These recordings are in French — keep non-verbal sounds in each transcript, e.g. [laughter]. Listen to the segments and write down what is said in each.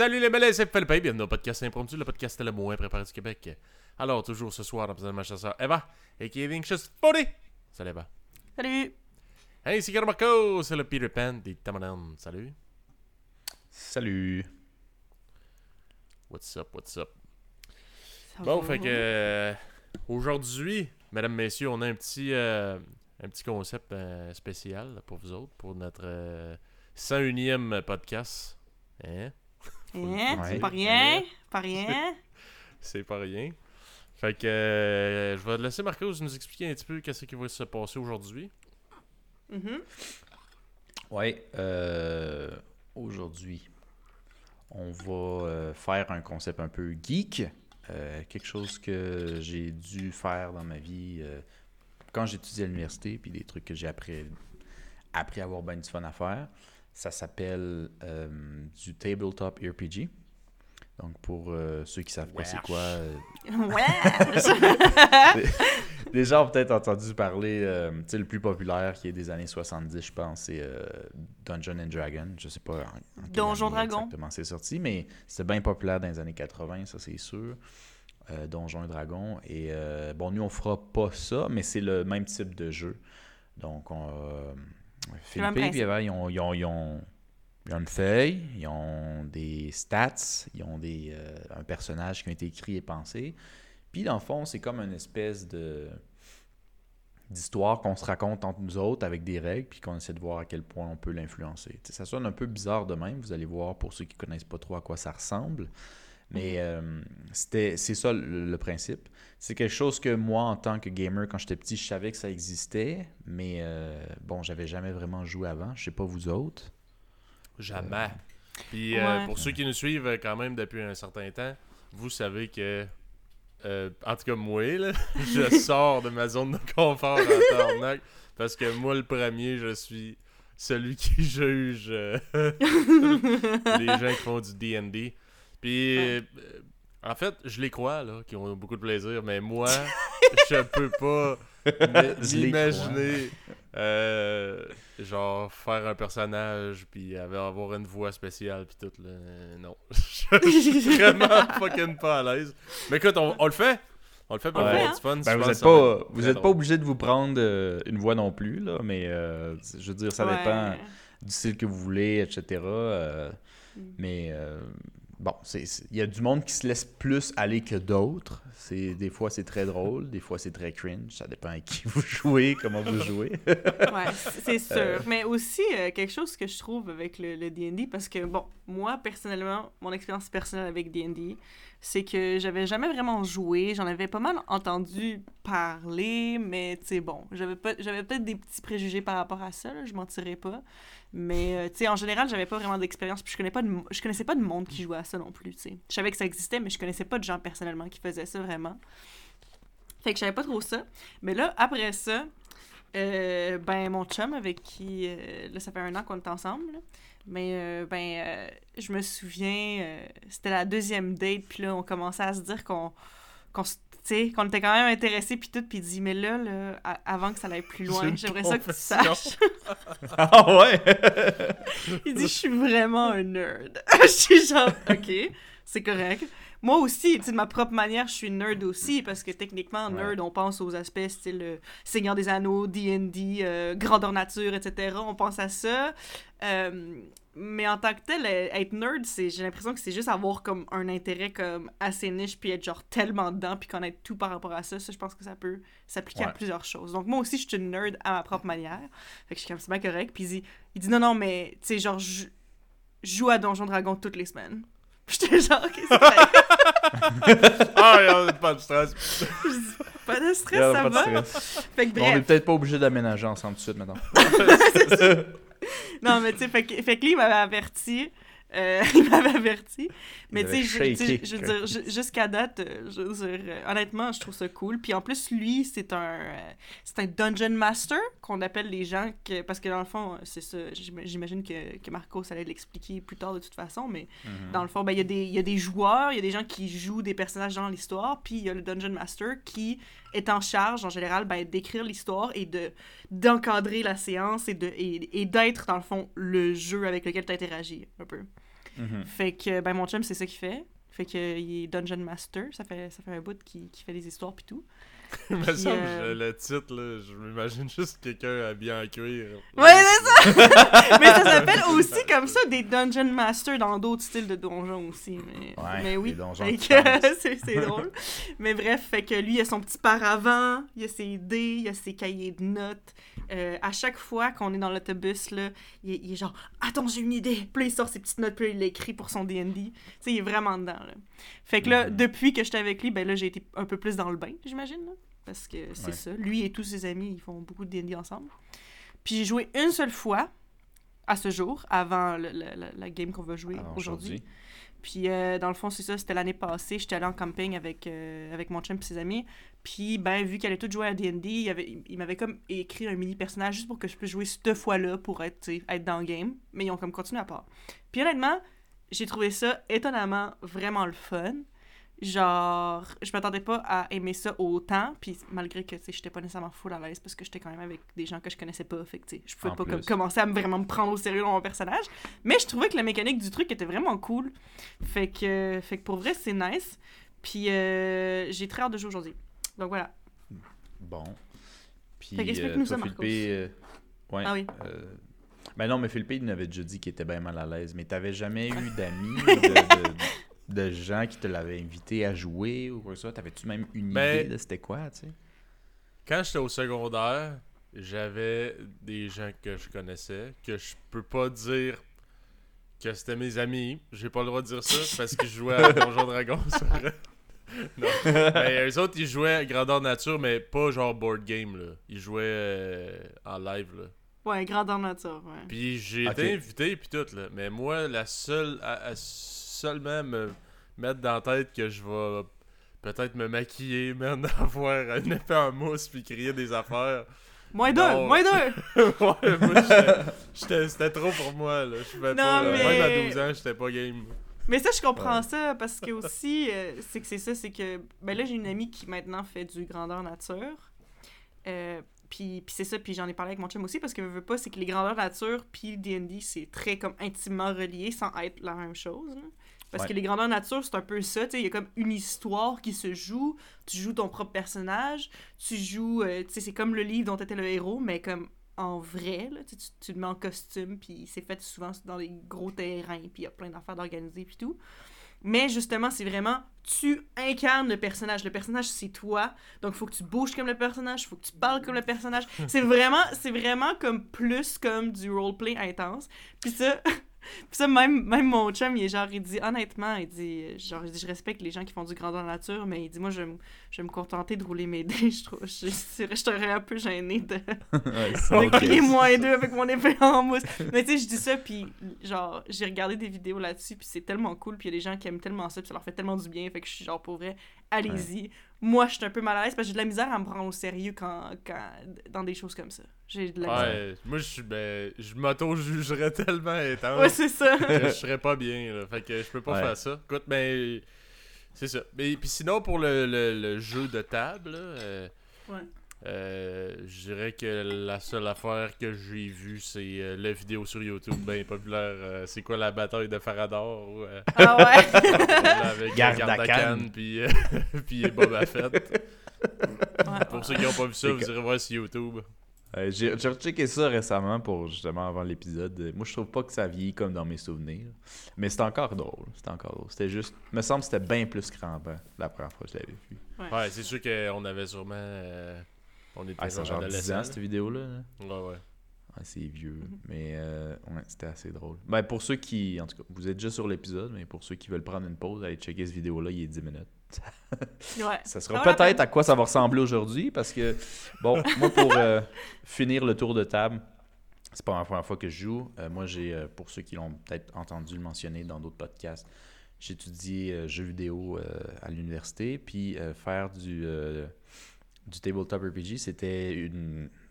Salut les belles, c'est Philippe, bienvenue au podcast impromptu, le podcast le moins préparé du Québec. Alors, toujours ce soir, dans ma chasseur Eva, et qui est Vinicius Body. Salut Eva. Salut! Hey, c'est Marco, c'est le Peter Pan des Tamanan. Salut. Salut. What's up, what's up? Ça Bon, va? fait que euh, aujourd'hui, mesdames, messieurs, on a un petit, euh, un petit concept euh, spécial pour vous autres, pour notre euh, 101e podcast. Hein? Hein? Ouais. C'est [laughs] pas rien? Pas [laughs] rien? C'est pas rien. Fait que euh, je vais laisser Marcos nous expliquer un petit peu qu'est-ce qui va se passer aujourd'hui. Ouais, euh, aujourd'hui, on va euh, faire un concept un peu geek. euh, quelque chose que j'ai dû faire dans ma vie euh, quand j'étudiais à l'université, puis des trucs que j'ai appris, appris à avoir bien du fun à faire. Ça s'appelle euh, du tabletop RPG. Donc, pour euh, ceux qui savent pas c'est quoi, euh, [laughs] Ouais! Les gens ont peut-être entendu parler, euh, tu sais, le plus populaire qui est des années 70, je pense, c'est Dungeon and Dragon. Je sais pas en, en Donjon Dragon. exactement c'est sorti, mais c'est bien populaire dans les années 80, ça c'est sûr. Donjon et Dragon. Et bon, nous on fera pas ça, mais c'est le même type de jeu. Donc, on, Philippe et Eva, ils ont, ils ont- ils ont- ils ont une feuille, ils ont des stats, ils ont des, euh, un personnage qui a été écrit et pensé. Puis, dans le fond, c'est comme une espèce de d'histoire qu'on se raconte entre nous autres avec des règles, puis qu'on essaie de voir à quel point on peut l'influencer. Ça sonne un peu bizarre de même, vous allez voir pour ceux qui connaissent pas trop à quoi ça ressemble. Mais euh, c'était, c'est ça le, le principe. C'est quelque chose que moi, en tant que gamer, quand j'étais petit, je savais que ça existait, mais euh, bon, j'avais jamais vraiment joué avant. Je sais pas vous autres. Jamais. Puis euh, Ouais. pour ceux qui nous suivent quand même depuis un certain temps, vous savez que, euh, en tout cas moi, là, [laughs] je sors de ma zone de confort en tabarnak, parce que moi, le premier, je suis celui qui [laughs] juge euh, [laughs] les gens qui font du D&D. Puis, Ouais. euh, en fait, je les crois, là, qui ont beaucoup de plaisir, mais moi, [laughs] je peux pas [laughs] m'imaginer, euh, genre, faire un personnage, puis avoir une voix spéciale, puis tout, là. Non. [laughs] Je suis vraiment fucking pas à l'aise. Mais écoute, on, on le fait. On le fait pour Ouais. avoir hein? du fun. Ben, vous n'êtes pas, vous êtes pas obligé de vous prendre euh, une voix non plus, là, mais euh, je veux dire, ça Ouais. dépend du style que vous voulez, etc. euh, Mm. mais euh, bon, il y a du monde qui se laisse plus aller que d'autres. C'est Des fois, c'est très drôle, des fois, c'est très cringe. Ça dépend à qui [laughs] vous jouez, comment vous jouez. [laughs] Ouais, c'est sûr. Euh. Mais aussi, euh, quelque chose que je trouve avec le D&D, parce que, bon, moi, personnellement, mon expérience personnelle avec D&D, c'est que j'avais jamais vraiment joué. J'en avais pas mal entendu parler, mais, tu sais, bon, j'avais pas- j'avais peut-être des petits préjugés par rapport à ça, là, je mentirais pas. Mais, euh, tu sais, en général, j'avais pas vraiment d'expérience, puis je connais pas de je connaissais pas de monde qui jouait à ça non plus. Je savais que ça existait, mais je connaissais pas de gens personnellement qui faisaient ça vraiment. Fait que je savais pas trop ça. Mais là, après ça, euh, ben, mon chum avec qui. euh, là, ça fait un an qu'on est ensemble. Mais, euh, ben, euh, je me souviens, euh, c'était la deuxième date, puis là, on commençait à se dire qu'on. Qu'on qu'on était quand même intéressés, puis tout, puis il dit, mais là, là, avant que ça aille plus loin, j'aimerais ça que tu saches. [laughs] ah ouais! [laughs] Il dit, je suis vraiment un nerd. [laughs] je suis genre, ok, c'est correct. Moi aussi, de ma propre manière, je suis nerd aussi, parce que techniquement, Ouais. nerd, on pense aux aspects style euh, Seigneur des Anneaux, D&D, euh, Grandeur Nature, etc. On pense à ça. Euh, mais en tant que tel, euh, être nerd, c'est, j'ai l'impression que c'est juste avoir comme un intérêt comme assez niche, puis être genre tellement dedans, puis connaître tout par rapport à ça. Ça, je pense que ça peut s'appliquer à plusieurs choses. Donc moi aussi, je suis une nerd à ma propre manière. Fait que je suis comme, c'est bien correct. Puis il dit, il dit non, non, mais tu sais, genre, je joue à Donjon Dragon toutes les semaines. [laughs] Puis J'étais genre, c'est correct. [laughs] Ah, y a pas de stress. [laughs] pas de stress, ça pas de va. stress. Fait que on est peut-être pas obligé d'aménager ensemble tout de suite maintenant. [laughs] Non, mais tu sais, fait, que- fait que lui, il m'avait averti. Euh, [laughs] il m'avait averti. Mais tu sais, je- veux dire, ju- jusqu'à date, euh, je veux dire, euh, honnêtement, je trouve ça cool. Puis en plus, lui, c'est un, euh, c'est un dungeon master qu'on appelle les gens que, parce que dans le fond, c'est ça. j'im- J'imagine que, que Marcos allait l'expliquer plus tard de toute façon, mais Mhm. dans le fond, ben, il y, a des- il y a des joueurs, il y a des gens qui jouent des personnages dans l'histoire, puis il y a le dungeon master qui est en charge, en général, ben, d'écrire l'histoire et de d'encadrer la séance et de et, et d'être, dans le fond, le jeu avec lequel tu interagis, un peu. Mhm. Fait que, ben, mon chum, c'est ça qu'il fait. Fait que, il est Dungeon Master. Ça fait, ça fait un bout qui, qui fait des histoires pis tout. Il me semble euh, le titre, là, je m'imagine juste quelqu'un habillé en cuir. Ouais, c'est ça! mais ça s'appelle aussi comme ça des Dungeon Masters dans d'autres styles de donjons aussi. Mais, Ouais, mais oui, [laughs] c'est drôle. mais bref, fait que lui, il a son petit paravent, il a ses dés, il a ses cahiers de notes. Euh, à chaque fois qu'on est dans l'autobus, là, il, est- il est genre « Attends, j'ai une idée! » Puis il sort ses petites notes, puis il l'écrit pour son D&D. Tu sais, il est vraiment dedans, là. Fait que là, Mhm. depuis que j'étais avec lui, ben là, j'ai été un peu plus dans le bain, j'imagine, là. Parce que c'est Ouais. ça. Lui et tous ses amis, ils font beaucoup de D&D ensemble. Puis j'ai joué une seule fois, à ce jour, avant le- le- la, la game qu'on va jouer aujourd'hui. Puis euh, dans le fond, c'est ça, c'était l'année passée. J'étais allée en camping avec, euh, avec mon chum et ses amis. Puis ben, vu qu'elle allait tout jouer à D&D, il, avait- il- m'avait comme écrit un mini personnage juste pour que je puisse jouer cette fois-là pour être, être dans le game. Mais ils ont comme continué à part. Puis honnêtement, j'ai trouvé ça étonnamment vraiment le fun. Genre, je m'attendais pas à aimer ça autant, puis malgré que, tu sais, j'étais pas nécessairement full à l'aise parce que j'étais quand même avec des gens que je connaissais pas, fait que, tu sais, je pouvais En pas comme commencer à me vraiment me prendre au sérieux dans mon personnage. Mais je trouvais que la mécanique du truc était vraiment cool. Fait que, fait que pour vrai, c'est nice. Puis euh, j'ai très hâte de jouer aujourd'hui. Donc voilà. Bon. Puis, Fait qu'explique-nous euh, ça, Marcos. Euh, ouais, Ah oui. euh, ben non, mais Philippe, il nous avait déjà dit qu'il était bien mal à l'aise. Mais t'avais jamais eu [laughs] d'amis, de, de, de gens qui te l'avaient invité à jouer ou quoi que ce soit? T'avais-tu même une Ben- idée de c'était quoi, tu sais? Quand j'étais au secondaire, j'avais des gens que je connaissais, que je peux pas dire que c'était mes amis. J'ai pas le droit de dire ça parce qu'ils jouaient à Donjon Dragon, c'est vrai. Non. Mais eux autres, ils jouaient à grandeur nature, mais pas genre board game, là. Ils jouaient euh, en live, là. Ouais, grandeur nature, ouais. Puis j'ai été invité, puis tout, là. Mais moi, la seule... À, à seulement me mettre dans la tête que je vais peut-être me maquiller, [laughs] man, avoir une épée en mousse, puis crier des affaires... Moins deux! Non. Moins deux! [laughs] ouais, moi, c'était trop pour moi, là. Je Non, pas, mais- Même à 12 ans, j'étais pas game. Mais ça, je comprends Ouais. ça parce que aussi, euh, c'est que c'est ça, c'est que. Ben là, j'ai une amie qui maintenant fait du grandeur nature. Euh, puis puis c'est ça, puis j'en ai parlé avec mon chum aussi parce que veux, veux pas, c'est que les grandeurs nature puis D&D, c'est très comme intimement relié sans être la même chose. là. Parce Ouais. que les grandeurs nature, c'est un peu ça, tu sais, il y a comme une histoire qui se joue, tu joues ton propre personnage, tu joues, euh, tu sais, c'est comme le livre dont tu étais le héros, mais comme en vrai, là, tu, tu, tu le mets en costume, puis c'est fait souvent dans des gros terrains, puis il y a plein d'affaires d'organiser, puis tout. Mais justement, c'est vraiment, tu incarnes le personnage. Le personnage, c'est toi. Donc, il faut que tu bouges comme le personnage, il faut que tu parles comme le personnage. [laughs] C'est vraiment, c'est vraiment comme plus comme du roleplay intense. Puis ça, [laughs] puis ça même, même mon chum, il est genre, il dit, honnêtement, il dit, genre, il dit, je respecte les gens qui font du grandeur nature, mais il dit, moi, je, vais me- contenter de rouler mes dés. [laughs] Je trouve, je, je serais un peu gênée de, Ouais, [laughs] de ok. crier moins deux avec mon épée en mousse. Mais tu sais, je dis ça, puis genre, j'ai regardé des vidéos là-dessus, puis c'est tellement cool, puis il y a des gens qui aiment tellement ça, puis ça leur fait tellement du bien, fait que je suis genre, pour vrai, allez-y. Moi, je suis un peu mal à l'aise parce que j'ai de la misère à me prendre au sérieux quand, quand, dans des choses comme ça. J'ai de la misère. Ouais, moi, je suis. Ben, je m'auto-jugerais [laughs] tellement intense Ouais, c'est ça. que je serais pas bien, là. Fait que je peux pas Ouais. faire ça. Écoute, mais. C'est ça. Mais puis sinon, pour le, le, le jeu de table, là, euh, Ouais. Euh, je dirais que la seule affaire que j'ai vue, c'est euh, la vidéo sur YouTube bien populaire. euh, c'est quoi la bataille de Farador ou, euh, Ah ouais. [laughs] avec Gardakan. Puis, euh, [laughs] puis Boba Fett. Ouais, Pour ceux qui n'ont pas vu ça, C'est vous irez voir sur YouTube. Euh, J'ai rechecké ça récemment pour justement avant l'épisode. Moi, je trouve pas que ça vieillit comme dans mes souvenirs. Mais c'était encore drôle. C'était encore drôle. C'était juste. me semble que c'était bien plus crampant la première fois que je l'avais vu. Ouais, c'est sûr qu'on avait sûrement. On était Ah, c'est genre 10 adolescents, ans cette vidéo-là. là. là. Ouais, ouais. Ah, c'est vieux. Mais euh, ouais, c'était assez drôle. Ben, pour ceux qui. En tout cas, vous êtes déjà sur l'épisode, mais pour ceux qui veulent prendre une pause, allez checker cette vidéo-là, il est 10 minutes. [laughs] ouais. Ça sera peut-être à quoi ça va ressembler aujourd'hui parce que, bon, [laughs] moi, pour euh, finir le tour de table, c'est pas la première fois que je joue. Euh, moi, j'ai, euh, pour ceux qui l'ont peut-être entendu le mentionner dans d'autres podcasts, j'ai étudié euh, jeux vidéo euh, à l'université. Puis euh, faire du, euh, du tabletop RPG, c'était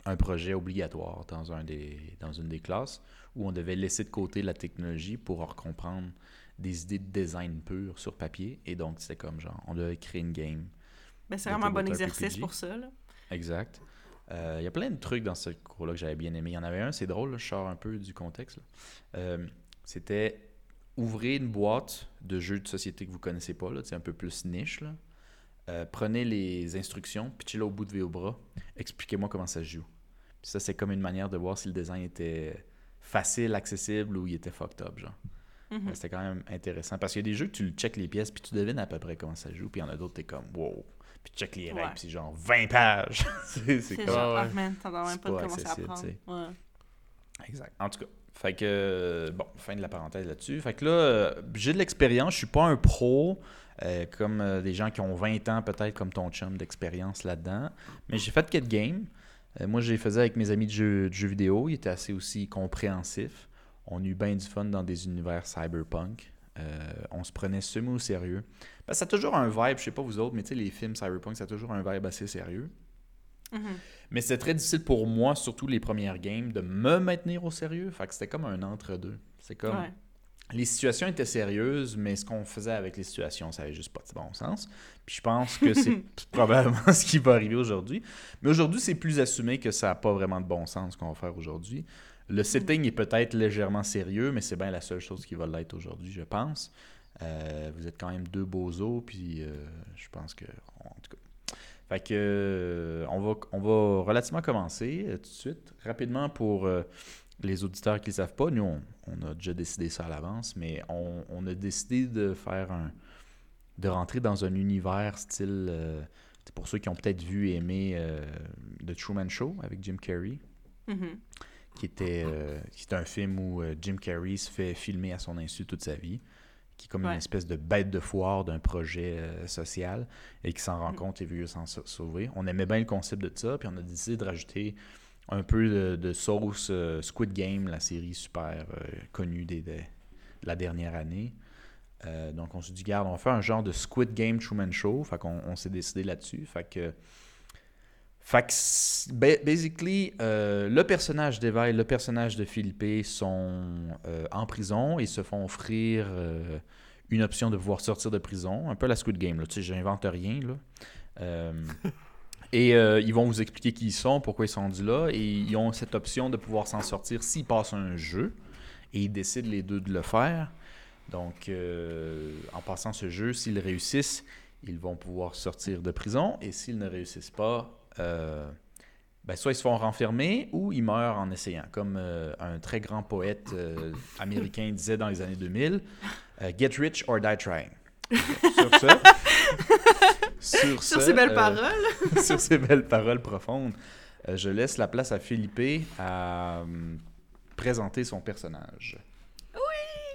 un projet obligatoire dans, un des, dans une des classes où on devait laisser de côté la technologie pour en comprendre des idées de design pur sur papier. Et donc, c'était comme genre, on devait créer une game Ben, c'est vraiment un bon exercice RPG. pour ça. Là. Exact. Euh, Il y a plein de trucs dans ce cours-là que j'avais bien aimé. Il y en avait un, c'est drôle, là, je sors un peu du contexte. Euh, C'était ouvrir une boîte de jeux de société que vous connaissez pas, c'est un peu plus niche. là. Euh, prenez les instructions, pitchez-les au bout de vos bras, expliquez-moi comment ça se joue. Puis ça, c'est comme une manière de voir si le design était facile, accessible ou il était fucked up. Genre. Mhm. Euh, C'était quand même intéressant. Parce qu'il y a des jeux que tu check les pièces puis tu devines à peu près comment ça joue. Puis il y en a d'autres, t'es comme wow. Puis tu check les règles, Ouais. puis [laughs] c'est genre 20 pages. c'est comme. genre, ouais. ah même C'est pas accessible. Ouais. Exact. En tout cas, fait que, euh, bon, fin de la parenthèse là-dessus. Fait que là, j'ai de l'expérience. Je suis pas un pro, euh, comme euh, des gens qui ont 20 ans, peut-être, comme ton chum, d'expérience là-dedans. Mais j'ai fait quelques games. Euh, moi, je les faisais avec mes amis de jeux, de jeux vidéo. Ils étaient assez aussi compréhensifs. On a eu bien du fun dans des univers cyberpunk. Euh, on se prenait semi au sérieux. Que ça a toujours un vibe, je sais pas vous autres, mais tu sais, les films cyberpunk, ça a toujours un vibe assez sérieux. Mhm. Mais c'était très difficile pour moi, surtout les premières games, de me maintenir au sérieux. Fait que c'était comme un entre-deux. C'est comme. Ouais. Les situations étaient sérieuses, mais ce qu'on faisait avec les situations, ça avait juste pas de bon sens. Puis je pense que c'est [laughs] probablement ce qui va arriver aujourd'hui. Mais aujourd'hui, c'est plus assumé que ça n'a pas vraiment de bon sens ce qu'on va faire aujourd'hui. Le setting est peut-être légèrement sérieux, mais c'est bien la seule chose qui va l'être aujourd'hui, je pense. Euh, vous êtes quand même deux bozos, puis euh, je pense que. En tout cas. Fait que. euh, on, va, on va relativement commencer tout de suite. Rapidement pour les auditeurs qui ne savent pas, nous, on, on a déjà décidé ça à l'avance, mais on, on a décidé de faire un. de rentrer dans un univers style. euh, c'est pour ceux qui ont peut-être vu et aimé euh, The Truman Show avec Jim Carrey Mhm. qui était, euh, qui un film où Jim Carrey se fait filmer à son insu toute sa vie, qui est comme une espèce de bête de foire d'un projet social et qui s'en rend Mm. compte et veut s'en sa- sauver. On aimait bien le concept de ça, puis on a décidé de rajouter un peu de, de sauce euh, Squid Game, la série super euh, connue des, de la dernière année. Euh, donc on s'est dit, garde, on faire un genre de Squid Game Truman Show. Fait qu'on on s'est décidé là-dessus. Fait que fait que, basically, le personnage d'Eva et le personnage de Philippe sont en prison et se font offrir une option de pouvoir sortir de prison, un peu la Squid Game, là, tu sais, j'invente rien, là. [laughs] Et euh, ils vont vous expliquer qui ils sont, pourquoi ils sont rendus là, et ils ont cette option de pouvoir s'en sortir s'ils passent un jeu, et ils décident les deux de le faire. Donc, euh, en passant ce jeu, s'ils réussissent, ils vont pouvoir sortir de prison, et s'ils ne réussissent pas, euh, ben, soit ils se font renfermer ou ils meurent en essayant. Comme un très grand poète américain disait dans les années 2000, euh, Get rich or die trying. Sur ce, [laughs] sur, Sur ce, ces belles euh, paroles. [laughs] sur ces belles paroles profondes, euh, je laisse la place à Philippe à euh, présenter son personnage.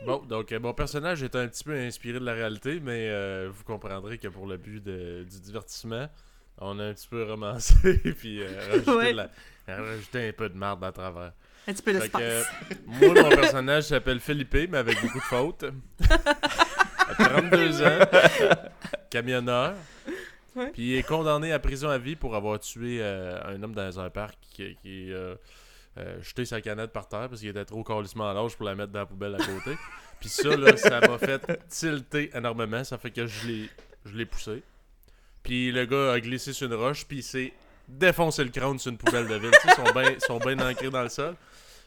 Bon, donc euh, mon personnage est un petit peu inspiré de la réalité, mais euh, vous comprendrez que pour le but de- du divertissement, on a un petit peu romancé [laughs] puis euh, rajouté, Ouais. de la- rajouté un peu de marde à travers. Un petit peu de euh, spice. moi, mon personnage s'appelle Philippe, mais avec beaucoup de fautes. À 32 ans, [laughs] camionneur. Ouais. Puis il est condamné à prison à vie pour avoir tué euh, un homme dans un parc qui, qui euh, euh, jeté sa canette par terre parce qu'il était trop calissement à l'âge pour la mettre dans la poubelle à côté. [laughs] Puis ça, là, ça m'a fait tilter énormément. Ça fait que je l'ai, je l'ai poussé. Puis le gars a glissé sur une roche, puis il s'est défoncé le crâne sur une poubelle de ville. Tu sais, ils sont bien sont bien ancrés dans le sol.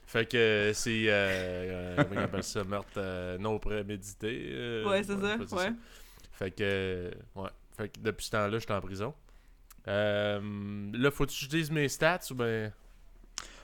Fait que c'est. Euh, euh, comment on appelle ça Meurtre euh, non prémédité. euh, Ouais, c'est ça. Ouais. Fait que. euh, Ouais. Fait que depuis ce temps-là, j'étais en prison. Euh, là, faut-tu que je dise mes stats ou ben?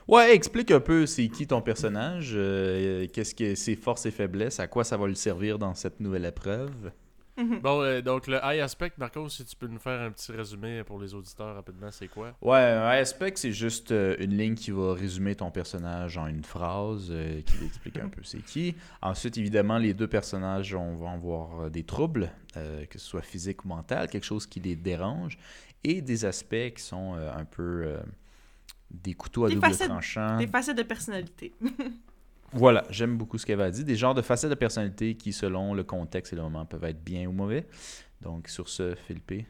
Ouais, explique un peu c'est qui ton personnage, euh, qu'est-ce que ses forces et faiblesses, à quoi ça va lui servir dans cette nouvelle épreuve? Mhm. Bon, euh, donc le high aspect, Marco, si tu peux nous faire un petit résumé pour les auditeurs rapidement, c'est quoi? Ouais, un aspect, c'est juste euh, une ligne qui va résumer ton personnage en une phrase, euh, qui explique un [laughs] peu c'est qui. Ensuite, évidemment, les deux personnages on va avoir des troubles, euh, que ce soit physique ou mental, quelque chose qui les dérange, et des aspects qui sont euh, un peu euh, des couteaux à Des double facettes- tranchant. Des facettes de personnalité. [laughs] Voilà, j'aime beaucoup ce qu'elle a dit. Des genres de facettes de personnalité qui, selon le contexte et le moment, peuvent être bien ou mauvais. Donc, sur ce, Philippe.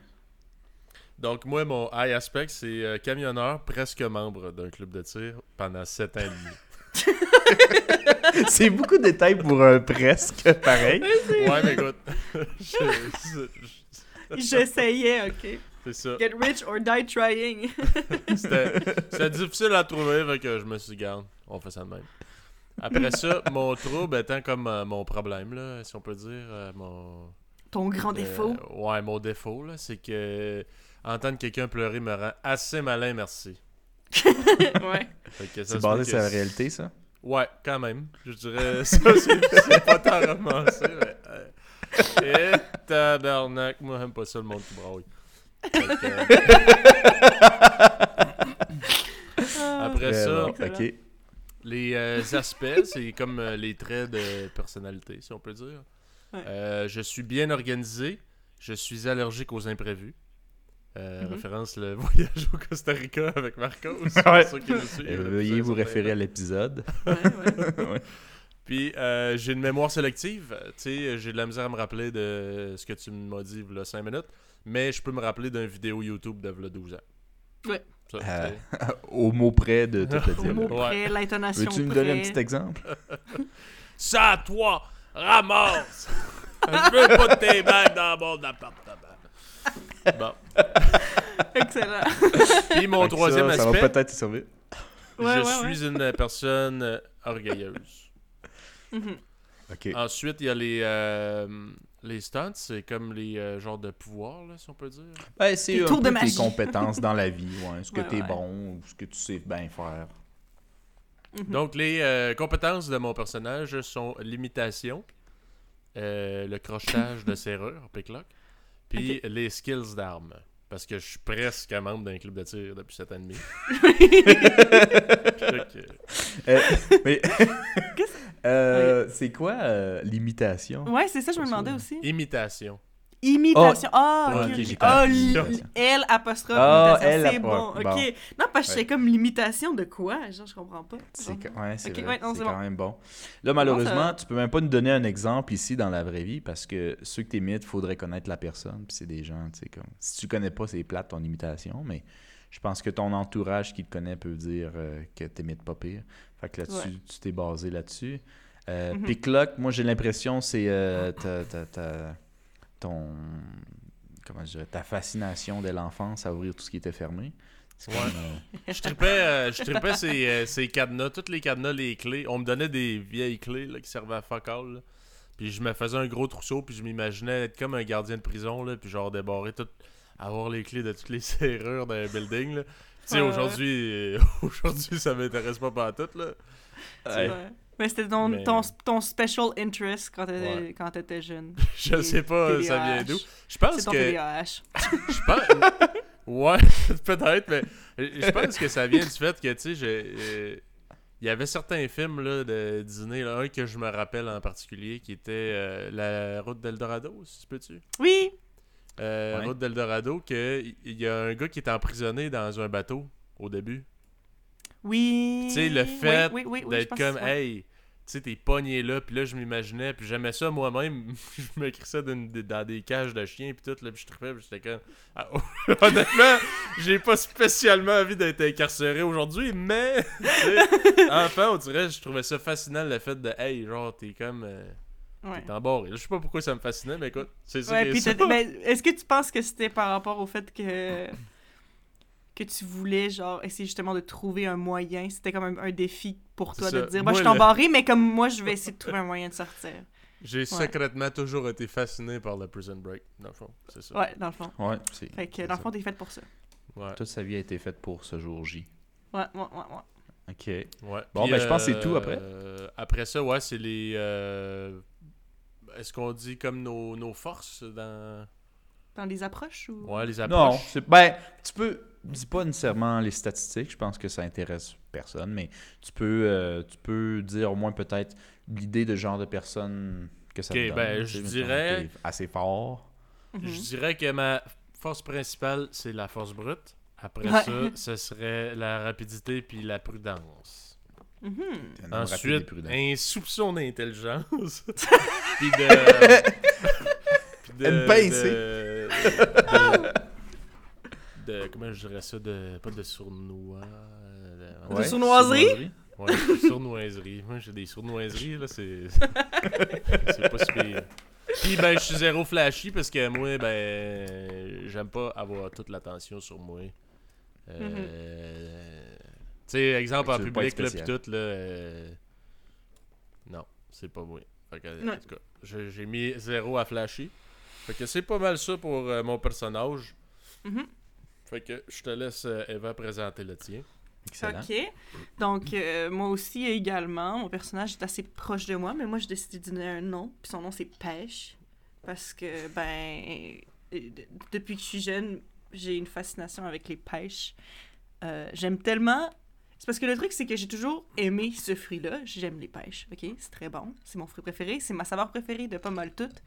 Donc, moi, mon high aspect, c'est euh, camionneur, presque membre d'un club de tir pendant 7 ans et demi. [laughs] c'est beaucoup de détails pour un presque pareil. Ouais, mais écoute. [laughs] je- je- je- J'essayais, ok. C'est ça. Get rich or die trying. [laughs] C'était c'était difficile à trouver, fait que je me suis dit, garde, on fait ça de même. Après ça, mon trouble étant comme euh, mon problème, là, si on peut dire, euh, mon... Ton grand euh, défaut? ouais, mon défaut, là, c'est que entendre quelqu'un pleurer me rend assez malin, merci. [laughs] ouais. Fait que ça C'est basé peut sur la réalité, ça? Ouais, quand même. Je dirais [laughs] ça, c'est c'est pas tant romancé, mais... euh, Et tabarnak, moi, j'aime pas ça, le monde qui braille. Fait que, [laughs] Ah. après ça, ok. Les euh, aspects, [laughs] c'est comme euh, les traits de personnalité, si on peut dire. Ouais. Euh, je suis bien organisé. Je suis allergique aux imprévus. Euh, Mhm. Référence le [laughs] voyage au Costa Rica avec Marcos. [laughs] Ouais. ceux qui nous suivent Euh, depuis Veuillez vous référer à l'épisode. Ouais, ouais. Ouais. Puis euh, j'ai une mémoire sélective. Tu sais, j'ai de la misère à me rappeler de ce que tu m'as dit il y a 5 minutes. Mais je peux me rappeler d'une vidéo YouTube de v'là 12 ans. Ouais. Ça, Euh. [laughs] Au mot près de tout le Au dire. mot Ouais. près, l'intonation Veux-tu me donner un petit exemple? [laughs] Ça toi, ramasse! Je veux pas de tes bagues dans mon appartement. Bon. [laughs] Excellent. Puis mon que troisième ça, ça aspect, va peut-être te servir. Ouais, je ouais, suis une personne euh, orgueilleuse. Mhm. Ok. Ensuite, il y a les, euh, les stunts, c'est comme les euh, genres de pouvoirs, là, si on peut dire. Ben, c'est Tes un peu de tes compétences dans la vie, ouais. Ce que Ouais, t'es ouais. bon ou ce que tu sais bien faire? Mhm. Donc, les euh, compétences de mon personnage sont l'imitation, euh, le crochetage de serrure, pick-lock, puis les skills d'armes. Parce que je suis presque un membre d'un club de tir depuis 7 ans et demi. Fait que- Euh, mais [laughs] euh, c'est quoi euh, l'imitation? Ouais, c'est ça, je me demandais aussi. Imitation. Imitation. Ah, Ouais, ok. ok, ok. j'ai Ah, compris. li- Imitation. L apostrophe Ah, C'est bon. apostrophe, Ok. bon. Non, parce que Ouais. c'est comme l'imitation de quoi? Genre, je comprends pas. C'est Genre. ca- ouais, c'est Ok, vrai, ouais, non, c'est c'est quand bon. même bon. Là, malheureusement, ça- tu peux même pas nous donner un exemple ici dans la vraie vie parce que ceux que t'imites, faudrait connaître la personne. Puis c'est des gens, tu sais, comme. Si tu connais pas, c'est plate ton imitation, mais je pense que ton entourage qui te connaît peut dire euh, que t'imites pas pire. Fait que là-dessus, Ouais. tu t'es basé là-dessus. Euh. Picklock, moi j'ai l'impression c'est euh, [coughs] ton comment je dirais ta fascination de l'enfance à ouvrir tout ce qui était fermé? Ouais. comme, euh, [laughs] Je tripais, euh, je tripais ces, euh, ces cadenas, tous les cadenas, les clés. On me donnait des vieilles clés là, qui servaient à fuck all. là. Puis je me faisais un gros trousseau, puis je m'imaginais être comme un gardien de prison, là, puis genre débarrer tout, avoir les clés de toutes les [laughs] serrures d'un building. là. Tu sais, aujourd'hui, [laughs] aujourd'hui, ça m'intéresse pas pas tout là. ouais. Mais c'était ton, Mais- ton, ton special interest quand t'étais Ouais. quand t'étais jeune. [laughs] Je Les sais pas ça vient d'où. Je pense C'est ton que TDAH. [laughs] je pense ouais, [laughs] peut-être mais je pense que ça vient du fait que tu sais j'ai euh, il y avait certains films là, de Disney, là, un que je me rappelle en particulier, qui était euh, La route d'Eldorado, si tu peux-tu? Oui. Euh, Ouais. Route d'Eldorado, que il y a un gars qui est emprisonné dans un bateau au début. Oui. Tu sais, le fait oui, oui, oui, oui, je d'être comme, hey, tu sais, t'es pogné là, puis là, je m'imaginais, puis j'aimais ça moi-même. [laughs] je me crissais dans, dans des cages de chiens, puis tout, là, puis je trippais, puis j'étais comme. Ah, [laughs] honnêtement, j'ai pas spécialement envie d'être incarcéré aujourd'hui, mais, [laughs] enfin, on dirait, je trouvais ça fascinant le fait de, hey, genre, t'es comme. euh, Ouais. T'es embarré. Je sais pas pourquoi ça me fascinait, mais écoute, c'est ça. Ouais, ça. est-ce que tu penses que c'était par rapport au fait que que tu voulais genre essayer justement de trouver un moyen, c'était comme un, un défi pour toi de te dire moi, Moi, je suis le- embarré mais comme moi je vais essayer de trouver un moyen de sortir. J'ai secrètement toujours été fasciné par le Prison Break, dans le fond. C'est ça. Ouais, dans le fond. Ouais, c'est. Fait que dans le fond t'es faite pour ça. Ouais. Toute sa vie a été faite pour ce jour J. Ouais, ouais, ouais, ouais. Ok. Ouais. Bon, Puis, ben, je pense que c'est tout euh, après. Après ça, ouais, c'est les. euh, Est-ce qu'on dit comme nos, nos forces dans. Dans les approches ou? Ouais, les Non, approches. c'est ben, tu peux dis pas nécessairement les statistiques, je pense que ça intéresse personne, mais tu peux euh, tu peux dire au moins peut-être l'idée de genre de personne que ça Ok, te donne. ben, je dirais- assez fort. Mhm. Je dirais que ma force principale, c'est la force brute. Après Ouais. ça, ce serait la rapidité puis la prudence. Mhm. Ensuite, un soupçon d'intelligence. [laughs] puis de. [laughs] puis de. Une pincée. De, de, de- Comment je dirais ça de, Pas de sournois. euh, De Ouais, sournoiserie? Ouais, [laughs] sournoiserie. Moi, j'ai des sournoiseries, là, c'est. [laughs] c'est pas si pire. Puis ben, je suis zéro flashy parce que moi, ben, j'aime pas avoir toute l'attention sur moi. Euh, Tu sais, exemple en public, là, pis tout, là. euh, Non, c'est pas moi. Fait que, Ouais. en tout cas, je- j'ai mis zéro à flashy. Fait que c'est pas mal ça pour euh, mon personnage. Mhm. Fait que je te laisse, euh, Eva, présenter le tien. Excellent. Ok. Donc, euh, moi aussi également, mon personnage est assez proche de moi, mais moi, j'ai décidé de donner un nom, puis son nom, c'est Pêche. Parce que, ben, euh, depuis que je suis jeune, j'ai une fascination avec les pêches. Euh, J'aime tellement. C'est parce que le truc, c'est que j'ai toujours aimé ce fruit-là. J'aime les pêches, ok? C'est très bon. C'est mon fruit préféré. C'est ma saveur préférée de pas mal toutes.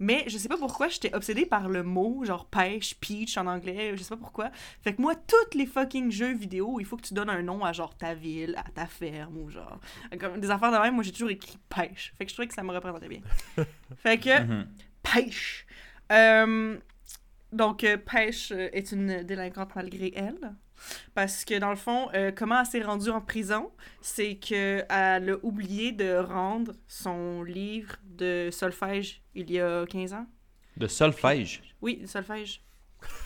Mais je sais pas pourquoi j'étais obsédée par le mot, genre pêche, peach en anglais, je sais pas pourquoi. Fait que moi, tous les fucking jeux vidéo, il faut que tu donnes un nom à genre ta ville, à ta ferme ou genre. Comme des affaires de même, moi j'ai toujours écrit pêche. Fait que je trouvais que ça me représentait bien. [laughs] fait que Mhm. pêche. Euh, donc, euh, Pêche est une délinquante malgré elle. Parce que, dans le fond, euh, comment elle s'est rendue en prison, c'est qu'elle a oublié de rendre son livre de solfège il y a 15 ans. De solfège? Oui, du solfège.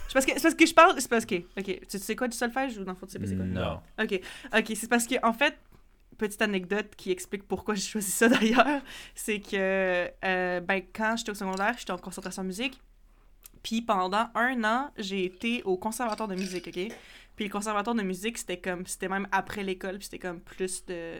C'est parce que, c'est parce que je parle... C'est parce que... OK, tu sais quoi du solfège ou dans le fond, tu sais pas c'est quoi? Non. OK, OK, c'est parce que en fait, petite anecdote qui explique pourquoi j'ai choisi ça [laughs] d'ailleurs, c'est que euh, ben, quand j'étais au secondaire, j'étais en concentration musique. Puis pendant un an, j'ai été au conservatoire de musique, OK? Puis le conservatoire de musique, c'était comme c'était même après l'école, puis c'était comme plus de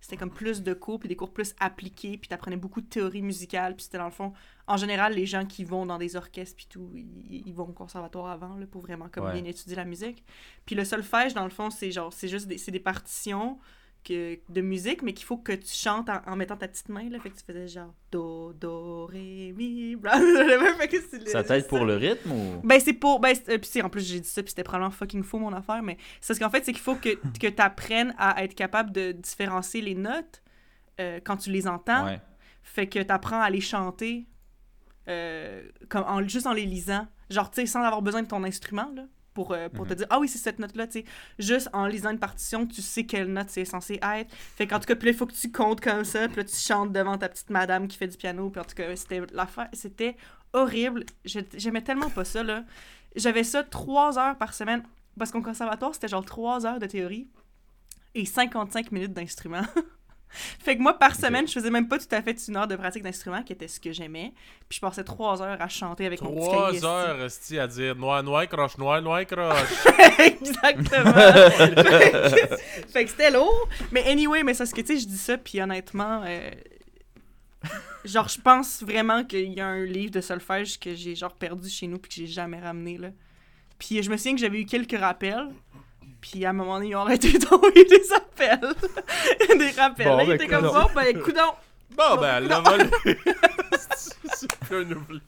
c'était comme plus de cours, puis des cours plus appliqués, puis t'apprenais beaucoup de théorie musicale, puis c'était dans le fond, en général, les gens qui vont dans des orchestres, puis tout, ils, ils vont au conservatoire avant, là, pour vraiment comme Ouais. bien étudier la musique. Puis le solfège, dans le fond, c'est genre, c'est juste des partitions que, de musique, mais qu'il faut que tu chantes en, en mettant ta petite main, là. Fait que tu faisais genre do, do, ré, mi, bla, [laughs] Ça t'aide pour le rythme ou? ben, c'est pour. Ben, euh, puis en plus, j'ai dit ça, puis c'était probablement fucking faux, mon affaire, mais c'est parce qu'en fait, c'est qu'il faut que, [laughs] que tu apprennes à être capable de différencier les notes euh, quand tu les entends. Ouais. Fait que tu apprends à les chanter euh, comme en, juste en les lisant. Genre, tu sais, sans avoir besoin de ton instrument, là, pour, euh, pour te dire, ah oui, c'est cette note-là, tu sais. Juste en lisant une partition, tu sais quelle note c'est censé être. Fait qu'en tout cas, puis là, il faut que tu comptes comme ça, puis là, tu chantes devant ta petite madame qui fait du piano, puis en tout cas, c'était l'affaire, c'était horrible. J'aimais tellement pas ça, là. J'avais ça trois heures par semaine, parce qu'au conservatoire, c'était genre trois heures de théorie et 55 minutes d'instrument. [laughs] fait que moi, par semaine, je faisais même pas tout à fait une heure de pratique d'instrument, qui était ce que j'aimais. Puis je passais trois heures à chanter avec mon petit cahier, Trois heures, esti, à dire noir, noir, croche, noir, noir, croche. [laughs] Exactement. fait [laughs] que, fait que c'était lourd. Mais anyway, mais ça, ce que tu sais, je dis ça, puis honnêtement, euh, genre, je pense vraiment qu'il y a un livre de solfège que j'ai genre perdu chez nous, puis que j'ai jamais ramené, là. Puis je me souviens que j'avais eu quelques rappels. Puis à un moment donné, ils ont arrêté [laughs] d'envoyer des appels. [laughs] des rappels. Bon, Là, ils ben, étaient comme coudonc. bon, ben, coudon. Bon, ben, elle l'a volé. c'est un oubli.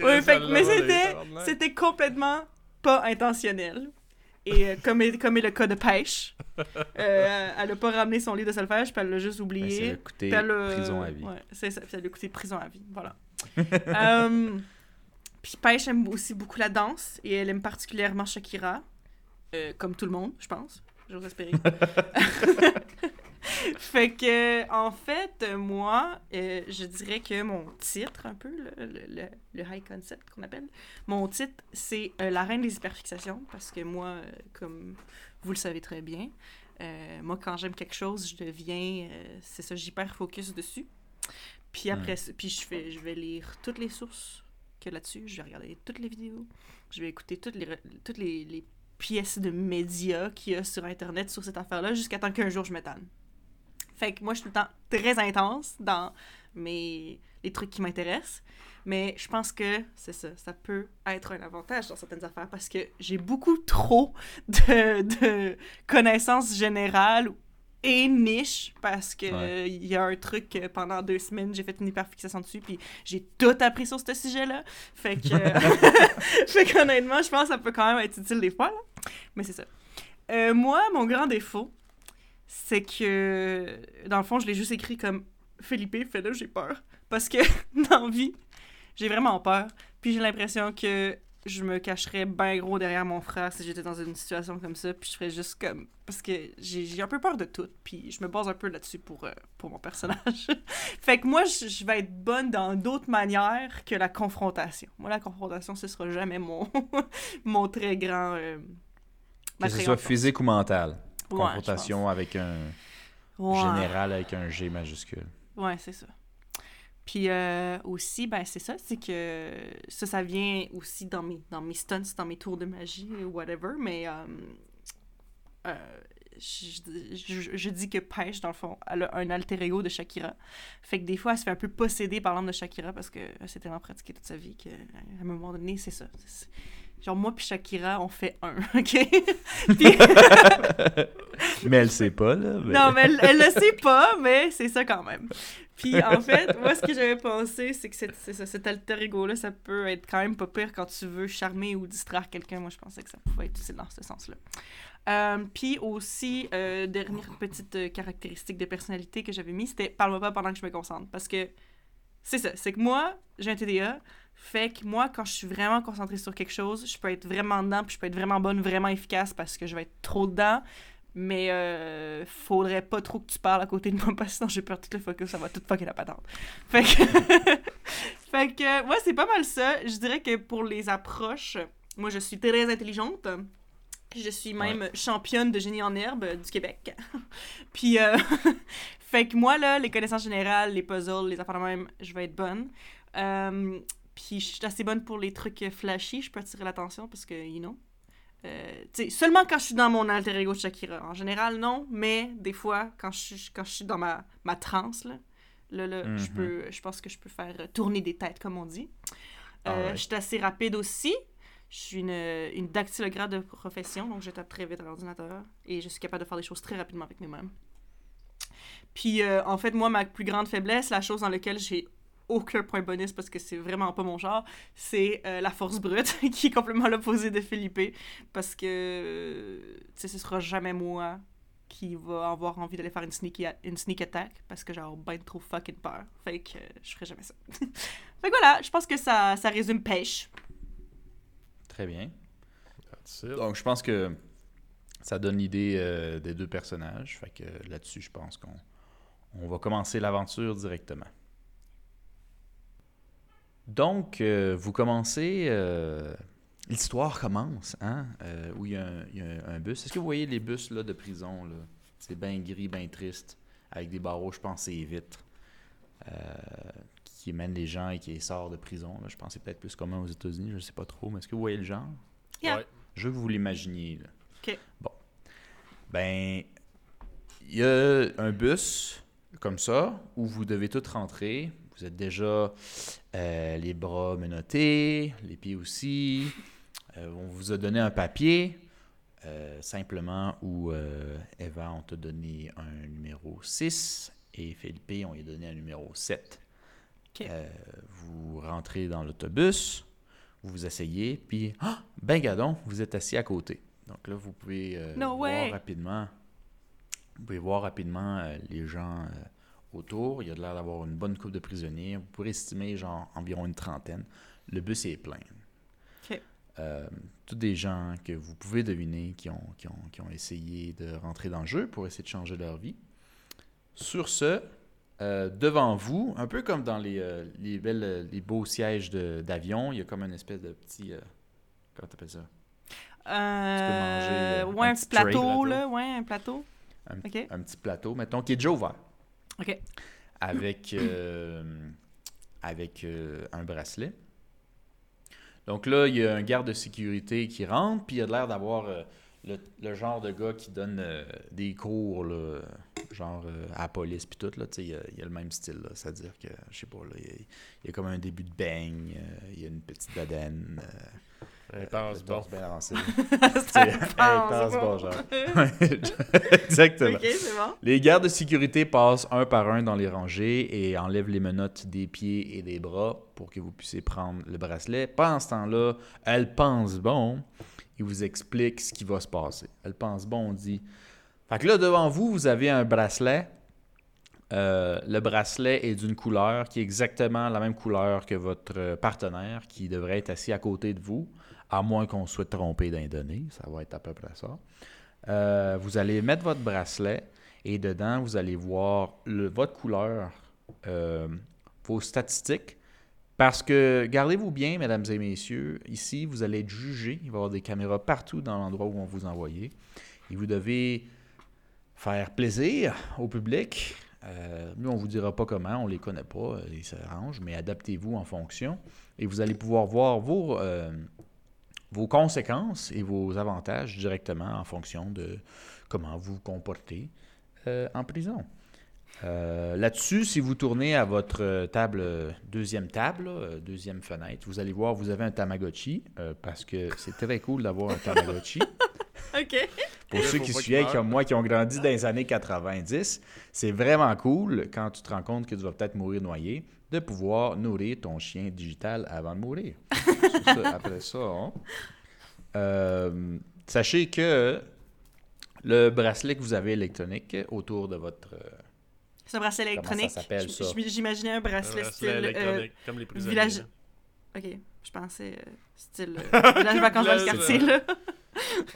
Oui, fait que- mais c'était, c'était complètement pas intentionnel. Et euh, comme, est, comme est le cas de pêche, euh, [laughs] elle a pas ramené son livre de solfège, puis elle l'a juste Ben, oublié. ça a coûté elle prison à vie. Ouais, c'est ça. Puis elle a coûté prison à vie. Voilà. Euh, puis Pêche aime aussi beaucoup la danse et elle aime particulièrement Shakira. Euh, comme tout le monde, je pense. J'ose espérer. [laughs] fait que, en fait, moi, euh, je dirais que mon titre, un peu, le, le- le- high concept qu'on appelle, mon titre, c'est euh, La reine des hyperfixations, parce que moi, comme vous le savez très bien, euh, moi, quand j'aime quelque chose, je deviens, euh, c'est ça, j'hyper focus dessus. Puis après, puis je fais, je vais lire toutes les sources que là-dessus, je vais regarder toutes les vidéos, je vais écouter toutes les, toutes les, les pièces de médias qu'il y a sur Internet sur cette affaire-là, jusqu'à temps qu'un jour je me tanne. Fait que moi, je suis tout le temps très intense dans mes, les trucs qui m'intéressent. Mais je pense que c'est ça, ça peut être un avantage dans certaines affaires parce que j'ai beaucoup trop de connaissances générales et niches parce que Ouais. il y a un truc pendant deux semaines j'ai fait une hyperfixation dessus puis j'ai tout appris sur ce sujet-là. Fait que [laughs] [laughs] fait qu'honnêtement, je pense que ça peut quand même être utile des fois là. Mais c'est ça. Euh, moi, mon grand défaut, c'est que dans le fond, je l'ai juste écrit comme Philippe, fais-le, j'ai peur. Parce que [laughs] dans la vie, j'ai vraiment peur. Puis j'ai l'impression que je me cacherais bien gros derrière mon frère si j'étais dans une situation comme ça, puis je ferais juste comme... Parce que j'ai un peu peur de tout, puis je me base un peu là-dessus pour, euh, pour mon personnage. [laughs] fait que moi, je, je vais être bonne dans d'autres manières que la confrontation. Moi, la confrontation, ce sera jamais mon, [laughs] mon très grand... euh, Que ce soit physique ou mental. Ouais, Confrontation avec un Ouais. général avec un G majuscule. Ouais, c'est ça. Puis euh, aussi, ben c'est ça, c'est que ça, ça vient aussi dans mes, dans mes stunts, dans mes tours de magie, ou whatever, mais euh, euh, je, je- je dis que Pêche, dans le fond, elle a un alter ego de Shakira. Fait que des fois, elle se fait un peu posséder par l'âme de Shakira parce qu'elle s'est tellement pratiquée toute sa vie qu'à un moment donné, c'est ça. C'est- Genre, moi puis Shakira, on fait un, [laughs] OK? Puis- [laughs] Mais elle sait pas, là. mais- non, mais elle, elle le sait pas, mais c'est ça quand même. Puis en fait, moi, ce que j'avais pensé, c'est que cette- cet alter ego-là, ça peut être quand même pas pire quand tu veux charmer ou distraire quelqu'un. Moi, je pensais que ça pouvait être utile dans ce sens-là. Euh, puis aussi, euh, dernière petite euh, caractéristique de personnalité que j'avais mis, c'était parle-moi pas pendant que je me concentre. Parce que c'est ça, c'est que moi, j'ai un TDA, fait que moi, quand je suis vraiment concentrée sur quelque chose, je peux être vraiment dedans, puis je peux être vraiment bonne, vraiment efficace parce que je vais être trop dedans. Mais euh, faudrait pas trop que tu parles à côté de moi [laughs] parce que sinon j'ai peur tout le focus, ça va tout fucker la patente. Fait que, [laughs] fait que moi c'est pas mal ça. Je dirais que pour les approches, moi je suis très intelligente. Je suis même championne de génie en herbe du Québec. [laughs] Puis, euh, fait que moi, là, les connaissances générales, les puzzles, les affaires de même, je vais être bonne. Euh, puis, je suis assez bonne pour les trucs flashy, je peux attirer l'attention parce que, you know. Euh, seulement quand je suis dans mon alter ego de Shakira. En général, non, mais des fois, quand je suis, quand je suis dans ma, ma transe, là, là, là, je, Mhm. peux, je pense que je peux faire tourner des têtes, comme on dit. Euh, Alright. Je suis assez rapide aussi. Je suis une, une dactylographe de profession, donc je tape très vite à l'ordinateur et je suis capable de faire des choses très rapidement avec mes mains. Puis, euh, en fait, moi, ma plus grande faiblesse, la chose dans laquelle j'ai aucun point bonus parce que c'est vraiment pas mon genre, c'est euh, la force brute, [laughs] qui est complètement l'opposé de Philippe. Parce que, tu sais, ce sera jamais moi qui va avoir envie d'aller faire une sneak, une sneak attack parce que j'ai ben trop fucking peur. Fait que euh, je ferai jamais ça. [laughs] fait que voilà, je pense que ça, ça résume pêche. Très bien. Donc, je pense que ça donne l'idée euh, des deux personnages. Fait que là-dessus, je pense qu'on on va commencer l'aventure directement. Donc, euh, vous commencez. euh, L'histoire commence, hein? euh, où il y a un, il y a un- un bus. Est-ce que vous voyez les bus là, de prison? là? C'est bien gris, bien triste, avec des barreaux, je pense, et vitres, euh, qui mènent les gens et qui les sortent de prison. là. Je pense que c'est peut-être plus commun aux États-Unis, je ne sais pas trop, mais est-ce que vous voyez le genre? Yeah. Ouais. Je veux que vous l'imaginiez. là. OK. Bon. Ben, il y a un bus comme ça où vous devez tous rentrer. Vous êtes déjà euh, les bras menottés, les pieds aussi. Euh, on vous a donné un papier euh, simplement où Eva, on t'a donné un numéro 6 et Philippe, on lui a donné un numéro 7. OK. Euh, vous rentrez dans l'autobus, vous vous asseyez, puis, ah, ben gadon, vous êtes assis à côté. Donc là, vous pouvez No voir way. rapidement, vous pouvez voir rapidement les gens autour. Il y a de l'air d'avoir une bonne coupe de prisonniers. Vous pourrez estimer genre environ une trentaine. Le bus est plein. OK. Euh, tous des gens que vous pouvez deviner qui ont, qui, ont, qui ont essayé de rentrer dans le jeu pour essayer de changer leur vie. Sur ce, euh, devant vous, un peu comme dans les, euh, les, belles, les beaux sièges d'avion, il y a comme une espèce de petit... euh, comment t'appelles ça? manger, Euh, euh, ouais, un un petit petit tray, plateau, là. Ouais, un plateau. Un, un petit plateau, mettons, qui est déjà ouvert. Avec, euh, avec euh, un bracelet. Donc là, il y a un garde de sécurité qui rentre, puis il a l'air d'avoir euh, le, genre de gars qui donne des cours, là, genre à la police, puis tout, là, il y a- il a le même style, c'est-à-dire que, je sais pas, là, il y, a, comme un début de beigne, il y a une petite bedaine. Euh, bon. bien [laughs] [laughs] bon. genre. [laughs] Exactement. Bon. Les gardes de sécurité passent un par un dans les rangées et enlèvent les menottes des pieds et des bras pour que vous puissiez prendre le bracelet. Pendant ce temps-là, elle pense bon et vous explique ce qui va se passer. Elle pense bon, on dit. Fait que là, devant vous, vous avez un bracelet. Euh, le bracelet est d'une couleur qui est exactement la même couleur que votre euh, partenaire qui devrait être assis à côté de vous. à moins qu'on soit trompé d'un donné, ça va être à peu près ça. Euh, vous allez mettre votre bracelet et dedans, vous allez voir votre couleur, vos statistiques. Parce que, gardez-vous bien, mesdames et messieurs, ici, vous allez être jugé. Il va y avoir des caméras partout dans l'endroit où on vous envoyer. Et vous devez faire plaisir au public. Euh, nous, on ne vous dira pas comment, on ne les connaît pas, euh, ils s'arrangent, mais adaptez-vous en fonction. Et vous allez pouvoir voir vos, euh, vos conséquences et vos avantages directement en fonction de comment vous vous comportez euh, en prison. Là-dessus, si vous tournez à votre table, deuxième table, deuxième fenêtre, vous allez voir, vous avez un Tamagotchi, parce que c'est très cool d'avoir un Tamagotchi. [laughs] OK. Pour ceux qui se souviennent, meure. comme moi, qui ont grandi dans les années 90, c'est vraiment cool quand tu te rends compte que tu vas peut-être mourir noyé, de pouvoir nourrir ton chien digital avant de mourir. [laughs] Ça, après ça, hein. Euh, sachez que le bracelet que vous avez électronique autour de votre... euh, C'est un bracelet Comment ça électronique. J'imaginais un Un bracelet bracelet style. euh, électronique, comme les prisonniers. village- ok, je pensais euh, style. euh, village [laughs] vacances dans le quartier, euh, là.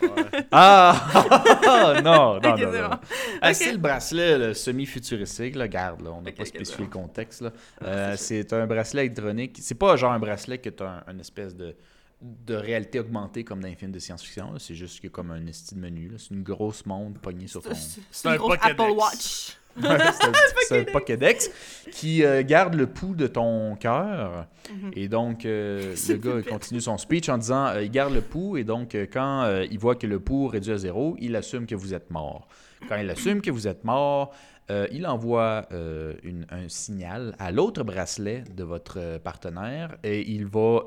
Ouais. Ah! [laughs] non, non, non, c'est non. bon. Ah, c'est le bracelet le semi-futuristique, là, garde, là, on n'a pas spécifié le contexte. Là. Ah, Euh, c'est un bracelet électronique. C'est pas genre un bracelet que tu as une espèce de, de réalité augmentée comme dans les films de science-fiction. là. C'est juste que comme un esti de menu. là. C'est une grosse montre pognée sur ton. C'est- C'est C'est une un grosse Pokédex. Apple Watch. [laughs] c'est un, [laughs] Pokédex qui euh, garde le pouls de ton cœur. Mhm. Et donc, euh, [laughs] le gars continue son speech en disant euh, il garde le pouls et donc, quand il voit que le pouls réduit à zéro, il assume que vous êtes mort. Quand il assume que vous êtes mort, euh, il envoie euh, une- un signal à l'autre bracelet de votre euh, partenaire et il va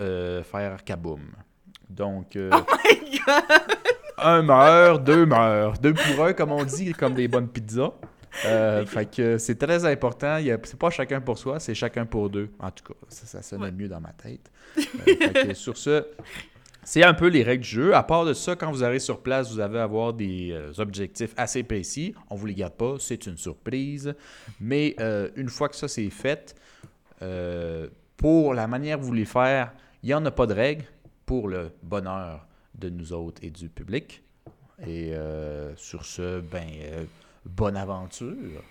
faire kaboom. Donc, Oh my god! un meurt, deux meurent. Deux pour un, comme on dit, comme des bonnes pizzas. Euh, Fait que c'est très important. C'est pas chacun pour soi, c'est chacun pour deux. En tout cas, ça, ça sonne Ouais. mieux dans ma tête. [laughs] Euh, fait que sur ce, c'est un peu les règles du jeu. À part de ça, quand vous arrivez sur place, vous allez avoir des euh, objectifs assez précis. On vous les garde pas, c'est une surprise. Mais euh, une fois que ça c'est fait, pour la manière que vous voulez faire, il n'y en a pas de règles pour le bonheur de nous autres et du public. Et euh, sur ce, ben, euh, bonne aventure.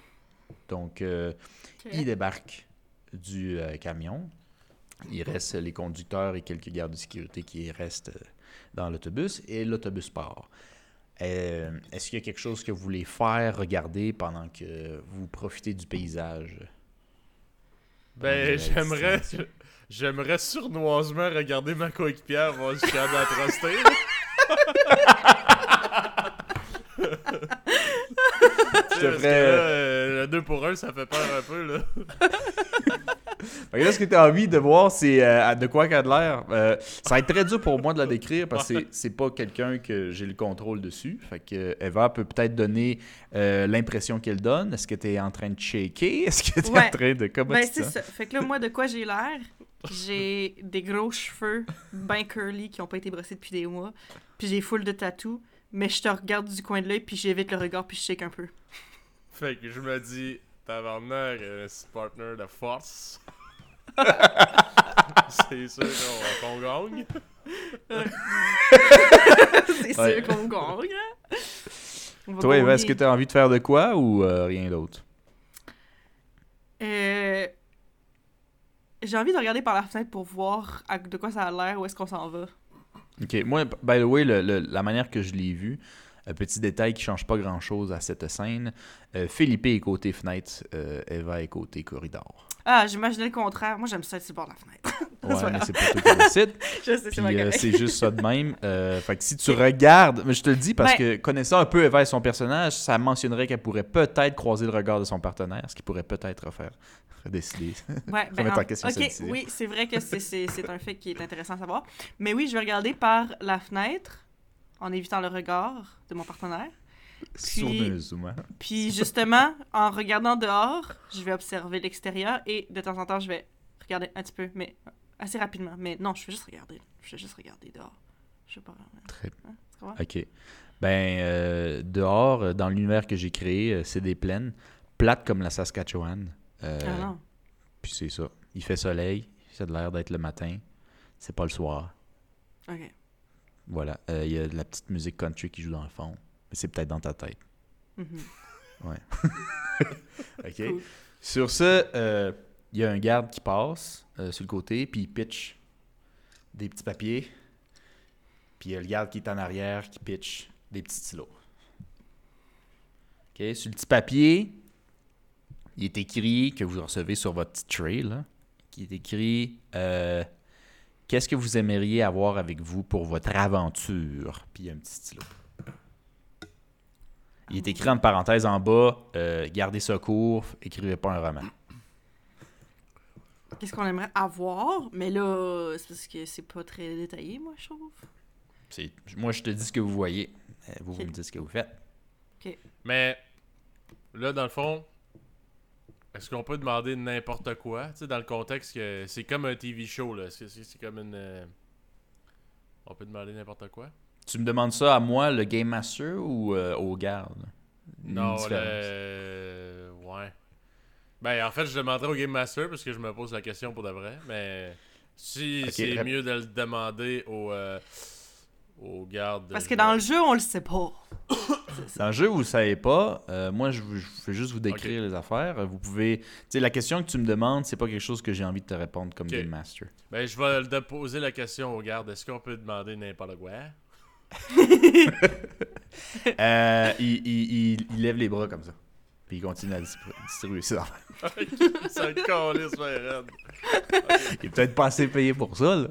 Donc, euh, il débarque du euh, camion. Il reste les conducteurs et quelques gardes de sécurité qui restent euh, dans l'autobus et l'autobus part. Euh, Est-ce qu'il y a quelque chose que vous voulez faire, regarder pendant que vous profitez du paysage? Ben, j'aimerais. [laughs] J'aimerais sournoisement regarder ma coéquipière voir si je suis capable. [laughs] Je te Parce que ferais- euh, le 2 pour 1, ça fait peur un peu, là. Fait que là, ce que tu as envie de voir, c'est euh, de quoi qu'elle a de l'air. Euh, ça va être très dur pour moi de la décrire parce que c'est- pas quelqu'un que j'ai le contrôle dessus. Fait que Eva peut peut-être donner euh, l'impression qu'elle donne. Est-ce que tu es en train de shaker? [laughs] Est-ce que tu es en train de. Comment Ben, c'est ça. Fait que là, moi, de quoi j'ai l'air? [laughs] J'ai des gros cheveux bien curly qui ont pas été brossés depuis des mois. Puis j'ai full de tatous. Mais je te regarde du coin de l'œil, puis j'évite le regard, puis je shake un peu. Fait que je me dis, tabarnak, euh, c'est partner de force. [laughs] c'est sûr qu'on gagne. [laughs] c'est Ouais. sûr qu'on gagne. hein? Toi, Eva, est-ce que tu as envie de faire de quoi ou euh, rien d'autre? Euh, J'ai envie de regarder par la fenêtre pour voir à- de quoi ça a l'air, où est-ce qu'on s'en va. Ok, moi, by the way, le- le- la manière que je l'ai vu, petit détail qui change pas grand-chose à cette scène, euh, Philippe est côté fenêtre, euh, Eva est côté corridor. Ah, j'imaginais le contraire. Moi, j'aime ça être bord de la fenêtre. [laughs] Ouais, mais c'est pas toi qui décide. je sais, c'est euh, c'est juste ça de même. [laughs] Euh, fait que si tu regardes, mais je te le dis parce Ben- que connaissant un peu Eva et son personnage, ça mentionnerait qu'elle pourrait peut-être croiser le regard de son partenaire, ce qui pourrait peut-être refaire décider. [laughs] Ouais, ben, en question oui, c'est vrai que c'est un fait qui est intéressant à savoir. Mais oui, je vais regarder par la fenêtre en évitant le regard de mon partenaire. Sourneusement. Puis justement, en regardant dehors, je vais observer l'extérieur et de temps en temps, je vais regarder un petit peu, mais assez rapidement. Mais non, je vais juste regarder. Je vais juste regarder dehors. Je sais pas. Très Hein, tu comprends? OK. Ben, euh, dehors, euh, dans l'univers que j'ai créé, euh, c'est des plaines plates comme la Saskatchewan. Euh, Ah non. Puis c'est ça. Il fait soleil, ça a l'air d'être le matin. C'est pas le soir. Ok. Voilà. Euh, Il y a de la petite musique country qui joue dans le fond. Mais c'est peut-être dans ta tête. Mhm. [laughs] OK. Cool. Sur ce, euh, il y a un garde qui passe euh, sur le côté, puis il pitch des petits papiers. Puis il y a le garde qui est en arrière qui pitch des petits stylos. OK. Sur le petit papier, il est écrit que vous recevez sur votre petit tray, là, qui est écrit Qu'est-ce que vous aimeriez avoir avec vous pour votre aventure? Puis il y a un petit stylo. Il est écrit en parenthèse en bas euh, Gardez ça court, écrivez pas un roman. Qu'est-ce qu'on aimerait avoir? Mais là, c'est parce que c'est pas très détaillé, moi, je trouve. Moi, je te dis ce que vous voyez. Euh, Vous, vous me dites ce que vous faites. Mais là, dans le fond, est-ce qu'on peut demander n'importe quoi? Tu sais, dans le contexte que c'est comme un TV show, là. C'est, comme une. euh, On peut demander n'importe quoi? Tu me demandes ça à moi, le Game Master, ou euh, au garde? Non, le. Ouais. Ben, en fait, je demanderais au Game Master parce que je me pose la question pour de vrai. Mais si c'est mieux de le demander au. euh, Parce que dans le jeu, on le sait pas. [coughs] Dans le jeu, vous ne savez pas. euh, moi, je, vous- je fais juste vous décrire les affaires. Vous pouvez. Tu sais, la question que tu me demandes, c'est pas quelque chose que j'ai envie de te répondre comme. Game Master. Ben, je vais le poser la question au garde. Est-ce qu'on peut demander n'importe quoi? [laughs] Euh, il, il- il- il lève les bras comme ça. Puis il continue à distribuer ses affaires. le ben, raide. Il est peut-être pas assez payé pour ça, là.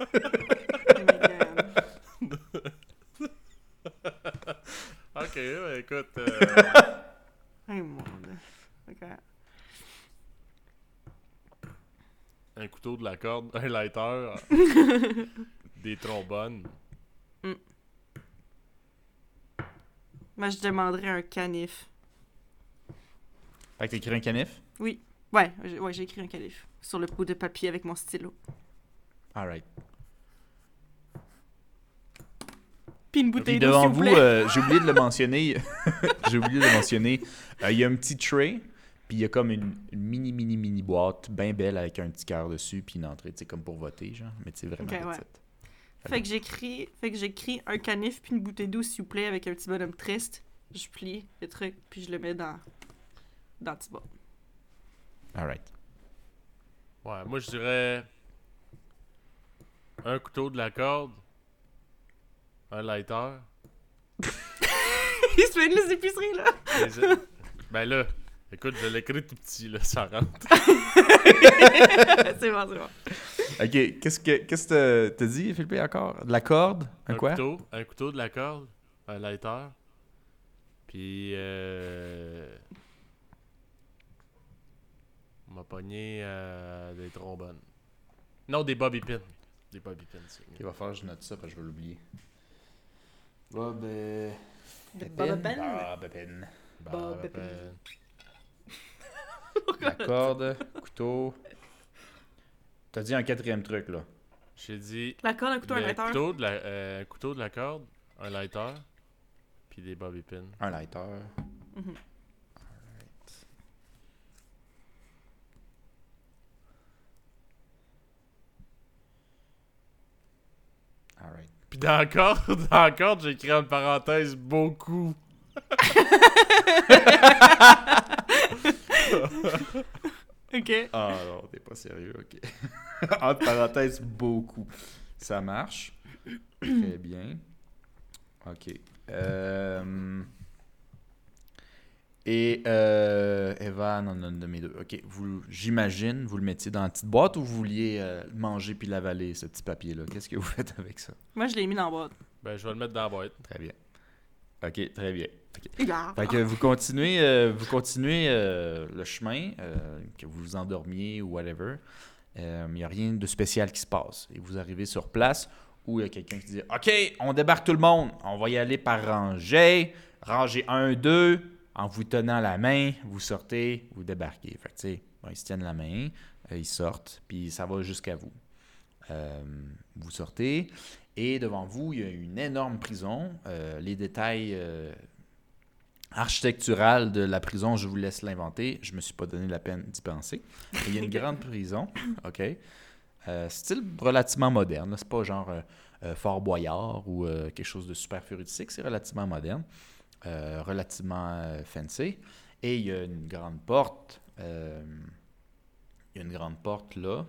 [laughs] [laughs] Ok, ben, écoute. euh, [laughs] Hey, mon Dieu. Ok. un couteau de la corde, un lighter, [laughs] des trombones. Moi, je demanderais un canif. Fait que t'écris un canif? Ouais, j'ai ouais, j'ai écrit un canif sur le bout de papier avec mon stylo. Alright. Puis une bouteille d'eau, devant s'il vous vous, plaît. euh, j'ai oublié de le mentionner. [laughs] j'ai oublié de le mentionner. Euh, Il y a un petit tray, puis il y a comme une, une mini, mini, mini boîte, bien belle, avec un petit cœur dessus, puis une entrée, tu sais, comme pour voter, genre. Mais c'est vraiment Ok, ouais. petite. Fait que j'écris, fait que j'écris un canif puis une bouteille d'eau s'il vous plaît avec un petit bonhomme triste. Je plie le truc puis je le mets dans dans le petit bas. Alright. Ouais, moi je dirais. Un couteau de la corde. Un lighter. [laughs] Il se fait une liste d'épicerie là. ben là, écoute, je l'écris tout petit, là, ça rentre. [laughs] c'est bon, c'est bon. Ok, qu'est-ce que qu'est-ce que t'as- t'as dit, Philippe, encore? De la corde? Un, quoi? couteau, un couteau de la corde, un lighter. Puis euh... On m'a pogné euh, des trombones. Non, des bobby pins. Des bobby pins. c'est mieux. Il va falloir que je note ça parce que je vais l'oublier. Bob. euh. Bob Pen? Pépin. Bob Pin. ben, [laughs] La corde, couteau. T'as dit un quatrième truc, là. J'ai dit La corde, un couteau, un lighter. couteau de la, euh, un couteau de la corde, un lighter, puis des bobby pins. Un lighter. Mhm. Alright. Alright. Puis dans la corde, [laughs] dans la corde, j'ai écrit en parenthèse beaucoup. [laughs] Ok. Ah non, t'es pas sérieux, ok. [laughs] Entre parenthèses, beaucoup. Ça marche. Très bien. Ok. Euh... Et euh, Eva, non, non, de mes deux. Ok, vous, j'imagine, vous le mettiez dans la petite boîte ou vous vouliez euh, manger puis l'avaler, ce petit papier-là? Qu'est-ce que vous faites avec ça? Moi, je l'ai mis dans la boîte. Ben, je vais le mettre dans la boîte. Très bien. Ok, très bien. Regarde. Fait que vous continuez, euh, vous continuez euh, le chemin, euh, que vous vous endormiez ou whatever. Il n'y a rien de spécial qui se passe. Et vous arrivez sur place où il y a quelqu'un qui dit OK, on débarque tout le monde. On va y aller par rangée. Rangée 1, 2. En vous tenant la main, vous sortez, vous débarquez. Fait que, bon, ils se tiennent la main, euh, ils sortent, puis ça va jusqu'à vous. Euh, vous sortez, et devant vous, il y a une énorme prison. Euh, les détails architecturaux de la prison, je vous laisse l'inventer. Je me suis pas donné la peine d'y penser. Il y a une [laughs] grande prison, OK? Style relativement moderne. C'est pas genre Fort Boyard ou quelque chose de super futuristique. C'est relativement moderne, euh, relativement euh, fancy. Et il y a une grande porte. euh, il y a une grande porte là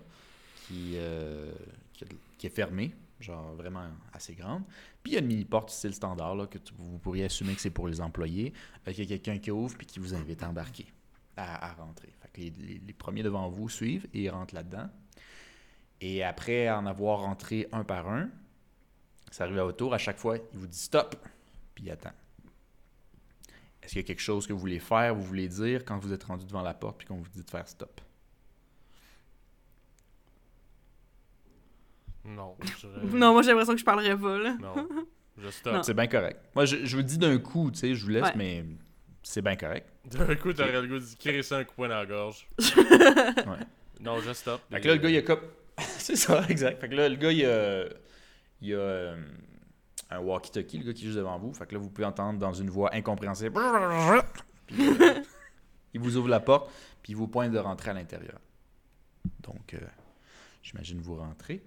qui, est fermée, genre vraiment assez grande. Puis il y a une mini-porte style standard là, que vous pourriez assumer que c'est pour les employés. Qu'il y a quelqu'un qui ouvre puis qui vous invite à embarquer, à, rentrer. Fait les premiers devant vous suivent et ils rentrent là-dedans. Et après en avoir rentré un par un, ça arrive à votre tour. À chaque fois, il vous dit stop, puis il attend. Est-ce qu'il y a quelque chose que vous voulez faire, vous voulez dire quand vous êtes rendu devant la porte puis qu'on vous dit de faire stop? Non. Non, moi j'ai l'impression que je parlerais pas, là. Non. Je [laughs] Non. stop. C'est bien correct. Moi, je, je vous dis d'un coup, tu sais, je vous laisse, Ouais. mais c'est bien correct. D'un coup, t'aurais le goût de créer ça un coup de poing dans la gorge. [laughs] Ouais. Non, je stop. Fait que là, le gars, il a comme. [laughs] c'est ça, exact. Fait que là, le gars, il a, il a euh, un walkie-talkie, le gars qui est juste devant vous. Fait que là, vous pouvez entendre dans une voix incompréhensible. Puis, euh, [laughs] il vous ouvre la porte, puis il vous pointe de rentrer à l'intérieur. Donc, euh, j'imagine vous rentrez.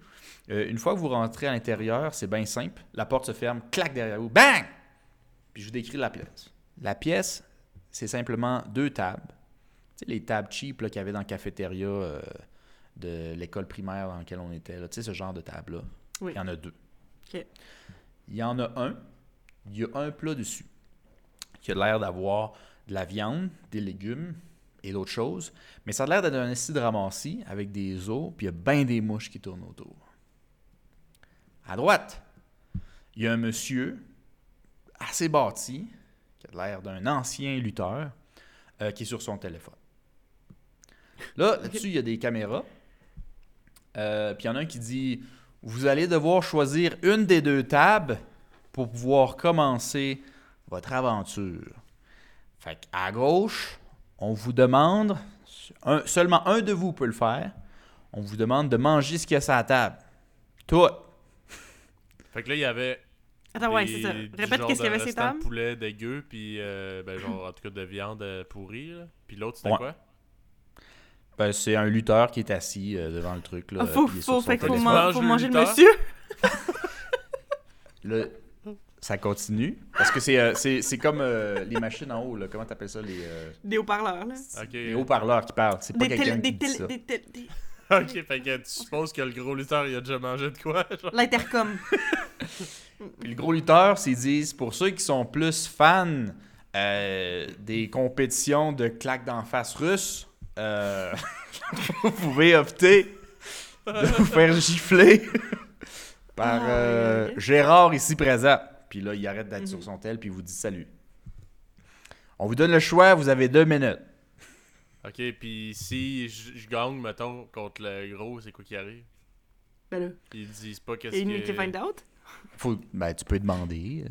Euh, une fois que vous rentrez à l'intérieur, c'est bien simple. La porte se ferme, claque derrière vous, bang! Puis je vous décris la pièce. La pièce, c'est simplement deux tables. Tu sais, les tables cheap qu'il y avait dans la cafétéria euh, de l'école primaire dans laquelle on était. là. Tu sais, ce genre de table-là. Oui. Il y en a deux. Il y en a un. Il y a un plat dessus qui a l'air d'avoir de la viande, des légumes et d'autres choses. Mais ça a l'air d'être un esti de ramassis avec des os, puis il y a bien des mouches qui tournent autour. À droite, il y a un monsieur assez bâti, qui a l'air d'un ancien lutteur, euh, qui est sur son téléphone. Là, là-dessus, il y a des caméras. Euh, puis il y en a un qui dit Vous allez devoir choisir une des deux tables pour pouvoir commencer votre aventure. Fait à gauche, on vous demande, un- seulement un de vous peut le faire, on vous demande de manger ce qu'il y a sur la table. Tout. Fait que là, il y avait. Attends, ouais, c'est ça. du Répète genre qu'est-ce qu'il y de avait restant tables. de poulet dégueu, puis euh, ben, genre, en tout cas, de viande euh, pourrie. là. Puis l'autre, c'était Ouais. quoi? Ben, c'est un lutteur qui est assis euh, devant le truc. Là, Ah, faut, il faut, fait man- le manger le monsieur. [laughs] Là, ça continue? Parce que c'est, euh, c'est, c'est comme euh, les machines en haut. Là. Comment t'appelles ça? Les, euh, Des haut-parleurs, là. Ok. les haut-parleurs qui parlent. C'est pas Des quelqu'un télé... qui Des dit ça. Des des- [laughs] Ok, fait que tu supposes que le gros lutteur, il a déjà mangé de quoi genre? L'intercom. [laughs] Puis le gros lutteur, c'est disent pour ceux qui sont plus fans euh, des compétitions de claques d'en face russes, euh, [laughs] vous pouvez opter de vous faire gifler [laughs] par Ah, euh. Gérard ici présent. Puis là, il arrête d'être Mhm. sur son tel, puis il vous dit salut. On vous donne le choix, vous avez deux minutes. Ok, puis si je gagne, mettons, contre le gros, c'est quoi qui arrive? Ben là. Ils disent pas qu'est-ce Et que. you can find out? Faut, ben, tu peux demander.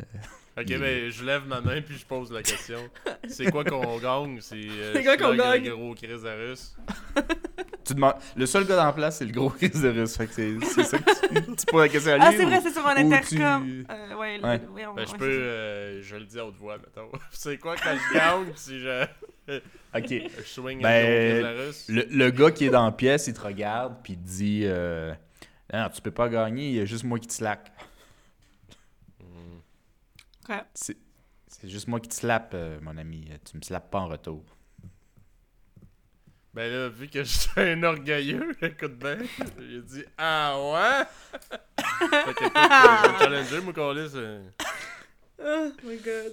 Ok, Il- ben je lève ma main puis je pose la question. [laughs] C'est quoi qu'on gagne? C'est euh, C'est quoi qu'on gagne? Le gros crise de russe. [laughs] tu demandes, le seul gars dans la place, c'est le gros Chris de russe. Fait que c'est, ça que tu, tu poses la question à lui. Ah, c'est vrai, c'est sur un ou intercom. tu- Euh, ouais, Ouais. le- ouais, on- Ben je peux, euh, je le dis à haute voix, mettons. [laughs] C'est quoi quand je gagne si je, Ok. je swing Ben, le gros crise de russe? Le, le gars qui est dans la pièce, il te regarde, puis il te dit euh, Non, tu peux pas gagner, il y a juste moi qui te slack. C'est, c'est juste moi qui te slappe, euh, mon ami. Tu me slappes pas en retour. Ben là, vu que je suis un orgueilleux, [laughs] écoute bien, j'ai dit Ah ouais Fait que écoute, vais challenger, qu'on c'est. Oh my god.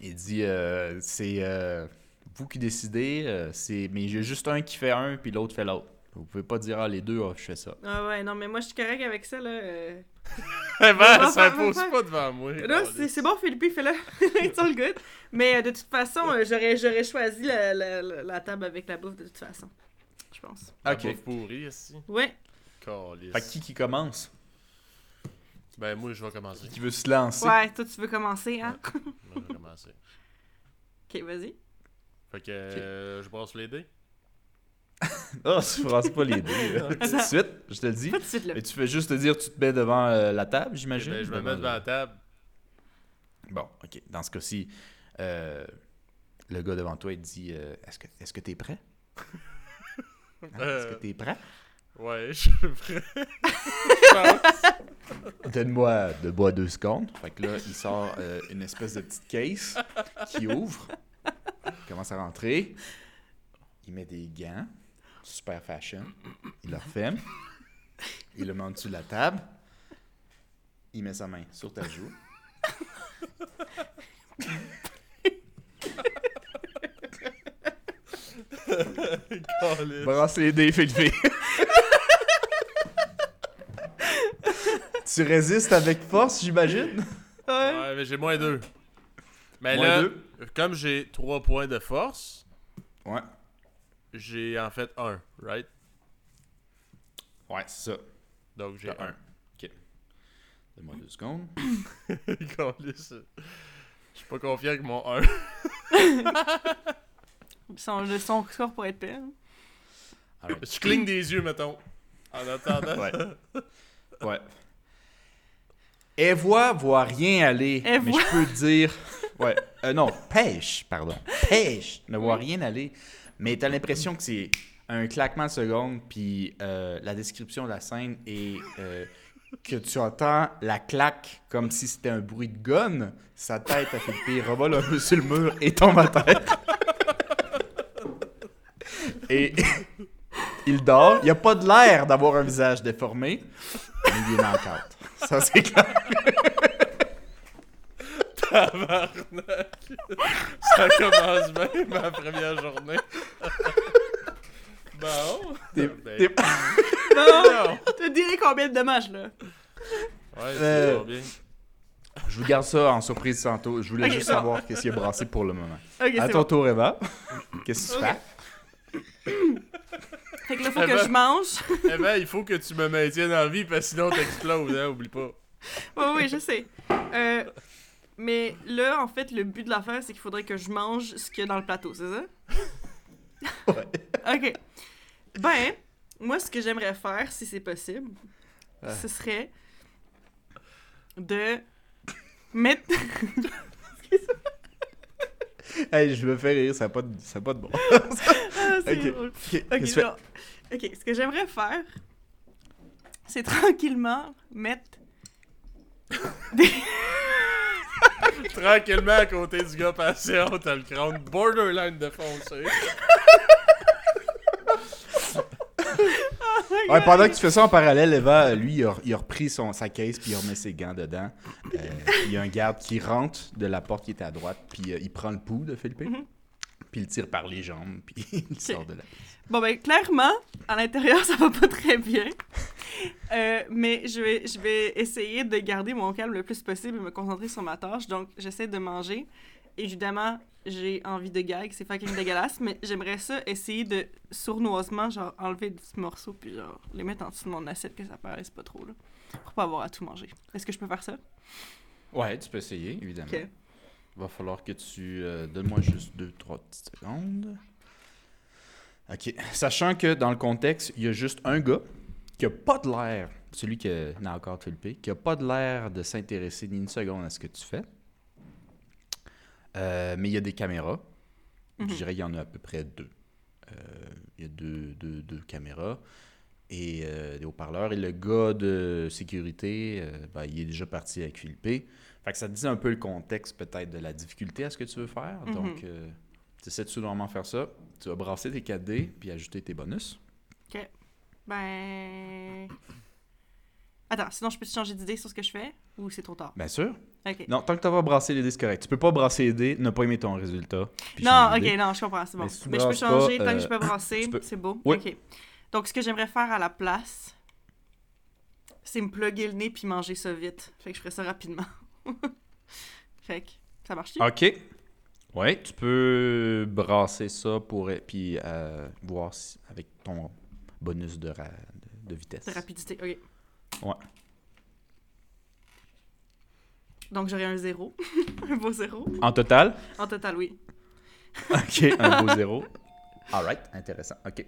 Il dit euh, C'est euh, vous qui décidez, euh, c'est, mais j'ai juste un qui fait un, puis l'autre fait l'autre. Vous pouvez pas dire Ah, les deux, ah, je fais ça. Ah ouais, non, mais moi, je suis correct avec ça, là. [laughs] ben, Va ça faire. pas devant moi. Là, c'est bon, Philippe, fais-le. It's all good. Mais euh, de toute façon, euh, j'aurais j'aurais choisi la, la, la- la table avec la bouffe, de toute façon. Je pense. La Ok. bouffe pourrie, ici. Ouais. Calisse. Fait que qui qui commence? Ben, moi, je vais commencer. Qui veut se lancer? Ouais, toi, tu veux commencer, hein? Moi, je vais commencer. [laughs] Ok, vas-y. Fait que euh, je brasse les dés. [laughs] Ah, tu brasses pas les deux. Tout de suite, je te le dis. Pas tout de suite, là. Et tu fais juste te dire, tu te mets devant euh, la table, Eh j'imagine? ben, je me mets devant la table. Bon, ok. Dans ce cas-ci, euh, le gars devant toi, il te dit euh, Est-ce que est-ce que t'es prêt? [laughs] Hein? Est-ce que t'es prêt? Ouais, je suis prêt. [laughs] Je pense. Donne-moi de bois deux secondes. Fait que là, il sort euh, une espèce de petite case qui ouvre. Il commence à rentrer. Il met des gants. Super fashion. Il le referme. Il le met en dessous de la table. Il met sa main sur ta joue. Brasse les dés, Philippe. tu résistes avec force, j'imagine? Ouais. Ouais, mais j'ai moins deux. Mais Moins là, deux? comme j'ai trois points de force, Ouais. J'ai en fait un, right? Ouais, c'est ça. Donc j'ai un. un. Ok. Donne-moi deux secondes. [laughs] Je suis pas confiant avec mon 1. [laughs] Son, le- son score pour être pire. Alright. Je cligne des yeux, mettons. En attendant. Ouais. [laughs] Ouais. Elle voit, voit rien aller. Elle mais voit. je peux te dire. Ouais. Euh, non, pêche, pardon. Pêche. Ne voit rien aller. Mais t'as l'impression que c'est un claquement de secondes, puis euh, la description de la scène est euh, que tu entends la claque comme si c'était un bruit de gun. Sa tête a fait le rebole un peu sur le mur et tombe à terre. Et [laughs] il dort. Il a pas de l'air d'avoir un visage déformé, mais il est knock-out. Ça, c'est clair. [laughs] Tabarnak. Ça commence bien, ma première journée. bon. T'es- Ben, t'es- Non! dirais combien de dommages, là? Ouais, Euh, c'est pas bien. Je vous garde ça en surprise tantôt. Je voulais juste bon. savoir qu'est-ce qu'il a brassé pour le moment. Ok, à ton bon. tour, Eva. Qu'est-ce que tu Ok. fais? Fait que là, faut que je mange. Eh ben, il faut que tu me maintiennes en vie, parce que sinon t'exploses, hein, oublie pas. Oui, oui, je sais. Euh, mais là, en fait, le but de l'affaire, c'est qu'il faudrait que je mange ce qu'il y a dans le plateau, c'est ça? [laughs] Ouais. OK. Ben, moi, ce que j'aimerais faire, si c'est possible, Ah. ce serait de mettre... [laughs] Hey, je me fais rire, ça n'a pas, de- ça a pas de bon. [laughs] Ah, c'est drôle. Ok. Ok, ce que j'aimerais faire, c'est tranquillement mettre Tranquillement à côté du gars patient, t'as le crâne borderline défoncé. Ouais, pendant que tu fais ça en parallèle, Eva, lui, il a, il a repris son, sa caisse puis il remet ses gants dedans. Euh, il y a un garde qui rentre de la porte qui était à droite, puis euh, il prend le pouls de Philippe, Mhm. Puis il tire par les jambes, [laughs] puis il sort de là. Bon, ben, clairement, à l'intérieur, [laughs] ça va pas très bien. Euh, mais je vais, je vais essayer de garder mon calme le plus possible et me concentrer sur ma tâche. Donc, j'essaie de manger. Évidemment, j'ai envie de gag, c'est fucking dégueulasse, mais j'aimerais ça essayer de sournoisement, genre, enlever des petits morceaux puis, genre, les mettre en dessous de mon assiette que ça paraisse pas trop, là. Pour pas avoir à tout manger. Est-ce que je peux faire ça? Ouais, tu peux essayer, évidemment. Va falloir que tu... euh, Donne-moi juste deux, trois petites secondes. OK. Sachant que dans le contexte, il y a juste un gars qui a pas de l'air, celui qui n'a encore Philippe, qui a pas de l'air de s'intéresser ni une seconde à ce que tu fais. Euh, mais il y a des caméras. Mhm. Je dirais qu'il y en a à peu près deux. Euh, il y a deux, deux, deux caméras et euh, des haut-parleurs. Et le gars de sécurité, ben, il est déjà parti avec Philippe. Fait que ça te dit un peu le contexte peut-être de la difficulté à ce que tu veux faire. Mhm. Donc, euh, tu essaies de soudainement faire ça. Tu vas brasser tes 4D puis ajouter tes bonus. Ben. Attends, sinon je peux changer d'idée sur ce que je fais ou c'est trop tard? Bien sûr. Ok. Non, tant que tu vas brasser les dés, c'est correct. Tu peux pas brasser les dés, ne pas aimer ton résultat. Non, ok, non, je comprends, c'est bon. Mais si tu Mais je peux changer pas, tant que euh, je peux brasser, peux. c'est beau. Oui. Ok. Donc, ce que j'aimerais faire à la place, c'est me plugger le nez puis manger ça vite. Fait que je ferais ça rapidement. [laughs] fait que, ça marche-tu? OK. Ouais, tu peux brasser ça pour puis euh, voir si- avec ton bonus de, ra- de, de vitesse. De rapidité, ok. Ouais. Donc, j'aurais un zéro. [laughs] un beau zéro. En total? En total, oui. OK, un beau [laughs] zéro. Alright, intéressant. OK.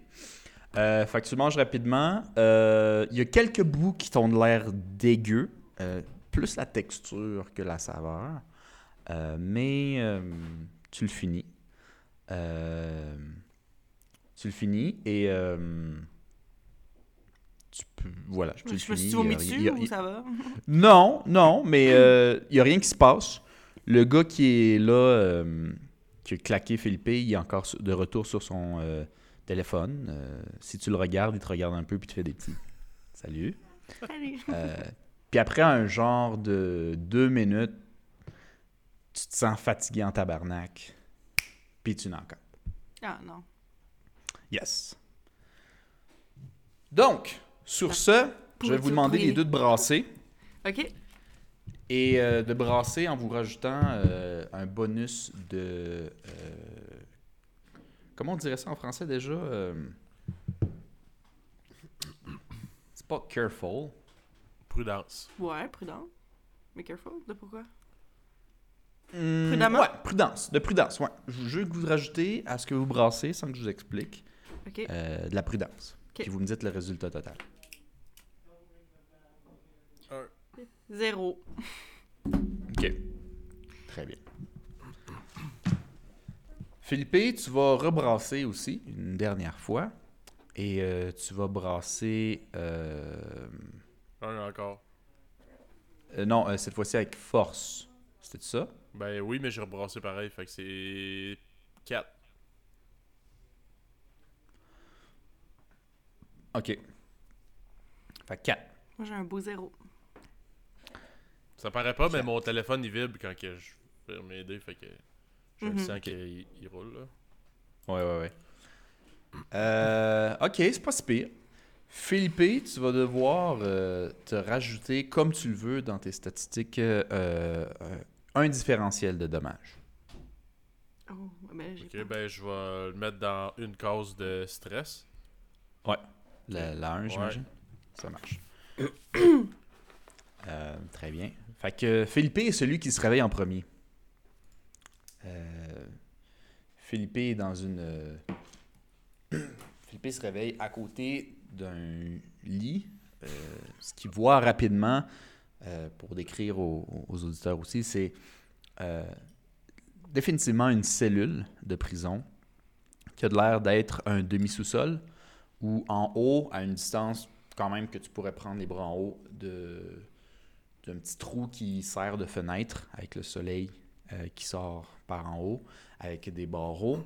Euh, fait que tu manges rapidement. Euh, Il y a quelques bouts qui t'ont l'air dégueu. euh, plus la texture que la saveur. Euh, mais euh, tu le finis. Euh, tu le finis et tu peux. Voilà, tu Je me le finis. dessus ou ça va? [laughs] Non, non, mais il n'y a rien qui se passe. Le gars qui est là, qui a claqué Philippe, il est encore de retour sur son téléphone. Si tu le regardes, il te regarde un peu puis te fait des petits salut. Allez. Puis après un genre de deux minutes, tu te sens fatigué en tabarnak. Puis tu n'en encore. Ah non. Yes. Donc, sur ce, je vais vous demander les deux de brasser. Ok. Et euh, de brasser en vous rajoutant euh, un bonus de. euh, comment on dirait ça en français déjà C'est pas careful. Prudence. Ouais, prudent. Mais careful, de pourquoi? Hmm, Prudemment? Ouais, prudence. De prudence, ouais. Je veux que vous rajoutez à ce que vous brassez sans que je vous explique Ok. euh, de la prudence. Ok. Puis vous me dites le résultat total. Zéro. OK. Très bien. Philippe, tu vas rebrasser aussi une dernière fois. Et euh, tu vas brasser. euh, Un encore. euh, non, euh, cette fois-ci avec force. C'était ça? Ben oui, mais j'ai rebrassé pareil, fait que c'est 4. OK. Fait 4. Moi, j'ai un beau zéro. Ça paraît pas, mais mon téléphone il vibre quand que je vais m'aider, fait que je Mhm. sens qu'il il roule là. Ouais, ouais, ouais. Euh, ok, c'est pas si pire. Philippe, tu vas devoir euh, te rajouter, comme tu le veux dans tes statistiques, euh, euh, un différentiel de dommages. Oh, ben Ok, pas. ben je vais le mettre dans une cause de stress. La, la 1, j'imagine. Ça marche. [coughs] Euh, très bien. Fait que Philippe est celui qui se réveille en premier. Euh, Philippe est dans une. [coughs] Philippe se réveille à côté d'un lit. euh, ce qu'il voit rapidement, euh, pour décrire aux, auditeurs aussi, c'est euh, définitivement une cellule de prison qui a de l'air d'être un demi-sous-sol ou en haut, à une distance quand même que tu pourrais prendre les bras en haut de d'un petit trou qui sert de fenêtre avec le soleil qui sort par en haut, avec des barreaux.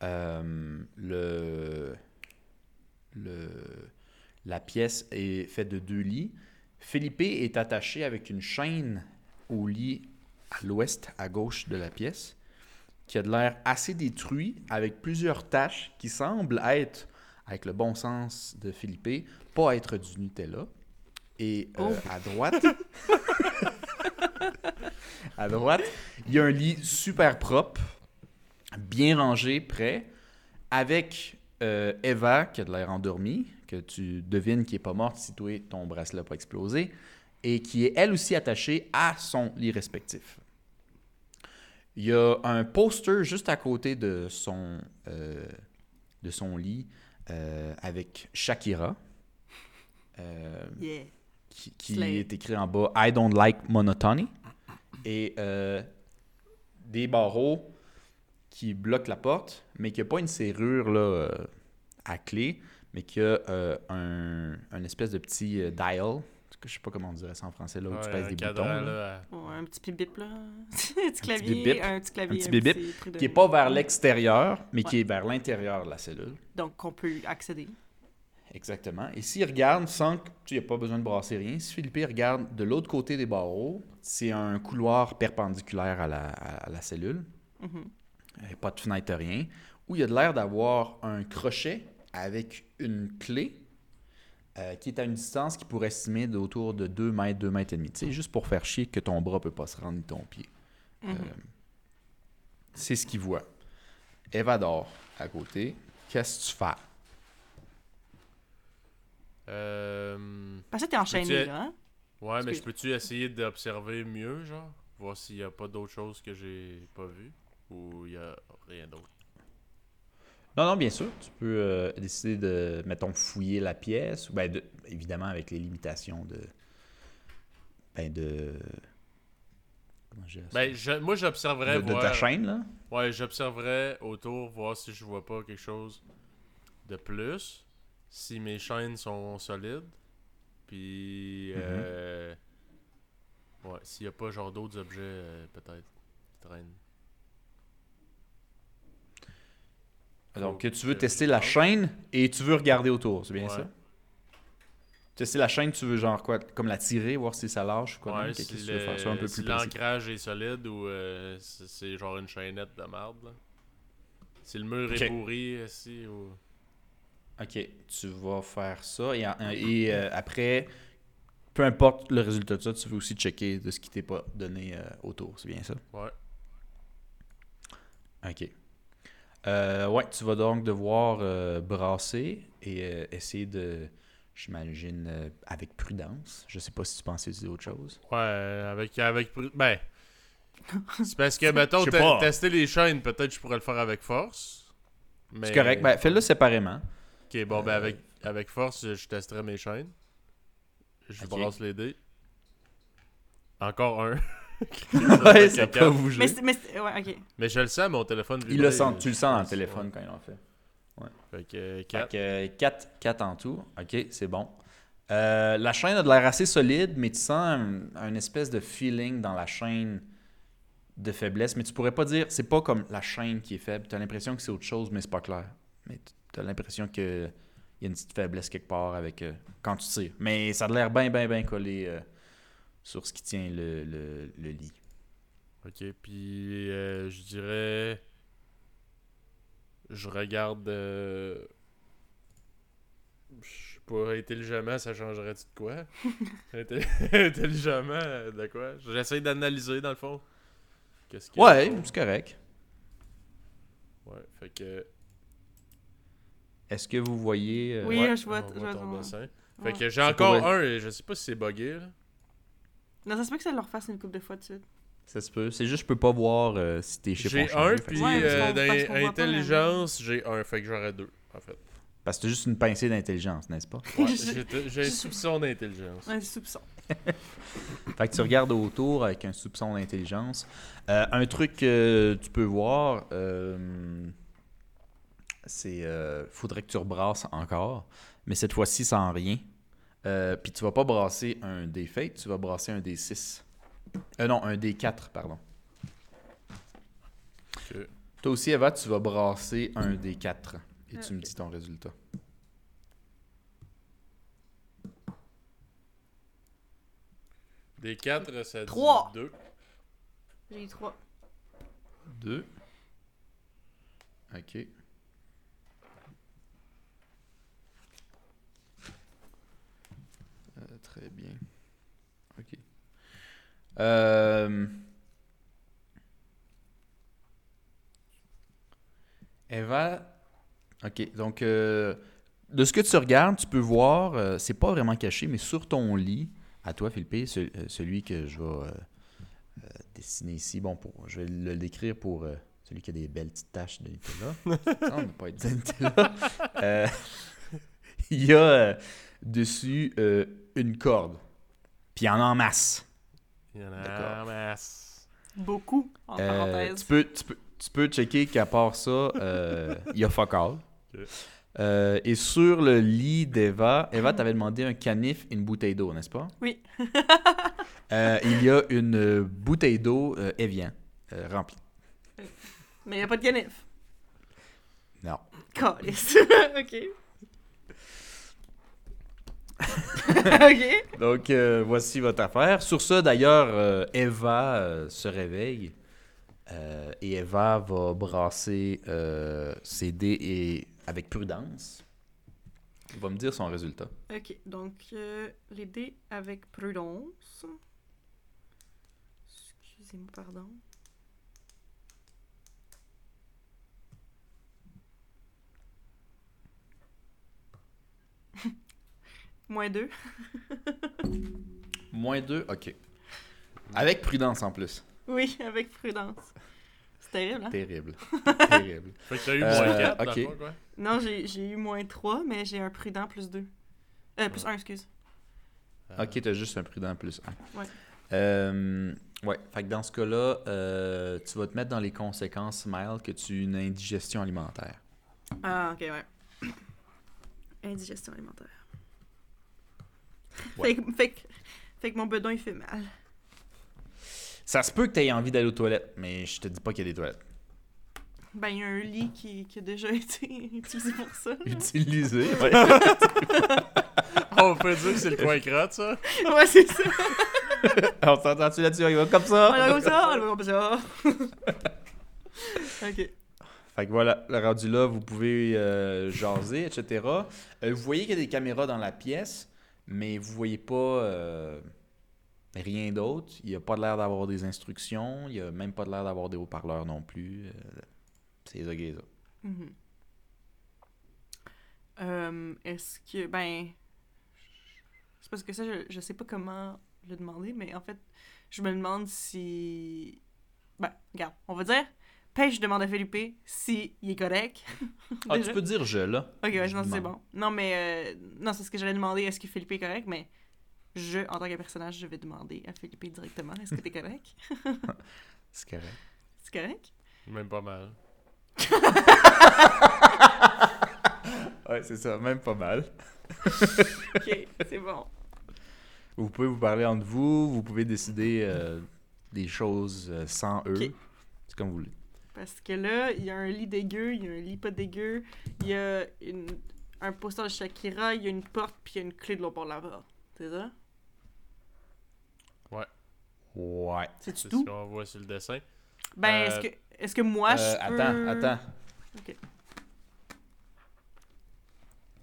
Le, le, la pièce est faite de deux lits. Philippe est attaché avec une chaîne au lit à l'ouest, à gauche de la pièce, qui a de l'air assez détruit, avec plusieurs taches qui semblent être, avec le bon sens de Philippe, pas être du Nutella. Et euh, Oh. à droite, [laughs] à droite, il y a un lit super propre, bien rangé, prêt, avec euh, Eva qui a de l'air endormie, que tu devines qui est pas morte si toi ton bracelet n'a pas explosé, et qui est elle aussi attachée à son lit respectif. Il y a un poster juste à côté de son, euh, de son lit euh, avec Shakira. Yeah. qui, est écrit en bas I don't like monotony et des barreaux qui bloquent la porte, mais qui n'a pas une serrure là, euh, à clé, mais qui a euh, un, un espèce de petit euh, dial. Je sais pas comment on dirait ça en français, là, où tu Ouais, pèses un des cadran, boutons. là. là, Ouais, un petit bip là. [laughs] un petit clavier. Un petit clavier. Un petit Qui est pas vers l'extérieur, mais qui est vers l'intérieur de la cellule. Donc, qu'on peut accéder. Exactement. Et s'il regarde sans que tu n'aies pas besoin de brasser rien, si Philippe regarde de l'autre côté des barreaux, c'est un couloir perpendiculaire à la, à la cellule. Mhm. Euh, Pas de fenêtre, rien. Où il y a de l'air d'avoir un crochet avec une clé euh, qui est à une distance qui pourrait estimer d'autour de 2 mètres, 2 mètres et demi. Tu sais, juste pour faire chier que ton bras peut pas se rendre ni ton pied. Mhm. Euh, c'est ce qu'il voit. Eva dort à côté. Qu'est-ce que tu fais? Euh... Parce que t'es enchaîné, Peux-tu- là, hein? Ouais, mais je peux-tu essayer d'observer mieux, genre? Voir s'il y a pas d'autres choses que j'ai pas vues? Ou il y a rien d'autre? Non, non, bien sûr. Tu peux euh, décider de, mettons, fouiller la pièce. ou Ben, de- évidemment, avec les limitations de. Ben, de. Comment je? Ben, je- moi j'observerais de, de ta chaîne, là? Ouais, j'observerais autour, voir si je vois pas quelque chose de plus. si mes chaînes sont solides. Puis. Euh, Ouais, s'il n'y a pas genre d'autres objets, euh, peut-être, qui traînent. Donc, tu veux que tester la chaîne et tu veux regarder autour, c'est bien Ouais. ça? Tester la chaîne, tu veux genre quoi? Comme la tirer, voir si ça lâche ou quoi? Ouais, si, l'ancrage est solide ou euh, c'est genre une chaînette de merde. Là. Si le mur est pourri, si ou. Ok, tu vas faire ça et, [clears throat] euh, après, peu importe le résultat de ça, tu veux aussi checker de ce qui t'est pas donné euh, autour, c'est bien ça? Ouais. Ok. Euh, ouais, tu vas donc devoir euh, brasser et euh, essayer de, j'imagine, euh, avec prudence. Je sais pas si tu pensais utiliser autre chose. Ouais, avec. avec ben. [laughs] C'est parce que, mettons, pas. tester les chaînes, peut-être je pourrais le faire avec force. Mais... C'est correct. Ben, fais-le séparément. Ok, bon, ben avec, avec force, je testerai mes chaînes. Je brasse les dés. Encore un. [laughs] [laughs] ouais, ça peut bouger. Mais, c'est- mais c'est- ouais, ok. Mais je le sens, mon téléphone Il le sent, tu le sens dans le téléphone quand il en fait. ouais. Fait que euh, Fait quatre. que 4, 4 en tout. Ok, c'est bon. Euh, la chaîne a de l'air assez solide, mais tu sens un, un espèce de feeling dans la chaîne de faiblesse. Mais tu pourrais pas dire, c'est pas comme la chaîne qui est faible. Tu as l'impression que c'est autre chose, mais c'est pas clair. Mais tu as l'impression qu'il y a une petite faiblesse quelque part avec euh, quand tu tires. Mais ça a l'air bien, bien, bien collé euh, sur ce qui tient le, le- le lit. Ok, puis euh, je dirais. Je regarde. euh, Je sais pas, intelligemment, ça changerait de quoi? [laughs] Intelli- [laughs] Intelligemment, euh, de quoi? J'essaie d'analyser dans le fond. Qu'est-ce qu'il Ouais, c'est correct. Ouais, fait que. Est-ce que vous voyez. euh, Oui, ouais, je vois- je vois ton. Ouais. Fait que j'ai encore un et je sais pas si c'est buggé là. Non, ça se peut que ça leur fasse une coupe de fois de suite. Ça se peut. C'est juste, je peux pas voir euh, si tes chiffres ont J'ai un, que puis Ouais, euh, qu'on- parce qu'on dans voit pas la- intelligence, j'ai un. Fait que j'aurais deux, en fait. Parce que t'as juste une pincée d'intelligence, n'est-ce pas? Ouais, [laughs] j'ai- un soupçon d'intelligence. Un soupçon. [laughs] Fait que tu regardes autour avec un soupçon d'intelligence. Euh, un truc que tu peux voir, euh, c'est. euh, faudrait que tu rebrasses encore, mais cette fois-ci sans rien. Euh, Puis tu vas pas brasser un des fêtes, tu vas brasser un des 6. Euh, non, un des 4, pardon. Ok. Toi aussi, Eva, tu vas brasser un des 4 et Ah, tu me dis ton résultat. Des 4, ça dit Trois. 2. J'ai eu trois. 2. Ok. Très bien. Ok. Euh... Eva. Ok, donc euh, de ce que tu regardes, tu peux voir, euh, c'est pas vraiment caché, mais sur ton lit, à toi, Philippe, ce- celui que je vais dessiner ici, bon, pour, je vais le décrire pour celui qui a des belles petites taches de Nutella. [laughs] Ça, on ne pas être Nutella. [laughs] Il y a dessus une corde. Puis il y en a en masse. Il y en a en masse. Beaucoup, en Euh, parenthèse. tu, peux, tu, peux, tu peux checker qu'à part ça, euh, [laughs] il y a fuck all. Euh, et sur le lit d'Eva, Eva, t'avais demandé un canif et une bouteille d'eau, n'est-ce pas? Oui. [laughs] Euh, il y a une bouteille d'eau euh, Evian euh, remplie. Mais il n'y a pas de canif. Non. Calice. [laughs] ok. [laughs] ok. Donc, euh, voici votre affaire. Sur ça, d'ailleurs, euh, Eva euh, se réveille et Eva va brasser ses dés et, avec prudence. Il va me dire son résultat. Ok, donc les dés avec prudence. Excusez-moi, pardon. Moins deux. [laughs] Moins 2, ok. Avec prudence en plus. Oui, avec prudence. C'est terrible, hein? Terrible. [laughs] Terrible. Fait que t'as eu Euh, moins 4, ok. dans quoi. Non, j'ai j'ai eu moins 3, mais j'ai un prudent plus 2. Euh, plus 1, excuse. Ok, t'as juste un prudent plus 1. Ouais. Euh, ouais, fait que dans ce cas-là, euh, tu vas te mettre dans les conséquences, Mile, que tu aies une indigestion alimentaire. Ah, ok, ouais. [coughs] indigestion alimentaire. Ouais. Fait, que- fait, que- fait que mon bedon, il fait mal. Ça se peut que tu aies envie d'aller aux toilettes, mais je te dis pas qu'il y a des toilettes. Ben, il y a un lit qui, qui a déjà [laughs] été utilisé pour ça. Utilisé. [laughs] Ouais. On peut dire que c'est le coin crotte, ça. ouais, c'est ça. [laughs] On s'entend-tu là-dessus? On y va comme ça? On va comme ça, on va comme ça. ok. Fait que voilà, le rendu là, vous pouvez euh, jaser, etc. Euh, vous voyez qu'il y a des caméras dans la pièce, mais vous voyez pas euh, rien d'autre. Il n'y a pas l'air d'avoir des instructions. Il n'y a même pas l'air d'avoir des haut-parleurs non plus. Euh, c'est ça qui est. Mhm. Euh, Est-ce que, ben. C'est parce que ça, je, je sais pas comment le demander, mais en fait, je me demande si. Ben, regarde, on va dire. Pêche demande à Felipe si il est correct. Ah, tu peux dire je, là. Ok, ouais, Je non, c'est bon. Non, mais. euh, non, c'est ce que j'allais demander. Est-ce que Felipe est correct? Mais je, en tant que personnage, je vais demander à Felipe directement. Est-ce que t'es correct? [laughs] C'est correct. C'est correct? Même pas mal. [laughs] Ouais, c'est ça, même pas mal. [laughs] Ok, c'est bon. Vous pouvez vous parler entre vous, vous pouvez décider euh, des choses euh, sans eux. C'est comme vous voulez. Parce que là, il y a un lit dégueu, il y a un lit pas dégueu, il y a une, un poster de Shakira, il y a une porte, puis il y a une clé de l'autre bord de la porte. C'est ça? Ouais. C'est C'est tout? ce qu'on voit sur le dessin. Ben, Euh, est-ce que, est-ce que moi, je Euh, peux... Attends, attends.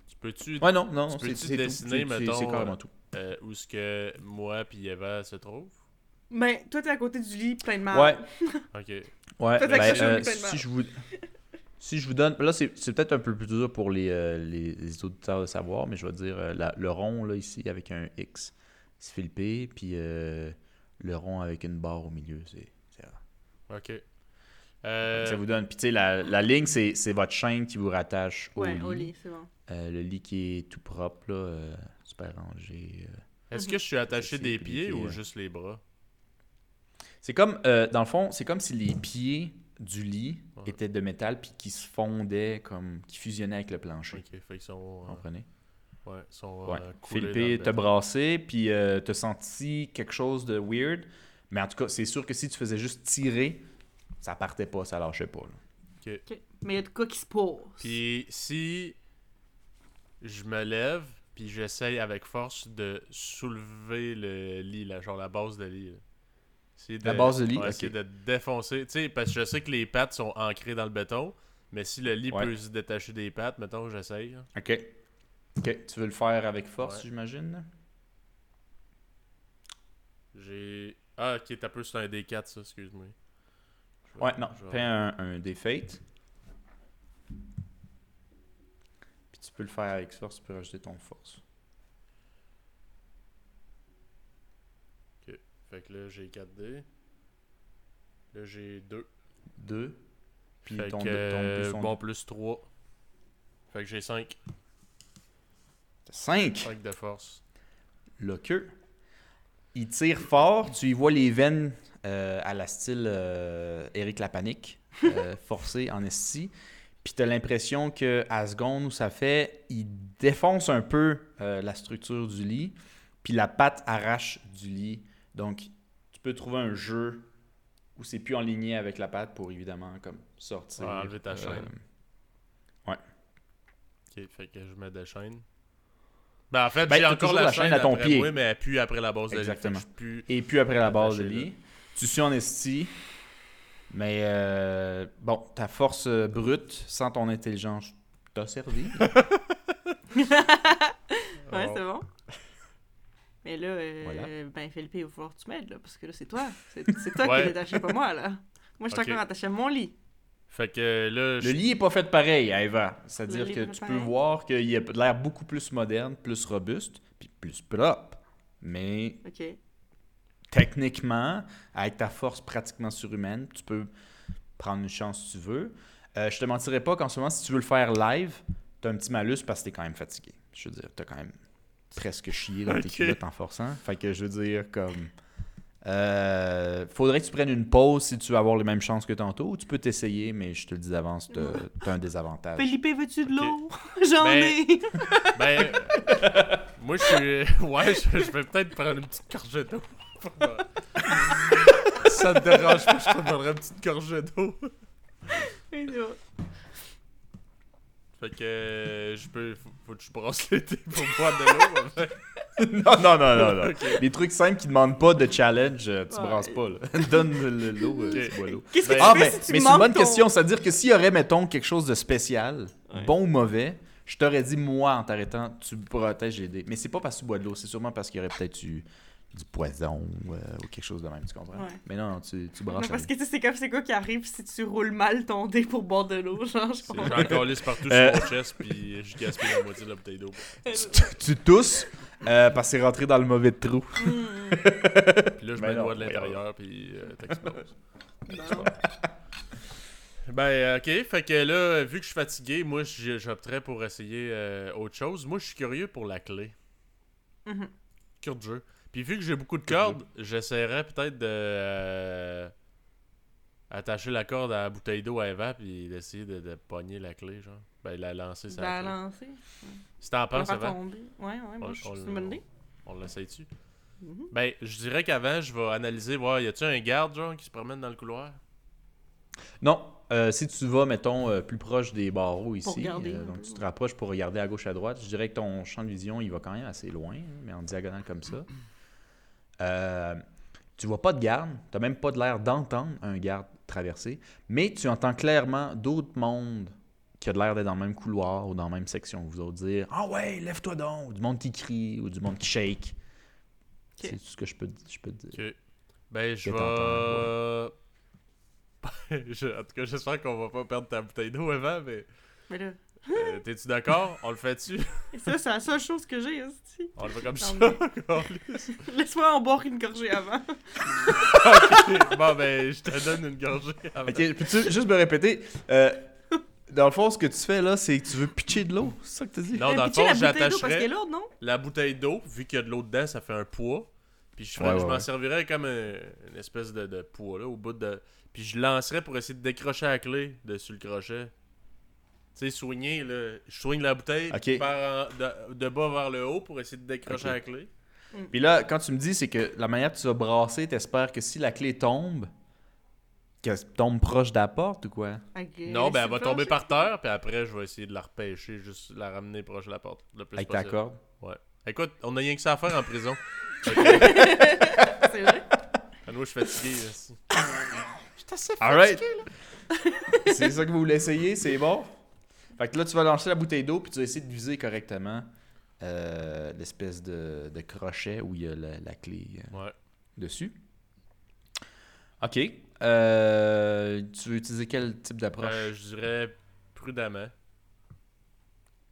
Tu peux-tu Ouais, non, non, Tu c'est peux-tu tout. dessiner, c'est- mettons, C'est carrément tout. euh, où ce que moi puis Eva se trouvent? Ben, toi, t'es à côté du lit, plein de mal. Ouais. [laughs] Ok. Ouais, ben, euh, si je vous si je vous donne là c'est c'est peut-être un peu plus dur pour les, euh, les, les auditeurs de savoir mais je vais dire euh, la- le rond là ici avec un X c'est Philippe puis euh, le rond avec une barre au milieu c'est. Ok. Euh, ça vous donne puis tu sais la, la ligne c'est c'est votre chaîne qui vous rattache au Ouais, lit, au lit, c'est bon. Euh, le lit qui est tout propre là euh, super rangé euh. Est-ce que je suis attaché des pieds ou juste les bras? C'est comme euh, dans le fond c'est comme si les pieds du lit Ouais. étaient de métal puis qui se fondaient comme qui fusionnaient avec le plancher Ok, fait qu'ils sont. vous euh, comprenez? ouais, ils sont. Ouais. euh, Philippe t'a brassé, puis euh, t'as senti quelque chose de weird. Mais en tout cas, c'est sûr que si tu faisais juste tirer, ça partait pas, ça lâchait pas. là. Ok. Mais il y a de quoi qui se pose. Puis si je me lève, puis j'essaye avec force de soulever le lit, là, genre la base de lit. là. La base de lit, ouais, ok. essayer de défoncer. Tu sais, parce que je sais que les pattes sont ancrées dans le béton, mais si le lit Ouais. peut se détacher des pattes, mettons, j'essaye. là. OK. OK. Tu veux le faire avec force, Ouais. j'imagine? J'ai. Ah, ok, t'as peu sur un D4, ça, excuse-moi. Ouais, non. je vais- Fais un, un défate. Puis tu peux le faire avec force, tu peux rajouter ton force. Fait que là, j'ai 4D. Là, j'ai 2. Deux. Puis Fait ton, que, ton euh, plus son- bon, plus 3. Fait que j'ai 5. Cinq. 5 de force. le queue. Il tire fort, tu y vois les veines euh, à la style euh, Eric Lapanique, euh, [laughs] forcé en esti. Puis tu as l'impression que à seconde où ça fait, il défonce un peu euh, la structure du lit, puis la patte arrache du lit. Donc tu peux trouver un jeu où c'est plus en ligne avec la patte pour évidemment comme sortir. Ouais, enlever ta euh, chaîne. Ok, fait que je mets des chaînes. Ben, en fait, Ben, j'ai encore toujours la, la chaîne chaîne à ton après pied. moi, mais elle pue après la base de lit. Exactement. plus- Et puis après la base de lit. Tu suis en esti. Mais euh, bon, ta force euh, brute, sans ton intelligence, t'a servi. [laughs] Ouais, Oh. c'est bon. Mais là, euh, Voilà. ben Philippe, il va falloir que tu m'aides, là, parce que là, c'est toi. [laughs] C'est c'est toi Ouais. qui es attaché, pas moi, là. Moi, je suis Ok. encore attaché à mon lit. Fait que là, Le je... lit est pas fait pareil, Eva. C'est-à-dire que tu peux pareil. voir qu'il a l'air beaucoup plus moderne, plus robuste, puis plus propre. Mais OK. techniquement, avec ta force pratiquement surhumaine, tu peux prendre une chance si tu veux. Euh, je te mentirais pas qu'en ce moment, si tu veux le faire live, tu as un petit malus parce que tu es quand même fatigué. Je veux dire, tu as quand même presque chié dans tes culottes en forçant. Fait que je veux dire, comme. Euh, faudrait que tu prennes une pause si tu veux avoir les mêmes chances que tantôt. Tu peux t'essayer, mais je te le dis d'avance, t'as t'as un désavantage. Felipe, veux-tu de l'eau? [laughs] J'en Ben, ai! [laughs] Ben, moi, je suis. [laughs] Ouais, je, je vais peut-être prendre une petite gorgée d'eau. Ça te dérange pas, je te prendrai une petite gorgée d'eau. Fait que euh, je peux. Faut, faut que je brasse l'été pour boire de l'eau. en fait. [laughs] non, non, non, non. non. [laughs] Les trucs simples qui demandent pas de challenge, euh, tu Ouais. brasses pas. Là. [laughs] Donne le- l'eau, euh, Ok. tu bois l'eau. Qu'est-ce que Ben- tu Ah, fais mais, si tu mais c'est une bonne ton- question. C'est-à-dire que s'il y aurait, mettons, quelque chose de spécial, Ouais. bon ou mauvais, je t'aurais dit, moi, en t'arrêtant, tu protèges les dés. Mais c'est pas parce que tu bois de l'eau, c'est sûrement parce qu'il y aurait peut-être eu du poison euh, ou quelque chose de même, tu comprends? Ouais. Mais non, non, tu, tu Non, brasses parce que tu sais, c'est comme c'est quoi qui arrive si tu roules mal ton dé pour boire de l'eau, genre, je comprends. J'ai encore lisse partout Euh. sur mon chest, puis je gaspille la moitié de la bouteille d'eau. tu, tu tousses euh, parce que c'est rentré dans le mauvais trou. Hmm. [laughs] Puis là, je Ben me non, noie de l'intérieur, puis euh, t'exploses. [laughs] Ben, euh, ok. Fait que là, vu que je suis fatigué, moi, j'opterais pour essayer euh, autre chose. Moi, je suis curieux pour la clé. Mhm. Cure de jeu. Puis vu que j'ai beaucoup de cordes, j'essaierais peut-être de. euh, attacher la corde à la bouteille d'eau à Eva, puis d'essayer de, de pogner la clé, genre. Ben, la lancer, ça. La lancer. Si t'en Pour penses, Eva, tomber. Ouais, ouais, moi, On- je on- une bonne idée. on l'essaye-tu? Mhm. Ben, je dirais qu'avant, je vais analyser, voir, y a-tu un garde, genre, qui se promène dans le couloir? Non, euh, si tu vas, mettons, euh, plus proche des barreaux ici, regarder euh, donc peu. tu te rapproches pour regarder à gauche, à droite, je dirais que ton champ de vision, il va quand même assez loin, hein, mais en diagonale comme ça. Euh, tu vois pas de garde, tu même pas de l'air d'entendre un garde traverser, mais tu entends clairement d'autres mondes qui a de l'air d'être dans le même couloir ou dans la même section vous autres dire « Ah ouais, lève-toi donc! » ou du monde qui crie ou du monde qui shake. C'est tout ce que je peux, je peux te dire. Ok. Ben, je vais. [laughs] Je- en tout cas, j'espère qu'on va pas perdre ta bouteille d'eau avant, mais. Mais là, euh, T'es-tu d'accord? On le fait-tu? ça, c'est la seule chose que j'ai, aussi. On le fait comme ça? Câlisse. [laughs] Laisse-moi en boire une gorgée avant. [laughs] Ok, Bon, ben, je te donne une gorgée avant. Ok, peux-tu juste me répéter euh, Dans le fond, ce que tu fais là, c'est que tu veux pitcher de l'eau C'est ça que tu dis Non, Eh, dans le fond, la bouteille d'eau parce j'attacherais qu'elle est lourde, non? la bouteille d'eau, vu qu'il y a de l'eau dedans, ça fait un poids. Puis je, ferais- Ouais, ouais, je m'en ouais. servirais comme un- une espèce de, de poids, là, au bout de... Puis je lancerais pour essayer de décrocher la clé dessus le crochet. Tu sais, soigner, là. Je soigne la bouteille Ok. par en- de, de bas vers le haut pour essayer de décrocher la clé. Puis là, quand tu me dis, c'est que la manière que tu vas brasser, t'espères que si la clé tombe, qu'elle tombe proche de la porte ou quoi? Non, ben elle va tomber par terre, puis après, je vais essayer de la repêcher, juste la ramener proche de la porte. Le plus Avec ta corde? Écoute, on a rien que ça à faire en prison. [laughs] C'est vrai. moi, je suis fatigué. là. Je suis assez Alright C'est ça que vous voulez essayer, c'est bon? Fait que là, tu vas lancer la bouteille d'eau, puis tu vas essayer de viser correctement euh, l'espèce de, de crochet où il y a la, la clé euh, Ouais. dessus. Ok. Euh, tu veux utiliser quel type d'approche? Euh, je dirais prudemment.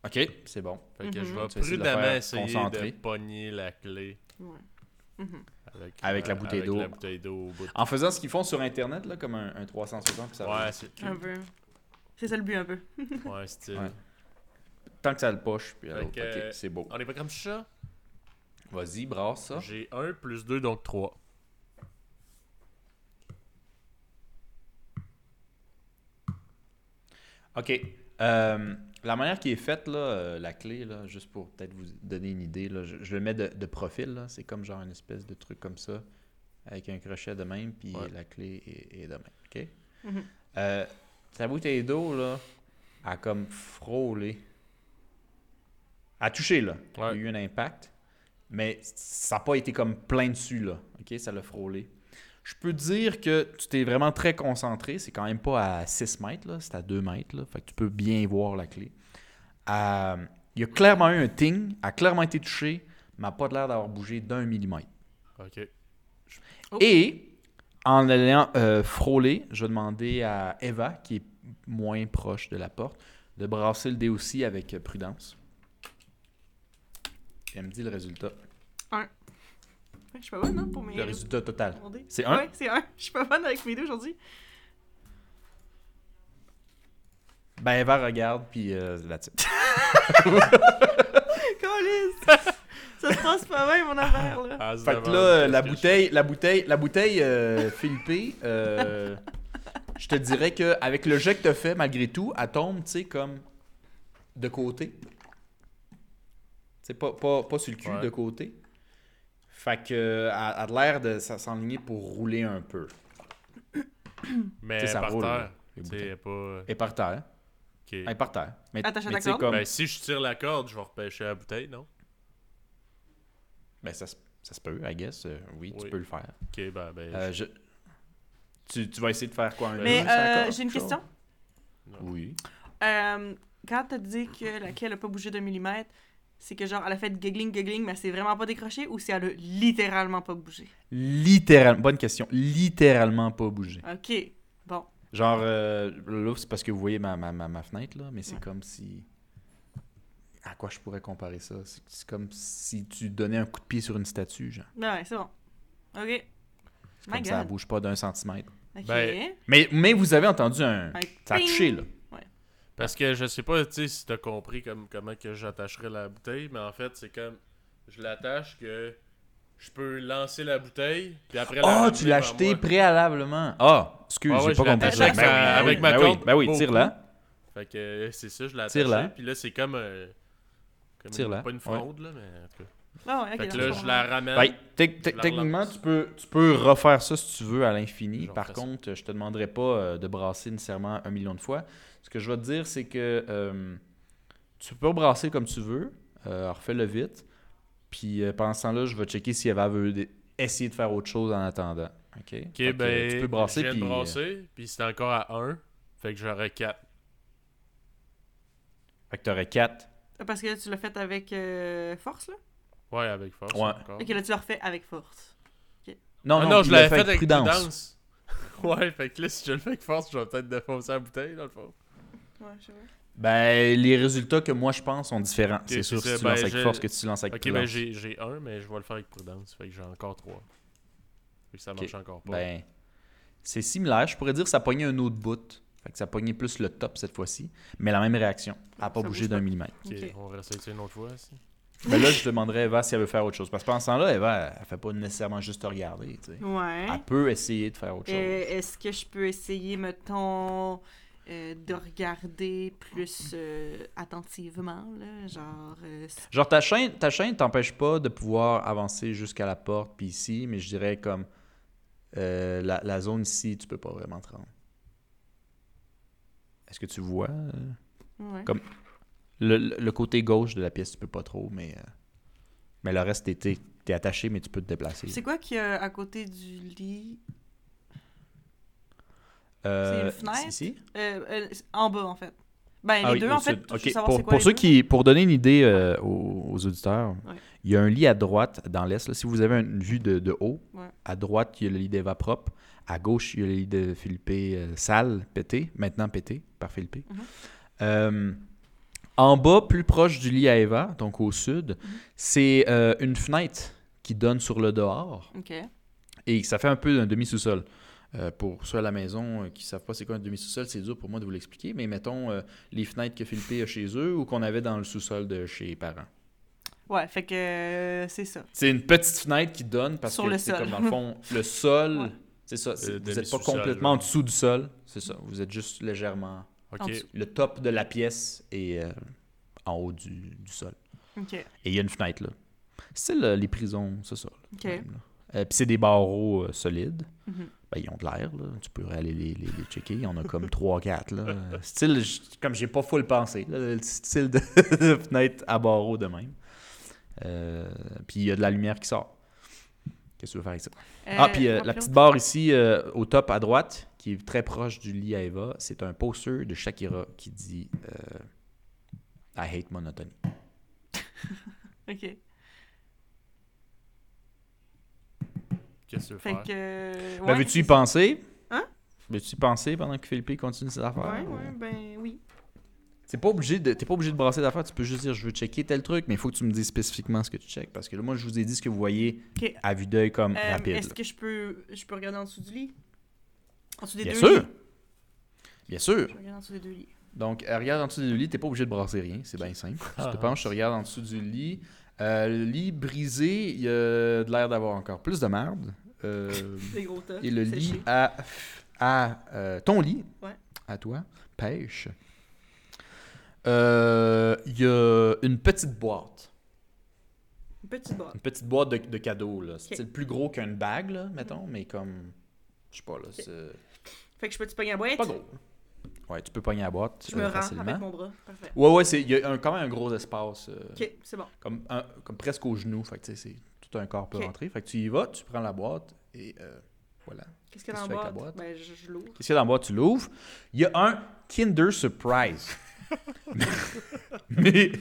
Ok, c'est bon. Fait que Mhm. je vais Tu vas essayer de prudemment essayer de pogner la clé Ouais. Avec, Avec la bouteille avec d'eau. la bouteille d'eau au bout. de- En faisant ce qu'ils font sur Internet, là, comme un, un 360, puis ça Ouais, c'est Un peu. C'est ça le but, un peu. ouais, style. Ouais. Tant que ça le poche, puis Fait alors, euh, c'est beau. On est pas comme ça? Vas-y, brasse ça. J'ai 1 plus 2, donc 3. Ok. Euh, la manière qui est faite, là, euh, la clé, là, juste pour peut-être vous donner une idée, là, je, je le mets de, de profil. C'est comme genre une espèce de truc comme ça, avec un crochet de même, puis Ouais. la clé est, est de même. Ok? Mhm. Euh, ta bouteille d'eau, là, a comme frôlé. A touché, là. Il y a eu un impact. Mais ça n'a pas été comme plein dessus, là. OK? Ça l'a frôlé. Je peux dire que tu t'es vraiment très concentré. C'est quand même pas à 6 mètres, là. C'est à 2 mètres, là. Fait que tu peux bien voir la clé. Euh, il y a clairement eu un ting, a clairement été touché, mais n'a pas l'air d'avoir bougé d'un millimètre. Ok. Oh. Et en allant euh, frôler, je vais demander à Eva, qui est moins proche de la porte, de brasser le dé aussi avec euh, prudence. Et elle me dit le résultat. Ouais, Je suis pas bonne, non, pour mes... Le résultat total. C'est un? Ouais, c'est un. Je suis pas bonne avec mes deux aujourd'hui. Ben Eva regarde, puis euh, that's [laughs] it. [laughs] Ça se passe pas bien, mon affaire, là. Ah, Fait que là, la bouteille, la bouteille, la bouteille, euh, Philippe, euh, je te dirais que avec le jet que t'as fait, malgré tout, elle tombe, tu sais, comme de côté. C'est pas, pas, pas sur le cul, Ouais. de côté. Fait que euh, elle elle a l'air de s'enligner pour rouler un peu. Mais Tu sais, ça par roule, terre. Tu elle est pas. Et par terre. Elle est par terre. Mais, Attache à mais ta tu sais, corde? comme, Ben, si je tire la corde, je vais repêcher la bouteille, non? Ben, ça, se- ça se peut, I guess. euh, oui, tu peux le faire. Ok, ben, ben. Euh, je- tu, tu vas essayer de faire quoi un Mais euh, j'ai une question. non. Oui. Euh, quand t'as dit que laquelle a pas bougé d'un millimètre, c'est que genre elle a fait giggling, giggling, mais elle s'est vraiment pas décrochée ou si elle a littéralement pas bougé? Littéralement, bonne question. Littéralement pas bougé. Ok, bon. Genre, euh, là, c'est parce que vous voyez ma, ma, ma, ma fenêtre, là, mais c'est Ouais. comme si. À quoi je pourrais comparer ça? C'est comme si tu donnais un coup de pied sur une statue, genre. Ben ouais, c'est bon. Ok. My comme ça, God. bouge pas d'un centimètre. Ok. Ben, Mais, mais vous avez entendu un. Un Ça a touché, là. Parce que je sais pas, tu sais, si t'as compris comme, comment que j'attacherais la bouteille, mais en fait, c'est comme. Je l'attache que. Je peux lancer la bouteille, puis après la Ah, ramener tu l'as acheté moi. préalablement. Ah, excuse, Ah j'ai ouais, pas je l'ai compris ça. avec Ben ben avec ma ben oui, corde Ben oui, beaucoup. tire-la. Fait que euh, c'est ça, je l'ai attaché, puis là, c'est comme. euh, comme Tire-la, Pas une ouais. fraude, là, mais en tout cas. Ah ouais. Fait que là, je la ramène. Ben, Je la techniquement, tu peux, tu peux refaire ça si tu veux à l'infini. Par ça. contre, je te demanderai pas euh, de brasser nécessairement un million de fois. Ce que je vais te dire, c'est que euh, tu peux brasser comme tu veux. Euh, Refais-le vite. Puis euh, pendant ce temps-là, je vais checker si Eva veut d- essayer de faire autre chose en attendant. OK? Fait Ok, que, ben. tu peux brasser. Je viens de Puis, euh, brasser, puis c'est encore à 1. Fait que j'aurais 4. fait que tu aurais 4. Parce que là, tu l'as fait avec euh, force, là? Ouais, avec force. Ouais. encore. Ok, là, tu l'as refait avec force. Non, Ah non, non, je l'a l'avais fait fait avec avec prudence. prudence. [laughs] ouais, fait que là, si je le fais avec force, je vais peut-être défoncer la bouteille, dans le fond. Ouais, je sais pas. Ben, les résultats que moi je pense sont différents. c'est c'est sûr si tu ben, lances avec je- force que tu lances avec Ok, prudence. ben j'ai un, mais je vais le faire avec prudence. Fait que j'ai encore 3. Fait que ça Ok. marche encore pas. Ben, c'est similaire. Je pourrais dire que ça pognait un autre bout. Fait que ça pognait plus le top cette fois-ci. Mais la même réaction. Elle n'a pas Ça bougé d'un millimètre. ok, ok. on va essayer ça une autre fois. aussi. Ben là, je demanderais à Eva si elle veut faire autre chose. Parce que pendant ce temps-là, Eva, elle fait pas nécessairement juste te regarder. tu sais. Ouais. Elle peut essayer de faire autre chose. Euh, Est-ce que je peux essayer, mettons, euh, de regarder plus euh, attentivement, là? Genre. euh, Genre, ta chaîne ta chaîne t'empêche pas de pouvoir avancer jusqu'à la porte, puis ici, mais je dirais comme euh, la, la zone ici, tu peux pas vraiment te rendre. Est-ce que tu vois euh, ouais. Comme- le, le- côté gauche de la pièce, tu peux pas trop, mais, euh, mais le reste, t'es, t'es- t'es attaché, mais tu peux te déplacer. C'est quoi qu'il y a à côté du lit? Euh, c'est une fenêtre? Ici? Euh, en bas, en fait. Ben, les Ah oui, deux, en fait. savoir Pour, c'est quoi pour les ceux deux. qui, pour donner une idée euh, aux, aux auditeurs, Ouais. il y a un lit à droite dans l'est. Si vous avez une vue de, de haut, Ouais. à droite, il y a le lit d'Eva propre. À gauche, il y a le lit de Philippe euh, sale, pété, maintenant pété par Philippe. Mhm. Euh, en bas, plus proche du lit à Eva, donc au sud, Mhm. c'est euh, une fenêtre qui donne sur le dehors. Et ça fait un peu un demi-sous-sol. Euh, pour ceux à la maison euh, qui ne savent pas c'est quoi un demi-sous-sol, c'est dur pour moi de vous l'expliquer, mais mettons euh, les fenêtres que Philippe a chez eux ou qu'on avait dans le sous-sol de chez les parents. Ouais, fait que euh, c'est ça. C'est une petite fenêtre qui donne parce Sur que le c'est sol. comme dans le fond, le sol, Ouais. c'est ça. vous n'êtes pas complètement en dessous du sol, c'est ça. Vous êtes juste légèrement. Le top de la pièce est euh, en haut du, du sol. Ok. Et il y a une fenêtre là. C'est le- les prisons, c'est ça. là, Ok. quand même, là. Euh, Puis c'est des barreaux euh, solides. Mhm. Ben, ils ont de l'air, là. Tu peux aller les, les, les checker. Il y en a comme 3-4, là. Euh, Style, comme j'ai pas full pensé, là, le style de, de [laughs] fenêtre à barreaux de même. Euh, puis il y a de la lumière qui sort. Qu'est-ce que tu veux faire avec ça? ah, puis euh, la petite barre ici, euh, au top à droite, qui est très proche du lit à Eva, c'est un poster de Shakira qui dit euh, I hate monotony. [laughs] Ok. Qu'est-ce que tu veux Fait faire? que. euh, Ben, veux-tu y c'est- penser? Hein? Veux-tu y penser pendant que Philippe continue ses affaires? Ouais, ou- ouais, ben oui. C'est pas obligé de, t'es pas obligé de brasser d'affaires, tu peux juste dire je veux checker tel truc, mais il faut que tu me dises spécifiquement ce que tu checkes. Parce que là, moi, je vous ai dit ce que vous voyez à vue d'œil comme Euh, rapide. Est-ce là. que je peux, je peux regarder en dessous du lit? En dessous des Bien deux sûr! lits? Bien sûr! Je regarde en dessous des deux lits. Donc, euh, regarde en dessous du lit, t'es pas obligé de brasser rien, c'est bien simple. Tu te Ah. penches, tu regardes en dessous du lit. Euh, le lit brisé, il y a de l'air d'avoir encore plus de merde. Euh, [laughs] et le lit à, à euh, ton lit, Ouais. à toi, pêche. Euh, Il y a une petite boîte. Une petite boîte. Une petite boîte de, de cadeaux. là. C'est plus gros qu'une bague, là, mettons, mais comme. Je sais pas, là. C'est Fait que je peux-tu pogner la boîte? pas gros. Ouais, tu peux pogner la boîte Je me euh, rends facilement. avec mon bras. Parfait. Ouais, ouais, c'est- il y a un- quand même un gros espace. euh, Ok, c'est bon. comme, un- comme presque au genou. Fait que tu sais, c'est tout un corps peut Ok. rentrer. Fait que tu y vas, tu prends la boîte et euh, voilà. Qu'est-ce qu'il y a dans la boîte? Ben, je, je l'ouvre. Qu'est-ce qu'il y a dans la boîte? Tu l'ouvres. Il y a un Kinder Surprise. [laughs] Mais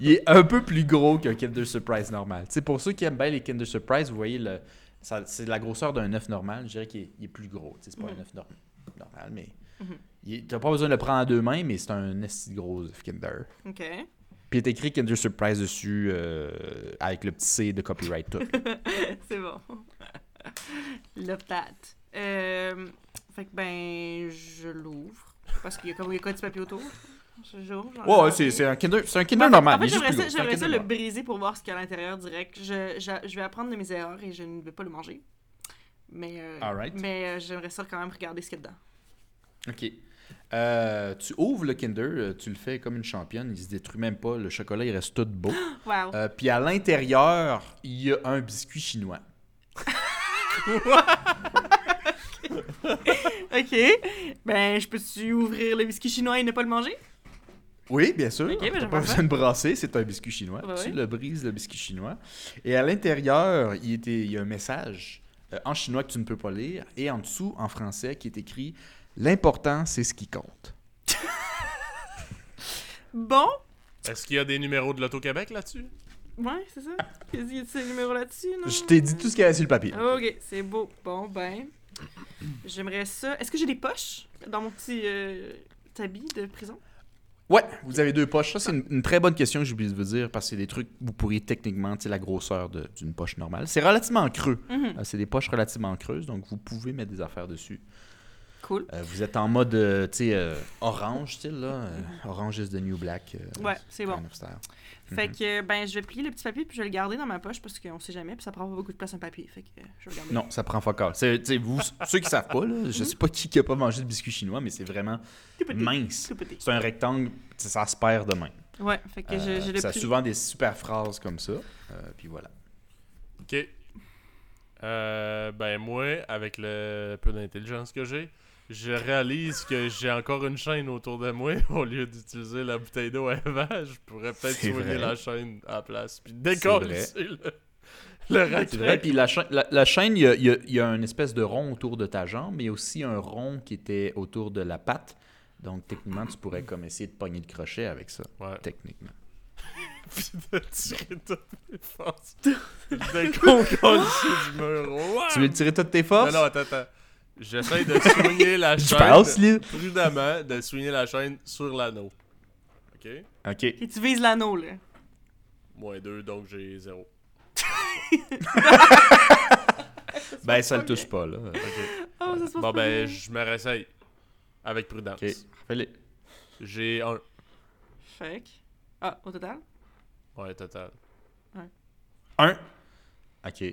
il est un peu plus gros qu'un Kinder Surprise normal. Tu sais, pour ceux qui aiment bien les Kinder Surprise, vous voyez, le, c'est la grosseur d'un œuf normal. Je dirais qu'il est, plus gros. C'est pas Mhm. un œuf norm- normal, mais Mhm. tu n'as pas besoin de le prendre à deux mains, mais c'est un gros œuf Kinder. Ok. Puis il est écrit Kinder Surprise dessus euh, avec le petit C de copyright tout. [laughs] c'est bon. Love that. Euh, fait que ben, je l'ouvre. Parce qu'il y a comme il y a quoi de papier autour? Ai Ouais, c'est un Kinder, c'est un Kinder normal. En fait, j'aimerais ça, ça le briser pour voir ce qu'il y a à l'intérieur direct. Je, je, je vais apprendre de mes erreurs et je ne vais pas le manger. Mais, euh, mais euh, j'aimerais ça quand même regarder ce qu'il y a dedans. Ok. Euh, tu ouvres le Kinder, euh, tu le fais comme une championne, il se détruit même pas, le chocolat il reste tout beau. [gasps] Wow. Euh, Puis à l'intérieur, il y a un biscuit chinois. [laughs] ok. Ben, je peux-tu ouvrir le biscuit chinois et ne pas le manger? Oui, bien sûr. Ok, ben, pas besoin de brasser, c'est un biscuit chinois. Tu le brises, le biscuit chinois. Et à l'intérieur, il, était- il y a un message euh, en chinois que tu ne peux pas lire et en dessous, en français, qui est écrit L'important, c'est ce qui compte. [laughs] Bon. Est-ce qu'il y a des numéros de l'Auto-Québec là-dessus? Ouais, c'est ça. Qu'est-ce qu'il y a de ce numéro là-dessus, non? Je t'ai dit tout ce qu'il y avait sur le papier. Ok, c'est beau. Bon, ben. J'aimerais ça. Est-ce que j'ai des poches dans mon petit euh, habit de prison? Ouais, vous avez deux poches. Ça, c'est une, une très bonne question que j'ai oublié de vous dire parce que c'est des trucs que vous pourriez techniquement, tu sais, la grosseur de- d'une poche normale. C'est relativement creux. Mhm. Euh, c'est des poches relativement creuses, donc vous pouvez mettre des affaires dessus. Cool. Euh, vous êtes en mode, euh, tu sais, euh, orange, style, là. euh, orange is the new black. euh, Ouais, c'est bon. Fait que, ben, je vais plier le petit papier puis je vais le garder dans ma poche parce qu'on sait jamais puis ça prend pas beaucoup de place un papier. Fait que euh, je vais le garder. Non, ça prend focal. C'est, tu sais, vous, [laughs] ceux qui savent pas, là, je sais pas qui qui a pas mangé de biscuit chinois, mais c'est vraiment mince. C'est un rectangle, ça se perd de main. Ouais, fait que je, Euh, je le ça a souvent des super phrases comme ça. Euh, puis voilà. Ok. Euh, ben moi, avec le peu d'intelligence que j'ai, je réalise que j'ai encore une chaîne autour de moi. [laughs] Au lieu d'utiliser la bouteille d'eau à Eva, je pourrais peut-être soigner la chaîne à la place. Puis décoller le, [laughs] le. C'est vrai. Puis la, cha- la, la chaîne, il y a, y a- il y a une espèce de rond autour de ta jambe, mais aussi un rond qui était autour de la patte. Donc, techniquement, tu pourrais comme essayer de pogner le crochet avec ça. Ouais. Techniquement. [laughs] Puis de tirer toutes les forces. Déconcoller du mur. Tu veux tirer toutes tes Non, forces? non, attends, attends. J'essaie de soigner la [laughs] chaîne. pense. Prudemment, de soigner la chaîne sur l'anneau. Ok? OK. Et tu vises l'anneau, là. Moins 2, donc j'ai 0. [laughs] Ben, ça le touche pas, là. Oh, ça se passe Bon, ben, bien. je me réessaye. Avec prudence. OK. Fais-le. J'ai un. Fait que... Ah, au total? Ouais, total. Un. OK.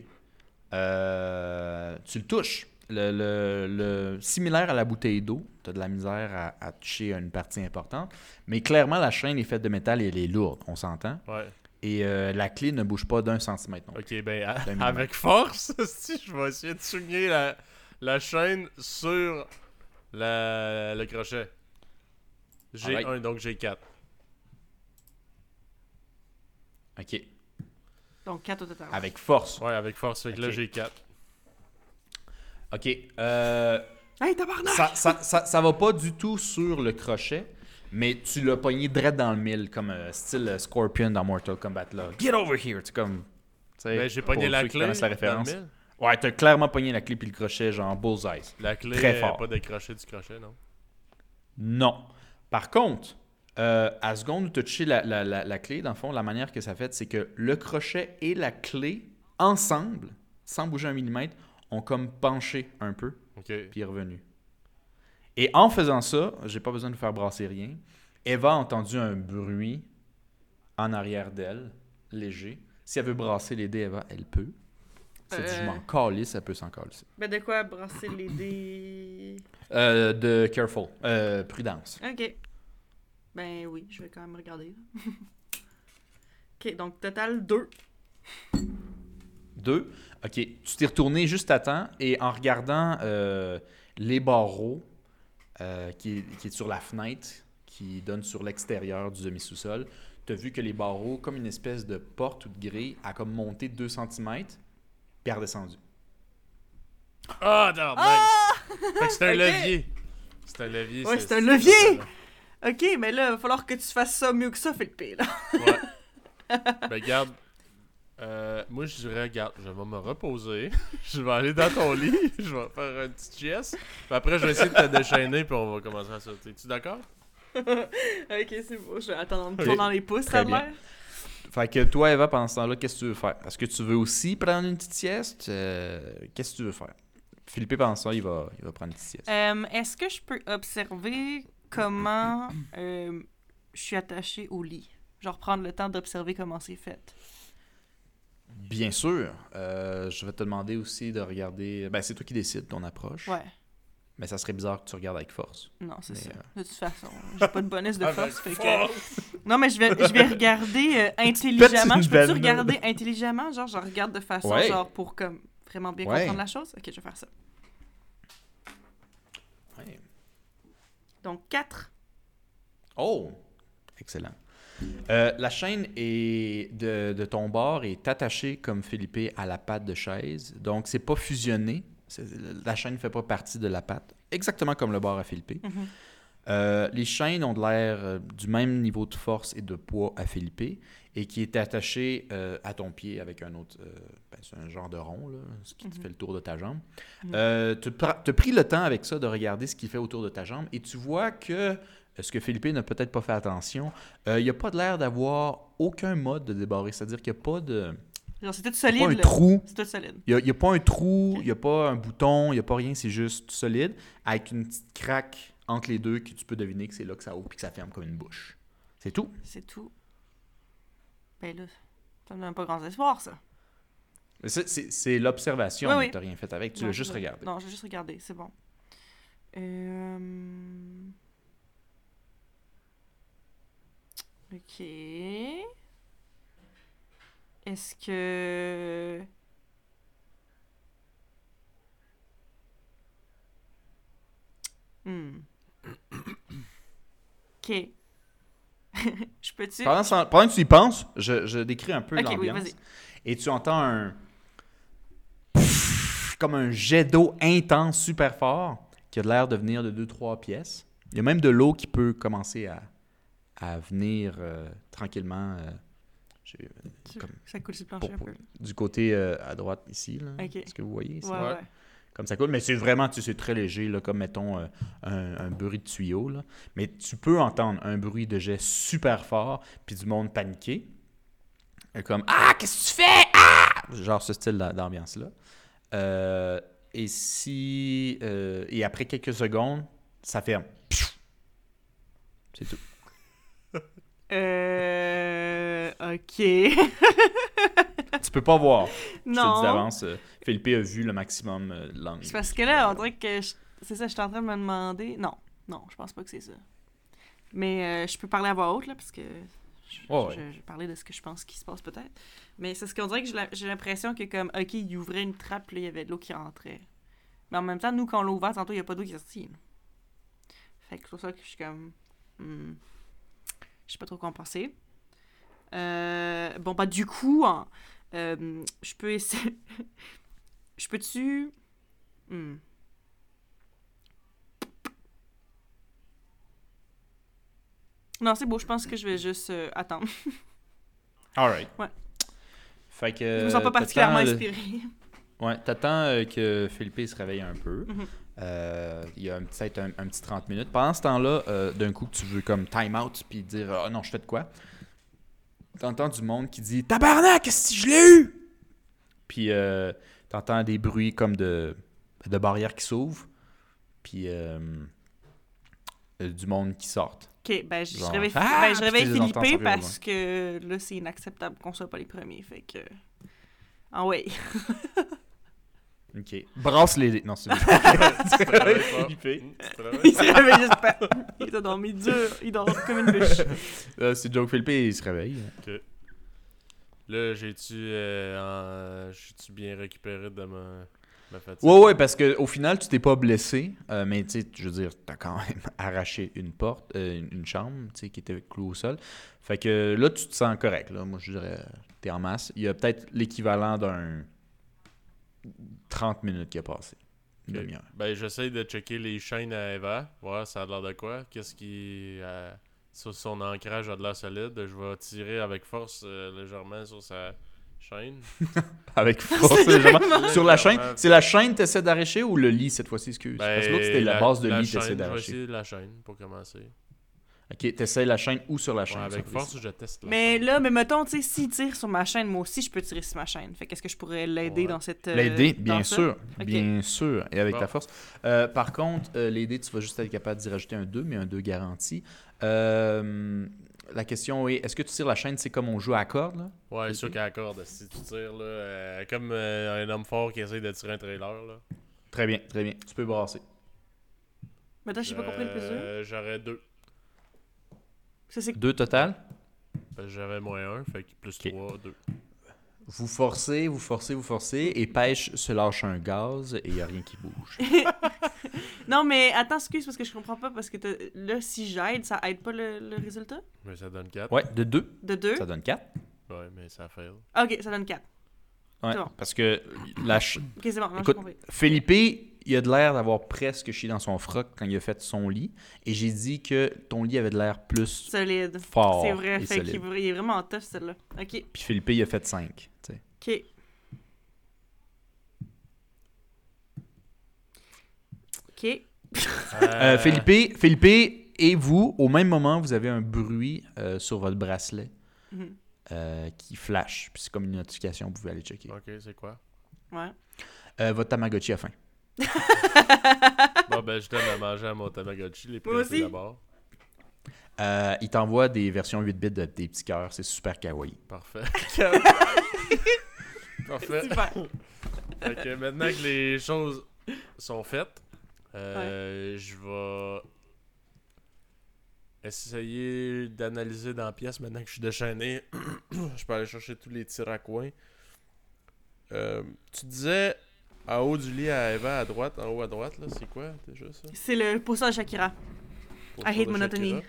Euh, tu le touches. Le, le- le- similaire à la bouteille d'eau, tu as de la misère à, à toucher à une partie importante. Mais clairement, la chaîne est faite de métal et elle est lourde, on s'entend. Ouais. Et euh, la clé ne bouge pas d'un centimètre. non plus. Ok, ben, à- [laughs] avec force, [laughs] si je vais essayer de soigner la, la chaîne sur la, le crochet. J'ai Alright. un, donc j'ai 4. OK. Donc, 4 au total. Avec force. Ouais, avec force, fait que là, j'ai 4. OK. Euh, Hey, tabarnak! ça, ça, ça, ça va pas du tout sur le crochet, mais tu l'as pogné direct dans le mille, comme euh, style euh, Scorpion dans Mortal Kombat. Là. Get over here! C'est comme. tu sais, Ben, j'ai pogné la clé. la dans référence. le mille. Ouais, t'as clairement pogné la clé puis le crochet, genre bullseye. La clé, Très fort. pas décroché du crochet, non? Non. Par contre, euh, à seconde où tu as touché la, la, la, la clé, dans le fond, la manière que ça fait, c'est que le crochet et la clé, ensemble, sans bouger un millimètre, ont comme penché un peu, puis est revenu. Et en faisant ça, j'ai pas besoin de faire brasser rien. Eva a entendu un bruit en arrière d'elle, léger. Si elle veut brasser les dés, Eva, elle peut. Si elle dit, je Euh. m'en calisse, elle peut s'en calisser. Ben de quoi brasser les dés? Euh, de careful. Euh, prudence. Ok. Ben oui, je vais quand même regarder. [laughs] ok, donc total 2. Deux. Ok, tu t'es retourné juste à temps et en regardant euh, les barreaux euh, qui, est, qui est sur la fenêtre qui donne sur l'extérieur du demi-sous-sol, tu as vu que les barreaux, comme une espèce de porte ou de grille, a comme monté 2 cm puis a redescendu. Ah, non, Fait que c'est un [laughs] levier. C'est un levier. Ouais, c'est- c'est un levier! Ok, mais là, il va falloir que tu fasses ça mieux que ça, Philippe. Là. Ouais. [laughs] ben, garde. Euh, moi, je dirais, regarde, je vais me reposer. [laughs] je vais aller dans ton [laughs] lit. je vais faire un petit chest. Puis après, je vais essayer de te déchaîner. Puis on va commencer à sauter. Es-tu d'accord? [laughs] ok, c'est beau. Je vais attendre de me Ok. tourner dans les pouces, Très ça a bien. l'air. Fait que toi, Eva, pendant ce temps-là, qu'est-ce que tu veux faire? Est-ce que tu veux aussi prendre une petite sieste? Euh, qu'est-ce que tu veux faire? Philippe, pendant ce temps, il va, il va prendre une petite sieste. Euh, Est-ce que je peux observer comment euh, je suis attachée au lit? Genre prendre le temps d'observer comment c'est fait. Bien sûr. Euh, je vais te demander aussi de regarder. Ben, c'est toi qui décides ton approche. Ouais. Mais ça serait bizarre que tu regardes avec force. Non, c'est ça. euh, De toute façon, j'ai pas de bonus de Ah, force. ben, fait que- force! [laughs] Non, mais je vais, je vais regarder euh, [laughs] intelligemment. Je peux-tu regarder intelligemment? Genre, je regarde de façon, Ouais. genre, pour comme vraiment bien Ouais. comprendre la chose? Ok, je vais faire ça. Ouais. Donc, 4. Oh! Excellent. Euh, la chaîne est de, de ton bord est attachée comme Philippe à la patte de chaise. Donc, c'est pas fusionné. La chaîne ne fait pas partie de la patte. Exactement comme le bord à Philippe. Mhm. Euh, les chaînes ont de l'air euh, du même niveau de force et de poids à Philippe et qui est attaché à ton pied avec un autre. ben, c'est un genre de rond, là, ce qui te Mhm. fait le tour de ta jambe. Mhm. Euh, tu as pris le temps avec ça de regarder ce qu'il fait autour de ta jambe et tu vois que ce que Philippe n'a peut-être pas fait attention, euh, il n'y a pas de l'air d'avoir aucun mode de débarrer. C'est-à-dire qu'il n'y a pas de. C'est tout il y a solide. pas un trou. C'est tout solide. Il n'y a, pas un trou, il n'y a pas un bouton, il n'y a pas rien, c'est juste solide, avec une petite craque entre les deux que tu peux deviner que c'est là que ça ouvre et que ça ferme comme une bouche. C'est tout. C'est tout. Ben là, ça me donne pas grand espoir, ça. C'est l'observation, Oui, oui. tu n'as rien fait avec, tu l'as juste regardé. Non, j'ai juste regardé, c'est bon. Euh... Ok. Est-ce que... Hmm. Ok. [laughs] Je peux-tu... Pendant, pendant que tu y penses, je, je décris un peu l'ambiance. et tu entends un. comme un jet d'eau intense, super fort, qui a l'air de venir de 2-3 pièces. Il y a même de l'eau qui peut commencer à, à venir euh, tranquillement euh, comme Ça coule sur le plancher pour- un peu. du côté euh, à droite ici. Là. Est-ce que vous voyez ici? Ouais, Ouais. ouais. Comme ça coule. Mais c'est vraiment, tu sais, c'est très léger, là, comme mettons euh, un, un bruit de tuyau. Là. Mais tu peux entendre un bruit de jet super fort, puis du monde paniqué. Comme Ah, qu'est-ce que tu fais? Ah! Genre ce style d'a- d'ambiance-là. Euh, et si. euh, et après quelques secondes, ça ferme. C'est tout. Euh... Ok. Tu peux pas voir. Je te dis non. d'avance. euh, Philippe a vu le maximum euh, de l'angle. C'est parce que là, on dirait que... je- C'est ça, je suis en train de me demander... Non, non, je pense pas que c'est ça. Mais euh, je peux parler à voix haute, là, parce que... Je, Ouais, ouais. je- je vais parler de ce que je pense qui se passe peut-être. Mais c'est ce qu'on dirait que j'ai l'impression que comme, OK, il ouvrait une trappe, là, il y avait de l'eau qui rentrait. Mais en même temps, nous, quand on l'a ouvert, tantôt, il n'y a pas d'eau qui est sortie. Fait que c'est pour ça que je suis comme... hmm, je sais pas trop quoi en penser. Euh, bon, bah, du coup, en- euh, je peux essayer... [laughs] je peux-tu... Hmm. Non, c'est beau, je pense que je vais juste euh, attendre. [laughs] Alright. Ouais. Fait que. je me sens pas particulièrement inspirée. Ouais, t'attends que Philippe se réveille un peu. Mhm. Euh, il y a peut-être un, un petit 30 minutes. Pendant ce temps-là, euh, d'un coup, tu veux comme time out puis dire Ah non, je fais de quoi? T'entends du monde qui dit Tabarnak, que je l'ai eu? Puis euh, t'entends des bruits comme de, de barrières qui s'ouvrent. Puis euh, du monde qui sortent. Ok, ben je Genre, réveille, ah, ben, je réveille Philippe parce que là, c'est inacceptable qu'on soit pas les premiers. Fait que. Ah ouais. [laughs] Ok. Brasse les dés. Non, c'est [laughs] Tu travailles pas. Philippe. Tu travailles Il s'est réveillé, j'espère. Il a dormi dur. Il dort comme une bûche. [laughs] Euh, c'est Joke Philippe, il se réveille. Là, j'ai-tu euh, en- j'ai-tu bien récupéré de ma, ma fatigue? Ouais, ouais, parce que au final, tu t'es pas blessé, euh, mais tu sais, je veux dire, t'as quand même [laughs] arraché une porte, euh, une- une chambre, tu sais, qui était clouée au sol. Fait que là, tu te sens correct, là. Moi, je dirais, t'es en masse. Il y a peut-être l'équivalent d'un 30 minutes qui a passé. Une Ok. demi-heure. Ben, j'essaye de checker les chaînes à Eva, voir ça a l'air de quoi? Qu'est-ce qui. euh, sur son ancrage a de l'air solide? Je vais tirer avec force euh, légèrement sur sa chaîne. [laughs] Avec [laughs] force, légèrement. Sur la chaîne, c'est la chaîne que t'essaies d'arracher ou le lit cette fois-ci, excuse? Ben, parce que l'autre, c'était la, base de lit t'essaies Je vais d'arracher. essayer la chaîne pour commencer. Ok, t'essayes la chaîne ou sur la Ouais, chaîne. avec force, je teste la Mais chaîne. là, mais mettons, tu sais, s'il tire sur ma chaîne, moi aussi, je peux tirer sur ma chaîne. Fait qu'est-ce que je pourrais l'aider Ouais. dans cette. euh, L'aider, bien ça? sûr. Bien sûr. Et avec Bon. ta force. Euh, par contre, euh, l'aider, tu vas juste être capable d'y rajouter un 2, mais un 2 garanti. Euh, la question est est-ce que tu tires la chaîne, c'est comme on joue à corde là? Ouais, sûr qu'elle accorde. Si tu tires, là, euh, comme euh, un homme fort qui essaye de tirer un trailer, là. Très bien, très bien. Tu peux brasser. Mais attends, j'ai pas compris le plus dur. J'aurais deux. 2 total? Que J'avais moins un, fait que plus Ok. trois, deux. Vous forcez, vous forcez, vous forcez, et Pêche se lâche un gaz et il n'y a rien qui bouge. [laughs] Non, mais attends, excuse, parce que je comprends pas. Parce que là, si j'aide, ça aide pas le, le résultat? Mais ça donne quatre. Ouais, de 2, De 2 ça donne 4. Ouais, mais ça fail. Ok, ça donne 4. Ouais, C'est bon. parce que la ch- Ok, c'est bon, Écoute, compris. Philippe, il a de l'air d'avoir presque chié dans son froc quand il a fait son lit. Et j'ai dit que ton lit avait de l'air plus Solide. fort. c'est vrai, et fait solide. qu'il est- il est vraiment tough, celle-là. Ok, Puis Philippe, il a fait 5. ok. Ok. Euh, Philippe, Philippe et vous, au même moment, vous avez un bruit euh, sur votre bracelet Mhm. euh, qui flash. Puis c'est comme une notification, vous pouvez aller checker. Ok, c'est quoi? Ouais. Euh, votre Tamagotchi a faim. [laughs] Bon, ben, je donne à manger à mon Tamagotchi, les Moi plus aussi. d'abord. Euh, il t'envoie des versions 8 bits de des petits cœurs. C'est super kawaii. Parfait. [laughs] Parfait. Super. Fait que maintenant que les choses sont faites, euh, je vais essayer d'analyser dans la pièce maintenant que je suis déchaîné. [clears throat] je peux aller chercher tous les tirs à coin. Euh, tu disais en haut du lit à Eva à droite, en haut à droite, là, c'est quoi déjà ça? C'est le de Shakira. I hate monotony.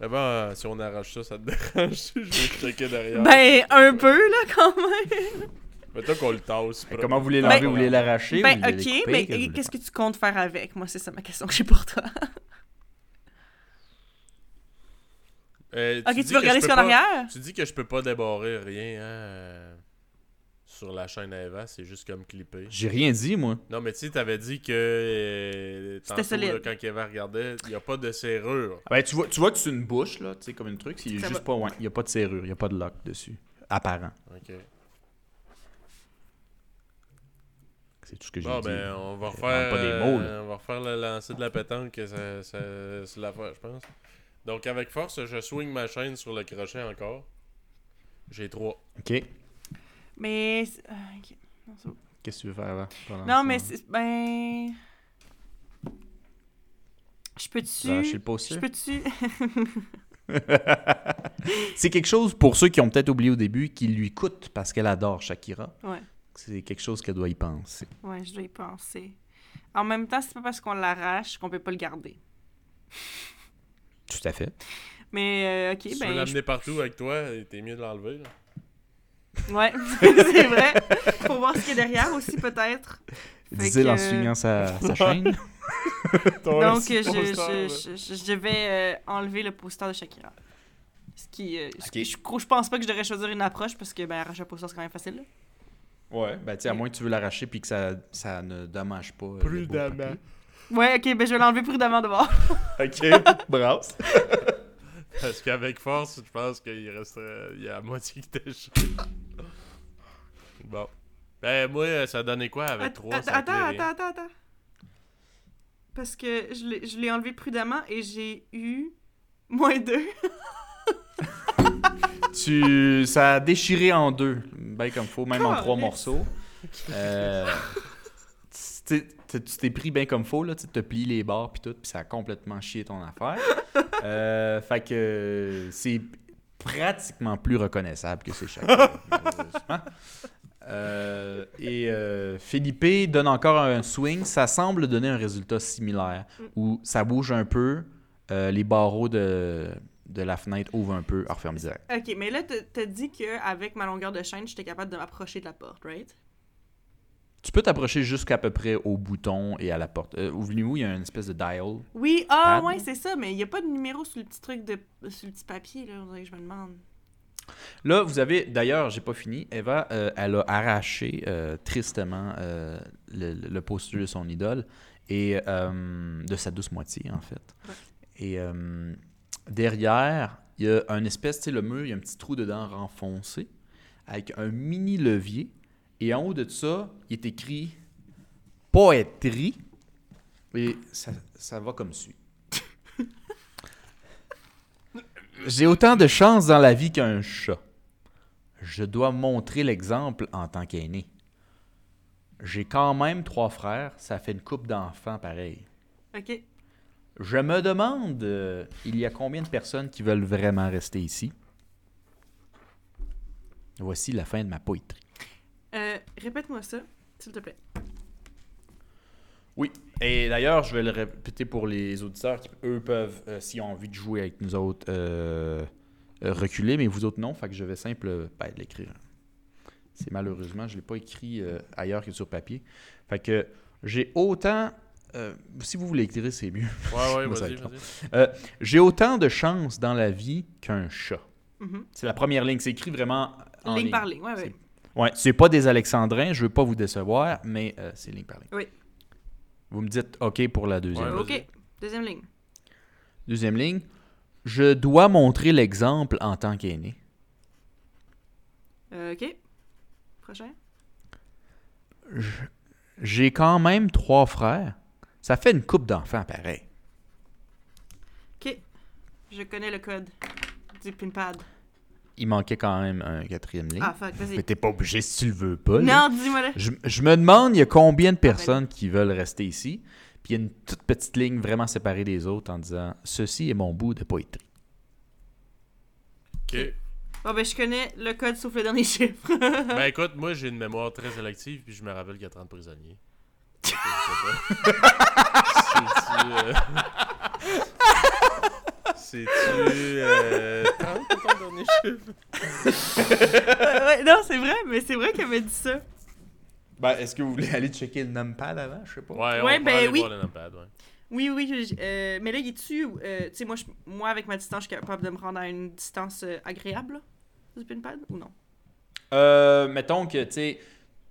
Bon, euh, si on arrache ça, ça te [laughs] dérange. je vais checker derrière. Ben, un peu, là, quand même. Mettons qu'on le tasse. Mais comment vous voulez l'enlever? vous voulez l'arracher? Ben, ok, couper? mais qu'est-ce que tu comptes faire avec? Moi, c'est ça ma question que j'ai pour toi. Euh, ok, tu veux regarder ce y a arrière? Tu dis que je peux pas débarrer rien hein, sur la chaîne à Eva, c'est juste comme clippé. J'ai rien dit, moi. Non, mais tu sais, t'avais dit que euh, C'était tantôt, solide. là, quand Eva regardait, il n'y a pas de serrure. Ben, tu vois, tu vois que c'est une bouche, là, tu sais, comme une truc. Va. ouais, il n'y a pas de serrure, il n'y a pas de lock dessus. Apparent. Ok. C'est tout ce que j'ai Bon, dit. ben, on va Euh, refaire. pas des mots, là. on va refaire le lancer de la pétanque, que ça, ça, c'est l'affaire, je pense. Donc, avec force, je swing ma chaîne sur le crochet encore. J'ai trois. Ok. Mais. ah. Qu'est-ce que tu veux faire avant? pendant Non, mais c'est. Ben. Je Tu peux-tu. le poster? Je peux-tu. [laughs] C'est quelque chose, pour ceux qui ont peut-être oublié au début, qui lui coûte parce qu'elle adore Shakira. Ouais. C'est quelque chose qu'elle doit y penser. Ouais, je dois y penser. En même temps, c'est pas parce qu'on l'arrache qu'on peut pas le garder. Tout à fait. Mais, euh, ok, tu veux ben. l'amener partout avec toi, t'es mieux de l'enlever. là. Ouais, [laughs] c'est vrai. Faut voir ce qu'il y a derrière aussi, peut-être. Fait Dis-il en que- swingant sa, sa chaîne. [laughs] Donc, je, je, je, je- vais euh, enlever le poster de Shakira. Ce qui. euh, ce Ok. qui- je, je pense pas que je devrais choisir une approche parce que, ben, arracher un poster, c'est quand même facile. là. Ouais. Ben, tu à moins que tu veux l'arracher puis que ça, ça ne dommage pas. euh, Prudemment. Ouais, ok, ben, je vais l'enlever prudemment d'abord. [laughs] Ok. Brasse. Parce qu'avec force, je pense qu'il resterait. Il y a la moitié qui chaud. Bon. Ben, moi, ça donnait quoi avec Att- 3 att- attends, attends, attends, attends. Parce que je l'ai- je l'ai enlevé prudemment et j'ai eu Moins 2. [laughs] Tu, ça a déchiré en deux, ben comme faut, même en trois morceaux. Euh, tu t'es- tu tu t'es pris bien comme faut, là, tu te plies les barres puis tout, puis ça a complètement chié ton affaire. [laughs] Euh, fait que c'est pratiquement plus reconnaissable que c'est chacun, [laughs] malheureusement. Euh, et euh, Philippe donne encore un swing. Ça semble donner un résultat similaire où ça bouge un peu, euh, les barreaux de, de la fenêtre ouvrent un peu, referment direct. Ok, mais là, t'as- dit qu'avec ma longueur de chaîne, j'étais capable de m'approcher de la porte, right? Tu peux t'approcher jusqu'à peu près au bouton et à la porte. Euh, Oubliez-vous, il y a une espèce de dial. Oui, ah ouais, c'est ça, mais il n'y a pas de numéro sur le petit truc de. sur le petit papier, là, on dirait que je me demande. Là, vous avez, d'ailleurs, j'ai pas fini. Eva, euh, elle a arraché euh, tristement euh, le, le poster de son idole et de sa douce moitié, en fait. Ouais. Et derrière, il y a un espèce, tu sais, le mur, il y a un petit trou dedans renfoncé avec un mini levier. Et en haut de ça, il est écrit poétrie. Et ça, ça va comme suit. J'ai autant de chance dans la vie qu'un chat. Je dois montrer l'exemple en tant qu'aîné. J'ai quand même trois frères, ça fait une coupe d'enfants pareil. Ok. Je me demande, euh, il y a combien de personnes qui veulent vraiment rester ici? Voici la fin de ma poétrie. Euh, Répète-moi ça, s'il te plaît. Oui, et d'ailleurs, je vais le répéter pour les auditeurs qui, eux, peuvent, euh, s'ils ont envie de jouer avec nous autres, euh, euh, reculer, mais vous autres non, fait que je vais simple ben, l'écrire. C'est malheureusement, je ne l'ai pas écrit euh, ailleurs que sur papier. Fait que j'ai autant. euh, si vous voulez écrire, c'est mieux. Ouais, ouais, [laughs] vas-y, vas-y. Euh, j'ai autant de chance dans la vie qu'un chat. Mhm. C'est la première ligne. C'est écrit vraiment en ligne, ligne. par ligne, ouais, ouais. C'est- Ouais, c'est pas des alexandrins, je veux pas vous décevoir, mais euh, c'est ligne par ligne. Oui. Vous me dites OK pour la deuxième. Ouais, Ok, deuxième ligne. Deuxième ligne. Je dois montrer l'exemple en tant qu'aîné. Euh, ok. Prochain. J'ai quand même trois frères. Ça fait une coupe d'enfants pareil. Ok. Je connais le code du pinpad. Il manquait quand même un quatrième ligne. Ah, fuck, Mais vas-y. t'es pas obligé si tu le veux pas. Non, dis-moi là. Je, je me demande, il y a combien de personnes qui veulent rester ici? Puis il y a une toute petite ligne vraiment séparée des autres en disant Ceci est mon bout de poétrie. Ok. Bon, ben, je connais le code sauf le dernier chiffre. [laughs] Ben écoute, moi j'ai une mémoire très sélective, puis je me rappelle qu'il y a 30 prisonniers. [laughs] Je sais pas. [laughs] C'est-tu. euh, C'est-tu. 30 pour ton dernier chiffre Ouais, ouais, non, c'est vrai, mais c'est vrai qu'elle m'a dit ça. Ben, est-ce que vous voulez aller checker le numpad avant? Je sais pas. Ouais, Ouais, on ben peut aller oui. voir le numpad, ouais. Oui, oui, je- euh, mais là, il est-tu. euh, tu sais, moi, je- moi, avec ma distance, je suis capable de me rendre à une distance euh, agréable, là, du pinpad, ou non? Euh, mettons que, tu sais,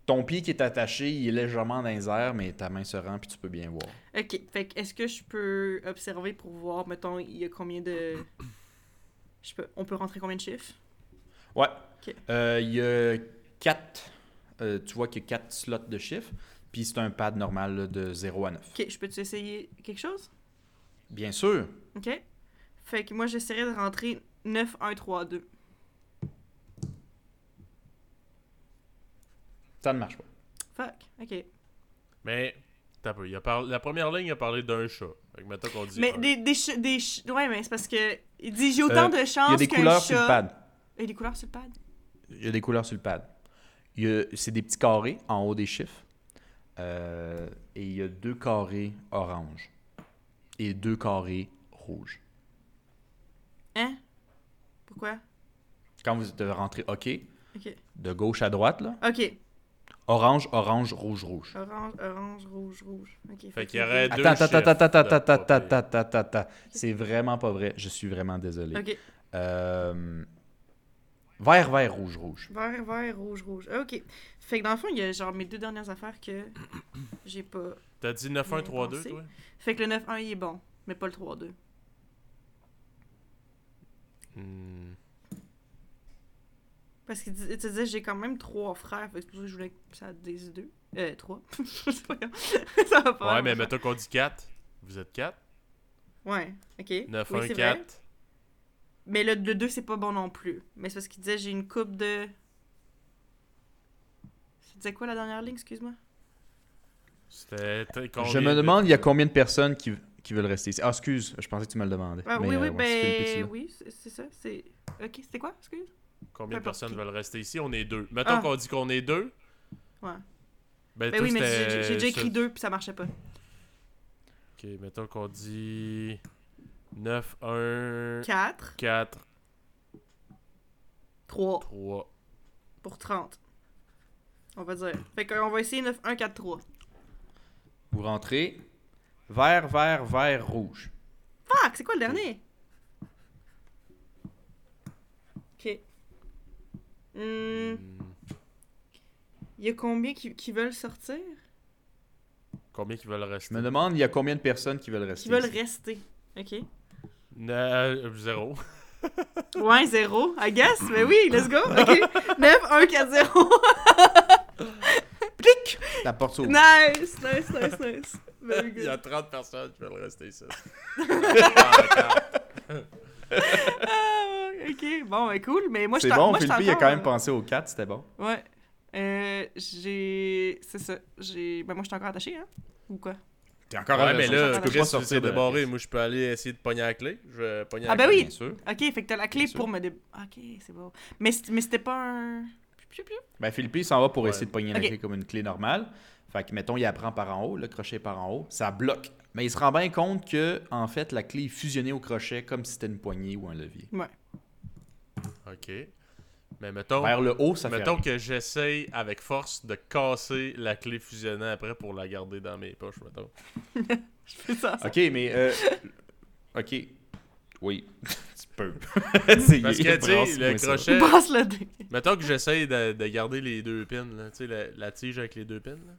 ton pied qui est attaché, il est légèrement dans les airs, mais ta main se rend puis tu peux bien voir. Ok, fait que est-ce que je peux observer pour voir, mettons, il y a combien de. [clears throat] Je peux... On peut rentrer combien de chiffres? Ouais. Ok. Euh, Il y a quatre. euh, tu vois qu'il y a quatre slots de chiffres. Puis c'est un pad normal là, de 0 à 9. Ok, je peux-tu essayer quelque chose? Bien sûr. Ok. Fait que moi, j'essaierai de rentrer 9, 1, 3, 2. Ça ne marche pas. Fuck, ok. Mais, t'as peu. Il a parlé- La première ligne, il a parlé d'un chat. Fait que mettons qu'on dit. Mais un. des, des, ch- des ch- Ouais, mais c'est parce que. Il dit j'ai autant Euh, de chances Il y a des couleurs chat... sur le pad. Il y a des couleurs sur le pad? Il y a des couleurs sur le pad. Il y a- C'est des petits carrés en haut des chiffres. Euh, et il y a deux carrés orange. Et deux carrés rouges. Hein? Pourquoi? Quand vous devez rentrer OK, Ok. de gauche à droite, là, Ok. Orange, orange, rouge, rouge. Orange, orange, rouge, rouge. Ok. Fait qu'il y aurait deux Attends, attends, attends, attends, attends, attends, attends, attends, attends. C'est vraiment pas vrai. Je suis vraiment désolé. Ok. Euh, Vert, vert, rouge, rouge. Vert, vert, rouge, rouge. Ok. Fait que dans le fond, il y a genre mes deux dernières affaires que [coughs] j'ai pas. T'as dit 9, 1, Bien 3, 2, pensé. toi? Fait que le 9-1 il est bon, mais pas le 3-2. Hmm. Parce qu'il dis- tu disais j'ai quand même trois frères, que c'est pour ça que je voulais que ça dise deux. Euh, trois. [laughs] [laughs] Ça va pas. Ouais, mais mettons qu'on dit 4. Vous êtes 4. frère. Ouais, ok. 9, Oui, 1, c'est 4. vrai. Mais le, le 2, c'est pas bon non plus. Mais c'est parce qu'il disait j'ai une coupe de. Ça disait quoi la dernière ligne, excuse-moi? C'était Je me de- demande, il y a combien de personnes qui, qui veulent rester ici? Ah, excuse, je pensais que tu me le demandais. Ah, Mais, oui, euh, oui, ici, ben. Oui, c'est c'est ça. C'est. Ok, c'était quoi, excuse? Combien de personnes qui. veulent rester ici? On est deux. Mettons Ah. qu'on dit qu'on est deux. Ouais. Ben, Ben toi, oui, mais j'ai déjà écrit 2 puis ça marchait pas. Ok, mettons qu'on dit 9, 1, 4, 4, 3 3. pour 30. On va dire. Fait qu'on va essayer 9, 1, 4, 3. Vous rentrez. Vert, vert, vert, rouge. Fuck, c'est quoi le dernier? Ok. Hmm, Il y a combien qui, qui veulent sortir? Combien qui veulent Je rester me demande, il y a combien de personnes qui veulent rester Qui veulent ici? rester. Ok. Euh, Zéro. [laughs] Ouais, 0, I guess. Mais oui, let's go. Ok. 9, 1, 4, 0. Clic! La porte s'ouvre. Nice, nice, nice, nice. Very Il y a good. 30 personnes qui veulent rester ici. [laughs] Ah, [laughs] ok, bon, ben cool. Mais moi, je C'est bon, moi, Philippe, il a quand même encore, pensé aux 4, c'était bon. Ouais. Euh, j'ai. C'est ça. J'ai. Ben, moi, je suis encore attaché, hein? Ou quoi? T'es encore Ouais, mais là, tu peux pas sortir de pièce. Moi, je peux aller essayer de pogner la clé. Je vais pogner Ah, la ben clé. oui. Bien sûr. Ok, fait que t'as la clé Bien sûr. pour me dé... Ok, c'est bon. Mais, c'était pas un... Ben, Philippe, il s'en va pour Ouais. essayer de pogner la clé comme une clé normale. Fait que, mettons, il apprend par en haut, le crochet est par en haut, ça bloque. Mais il se rend bien compte que, en fait, la clé est fusionnée au crochet comme si c'était une poignée ou un levier. Ouais. Ok. Mais mettons, Vers le haut, ça fait mettons que j'essaye avec force de casser la clé fusionnant après pour la garder dans mes poches, mettons. [laughs] Je fais ça. Ok, mais... euh, ok. Oui, [laughs] tu peux. [laughs] Parce que, tu sais, le crochet... Le dé. Mettons que j'essaye de, de garder les deux pins, là. Tu sais, la, la tige avec les deux pins, là.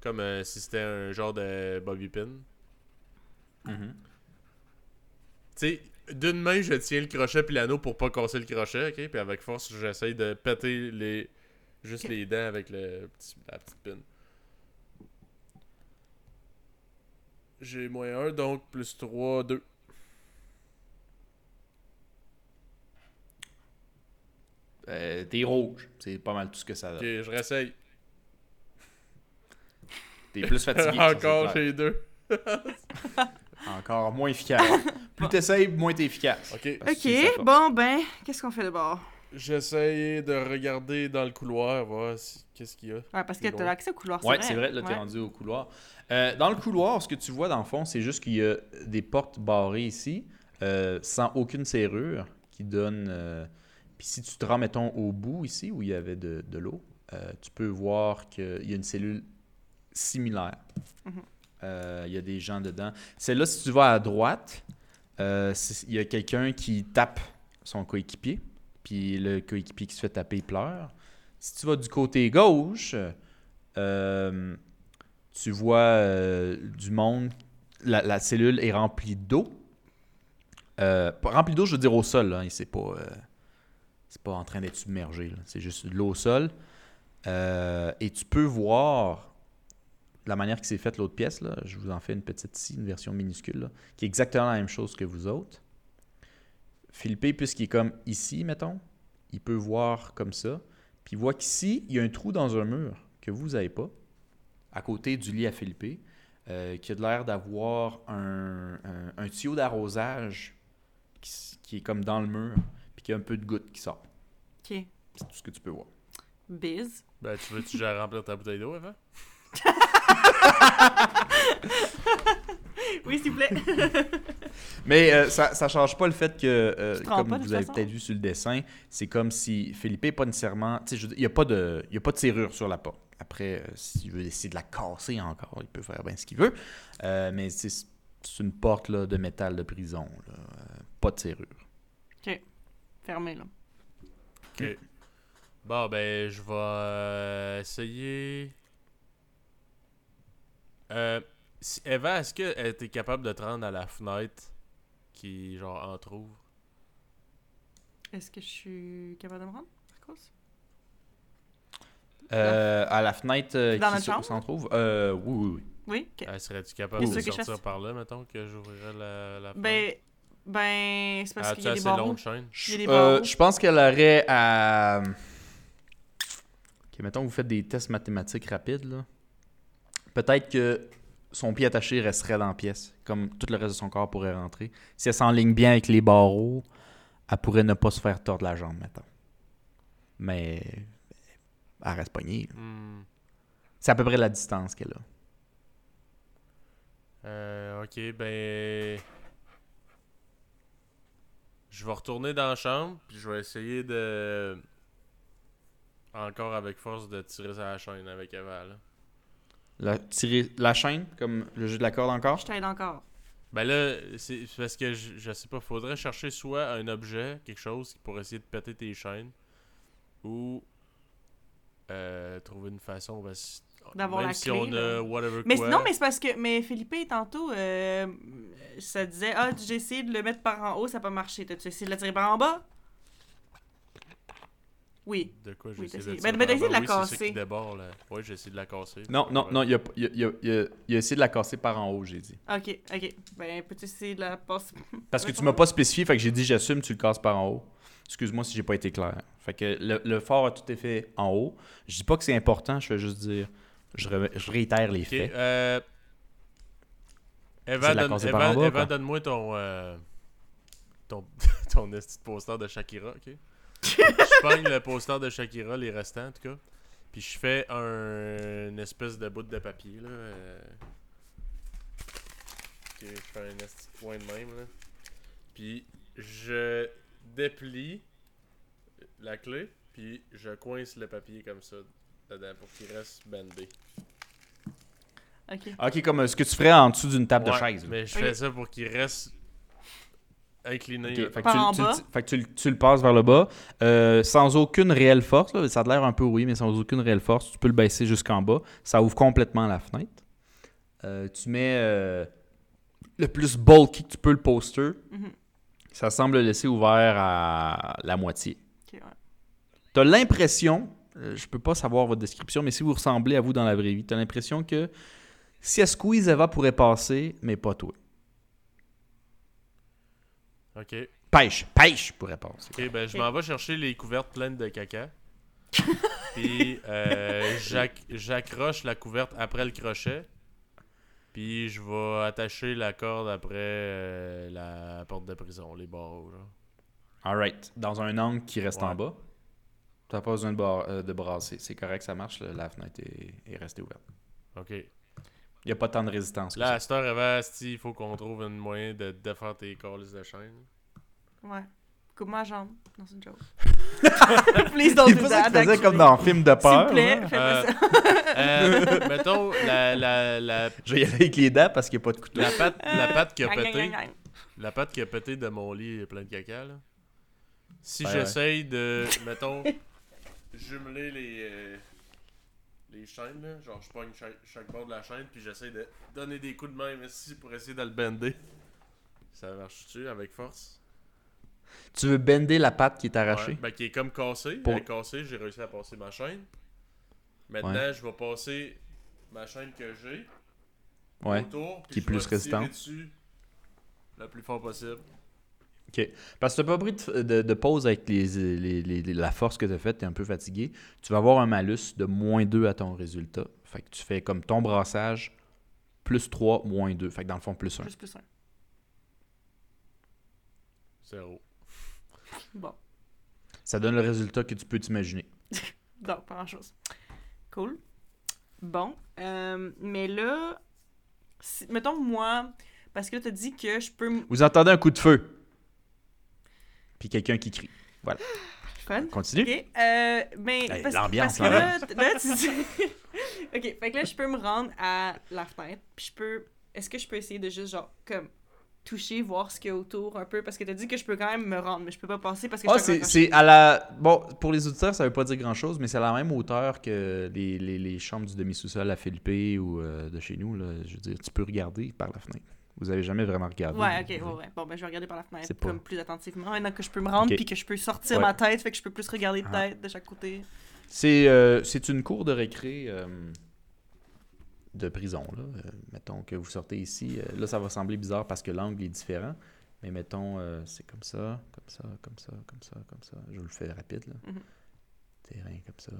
Comme euh, si c'était un genre de bobby pin. Mhm. Tu sais, d'une main, je tiens le crochet puis l'anneau pour pas casser le crochet, ok? Puis avec force, j'essaye de péter les... juste Ok. les dents avec le petit, la petite pin. J'ai moins 1, donc plus 3, 2. Euh, T'es rouge. C'est pas mal tout ce que ça Ok, donne. je réessaye. T'es plus fatigué. ça, [laughs] c'est Encore, clair. [laughs] j'ai 2. Encore moins efficace. [laughs] Plus t'essayes, moins t'es efficace. Ok. C'est Ok, bon, ben, qu'est-ce qu'on fait d'abord? J'essaye de regarder dans le couloir, voir si- qu'est-ce qu'il y a. Ouais, parce que C'est t'as accès au couloir, Ouais, c'est vrai, là, t'es Ouais. rendu au couloir. Euh, dans le couloir, ce que tu vois dans le fond, c'est juste qu'il y a des portes barrées ici, euh, sans aucune serrure, qui donnent. euh, Puis si tu te rends, mettons, au bout ici, où il y avait de, de l'eau, euh, tu peux voir qu'il y a une cellule similaire. Euh, Il y a des gens dedans. Celle-là, si tu vas à droite, euh, il y a quelqu'un qui tape son coéquipier, puis le coéquipier qui se fait taper, il pleure. Si tu vas du côté gauche, euh, tu vois du monde. La, cellule est remplie d'eau. Remplie d'eau, je veux dire au sol. Et c'est pas, c'est pas en train d'être submergé. C'est juste de l'eau au sol. Et tu peux voir la manière que c'est faite l'autre pièce. Là. Je vous en fais une petite ici, une version minuscule, là, qui est exactement la même chose que vous autres. Philippe, puisqu'il est comme ici, mettons, il peut voir comme ça. Puis il voit qu'ici, il y a un trou dans un mur que vous n'avez pas, à côté du lit à Philippe, euh, qui a de l'air d'avoir un, un- un tuyau d'arrosage qui, qui est comme dans le mur, puis qui a un peu de goutte qui sort. Ok. C'est tout ce que tu peux voir. Biz. Ben, tu veux-tu remplir ta bouteille d'eau avant? [laughs] Oui, s'il vous plaît. [laughs] Mais euh, ça ne change pas le fait que, euh, comme pas, vous avez peut-être vu sur le dessin, c'est comme si Philippe n'est pas nécessairement. Il n'y a, pas de- il y a pas de serrure sur la porte. Après, euh, s'il veut essayer de la casser encore, il peut faire bien ce qu'il veut. Euh, mais c'est une porte là, de métal de prison. là. Euh, pas de serrure. Fermé, là. Ok. Bon, ben, je vais essayer. Euh, si- Eva, est-ce qu'elle était capable de te rendre à la fenêtre qui, genre, entrouvre? Est-ce que je suis capable de me rendre, par cause? Euh, à la fenêtre euh, Dans qui notre chambre? s'en trouve euh, Oui, oui, oui. Oui, ok. Euh, Serais-tu capable Est-ce de que je sortir fasse- par là, mettons, que j'ouvrirais la, la fenêtre? Ben, Ben, c'est parce Ah, qu'il y a des assez barreaux. longue chaîne. Il y a des Euh, barreaux. je pense qu'elle aurait à. Ok, mettons que vous faites des tests mathématiques rapides, là. Peut-être que son pied attaché resterait dans la pièce, comme tout le reste de son corps pourrait rentrer. Si elle s'enligne bien avec les barreaux, elle pourrait ne pas se faire tordre la jambe, mettons. Mais. Elle reste pognée. là. Hmm. C'est à peu près la distance qu'elle a. Euh, ok, ben. Je vais retourner dans la chambre, puis je vais essayer de. Encore avec force de tirer sur la chaîne avec Eva. Là. La, tirer la chaîne, comme le jeu de la corde encore? Je t'aide encore. Ben là, c'est parce que je, je sais pas, faudrait chercher soit un objet, quelque chose pour essayer de péter tes chaînes, ou euh, trouver une façon. ben, si- D'avoir même la si clé, on là. a whatever Mais quoi. non, mais c'est parce que. Mais Philippe, tantôt, euh, ça disait Ah, j'ai essayé de le mettre par en haut, ça n'a pas marché. T'as-tu essayé de le tirer par en bas? Oui. De quoi j'ai Oui, essayé de Ben, ben, t'as essayé de la. Oui, casser. qui déborde, là. Ouais, j'ai essayé de la casser. Non, non, non, il a, il a- il a- il a- il a essayé de la casser par en haut, j'ai dit. Ok, ok. Ben, peux-tu essayer de la passer? [laughs] Parce que tu m'as pas spécifié, fait que j'ai dit j'assume, tu le casses par en haut. Excuse-moi si j'ai pas été clair. Fait que le, le fort a tout été fait en haut. Je dis pas que c'est important, je vais juste dire. Je, ré- je réitère les faits. euh... Donne- donne-moi ton... euh, Ton, [laughs] ton esti de poster de Shakira, ok? Je pogne le poster de Shakira, les restants, en tout cas. Puis je fais un... une espèce de bout de papier, là. euh. Ok, je fais un de point de même, là. Puis je déplie la clé, puis je coince le papier comme ça dedans pour qu'il reste bandé. Ok. Ok, comme euh, ce que tu ferais en dessous d'une table de Ouais, chaise. là. Mais je Ok. fais ça pour qu'il reste incliné. Fait que tu, en tu- bas. tu- fait que tu le- tu le passes vers le bas, euh, sans aucune réelle force. là. ça a l'air un peu oui, mais sans aucune réelle force. Tu peux le baisser jusqu'en bas. Ça ouvre complètement la fenêtre. Euh, tu mets euh, le plus bulky que tu peux le poster. Mhm. Ça semble laisser ouvert à la moitié. Ouais. Tu as l'impression, je peux pas savoir votre description, mais si vous ressemblez à vous dans la vraie vie, tu as l'impression que si elle squeeze, Eva pourrait passer, mais pas toi. Ok. Pêche, pêche pourrait passer. Ok, ben je m'en vais chercher les couvertes pleines de caca. [laughs] Puis euh, j'ac- j'accroche la couverte après le crochet. Puis je vais attacher la corde après euh, la porte de prison, les barreaux. Genre. Alright. Dans un angle qui reste Ouais. en bas. Tu n'as pas besoin de, bar- euh, de brasser. C'est correct, ça marche. là, La fenêtre est, est restée ouverte. Ok. Il n'y a pas tant de résistance. Là, ça. à cette heure, il faut qu'on trouve un moyen de défaire tes calices de chaîne. Ouais. Coupe-moi la jambe. Non, c'est une joke. [laughs] Please don't do ça that. faisait actually. comme dans un film de S'il peur. vous plaît, là. faites Euh, ça. Euh, [laughs] mettons, la, la, la, Je vais y aller avec les dents parce qu'il n'y a pas de couteau. la, patte, la patte qui a Gang, pété. gang, gang. La patte qui a pété de mon lit est plein de caca, là. Si Ouais, j'essaye de, mettons, [laughs] jumeler les, euh, les chaînes, là, genre je pogne chaque, chaque bord de la chaîne, puis j'essaye de donner des coups de main ici pour essayer de le bender. Ça marche-tu avec force? Tu veux bender la patte qui est arrachée? Ouais, ben, qui est comme cassé. Pour- Elle est cassée, j'ai réussi à passer ma chaîne. Maintenant, Ouais. je vais passer ma chaîne que j'ai Ouais. autour, puis Qui est je plus vais résistante. dessus le plus fort possible. Parce que tu n'as pas pris de, de- de pause avec les, les- les- les- la force que tu as faite, tu es un peu fatigué. Tu vas avoir un malus de moins 2 à ton résultat. Fait que tu fais comme ton brassage, plus 3, moins 2. Fait que dans le fond, plus 1. Plus plus un. Zéro. [laughs] Bon. Ça donne le résultat que tu peux t'imaginer. [laughs] Donc, pas grand-chose. Cool. Bon. euh, mais là, si- mettons moi, parce que là, t'as dit que je peux... m- Vous entendez un coup de feu. Puis quelqu'un qui crie. Fun. Continue. Euh, mais parce, l'ambiance, parce que là, t- là, tu dis... [laughs] ok, fait que là, je peux me rendre à la fenêtre, puis je peux... Est-ce que je peux essayer de juste, genre, comme, toucher, voir ce qu'il y a autour un peu? Parce que t'as dit que je peux quand même me rendre, mais je peux pas passer parce que Ah, je suis c'est c'est à la. Bon, pour les auditeurs, ça veut pas dire grand chose, mais c'est à la même hauteur que les, les- les chambres du demi-sous-sol à Philippe ou euh, de chez nous. Là. Je veux dire, tu peux regarder par la fenêtre. Vous avez jamais vraiment regardé. Ouais, ok, ouais, ouais. Bon, ben, je vais regarder par la fenêtre pas- comme plus attentivement. Maintenant que je peux me rendre, Ok. puis que je peux sortir Ouais. ma tête, fait que je peux plus regarder de Ah. tête de chaque côté. C'est euh, une cour de récré euh, de prison. Là. Euh, mettons que vous sortez ici. euh, là, ça va sembler bizarre parce que l'angle est différent. Mais mettons, c'est comme ça, comme ça, comme ça, comme ça, comme ça. Je vous le fais rapide, là. Mhm. Terrain comme ça.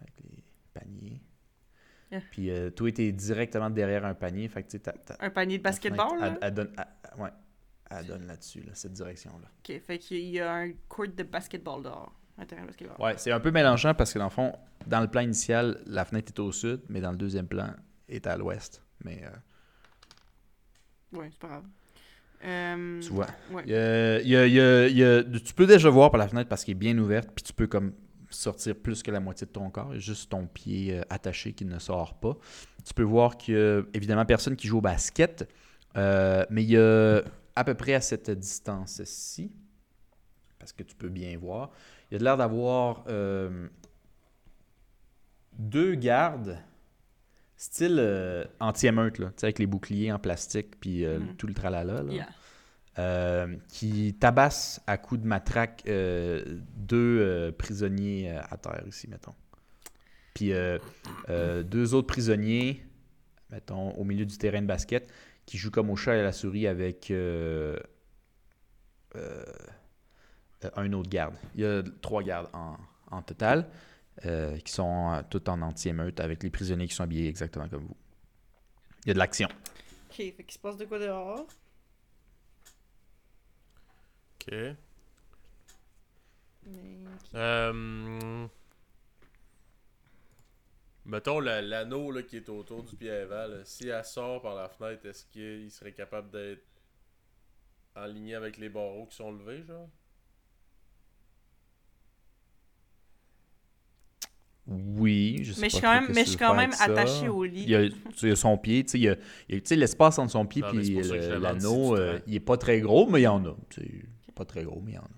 Avec les paniers. Puis euh, toi, t'es directement derrière un panier. Fait que Un panier de basketball, là? Elle, elle donne, elle- elle- ouais, elle donne là-dessus, là, cette direction-là. Ok, fait qu'il y a un court de basketball dehors. Un terrain de basketball. Ouais, c'est un peu mélangeant parce que dans le fond, dans le plan initial, la fenêtre est au sud, mais dans le deuxième plan, est à l'ouest. Mais euh, Ouais, c'est pas grave. Euh, tu vois. Ouais. Il y a- il y a- il y a- tu peux déjà voir par la fenêtre parce qu'elle est bien ouverte, puis tu peux comme sortir plus que la moitié de ton corps, juste ton pied euh, attaché qui ne sort pas. Tu peux voir qu'il y a évidemment personne qui joue au basket, euh, mais il y a à peu près à cette distance-ci, parce que tu peux bien voir, il y a de l'air d'avoir euh, deux gardes style euh, anti-émeute, avec les boucliers en plastique, puis euh, Mhm. tout le tralala. Là Yeah. Euh, qui tabasse à coups de matraque euh, deux euh, prisonniers à terre ici, mettons. Puis deux autres prisonniers, mettons, au milieu du terrain de basket, qui jouent comme au chat et à la souris avec un autre garde. Il y a trois gardes en, total, qui sont euh, tous en anti-émeute, avec les prisonniers qui sont habillés exactement comme vous. Il y a de l'action. Ok, fait qu'il se passe de quoi dehors? Ok. Mais... Euh... Mettons la- l'anneau là, qui est autour du pied Eva, là, si elle sort par la fenêtre, est-ce qu'il serait capable d'être en ligne avec les barreaux qui sont levés, genre? Oui, je sais Mais je suis pas quand trop même, mais je suis quand même attachée au lit. Il y a, tu sais, son pied, tu sais, il y a, il y a- tu sais, l'espace entre son pied et je l'anneau, euh, il est pas très gros, mais il y en a. pas très gros, mais il y en a.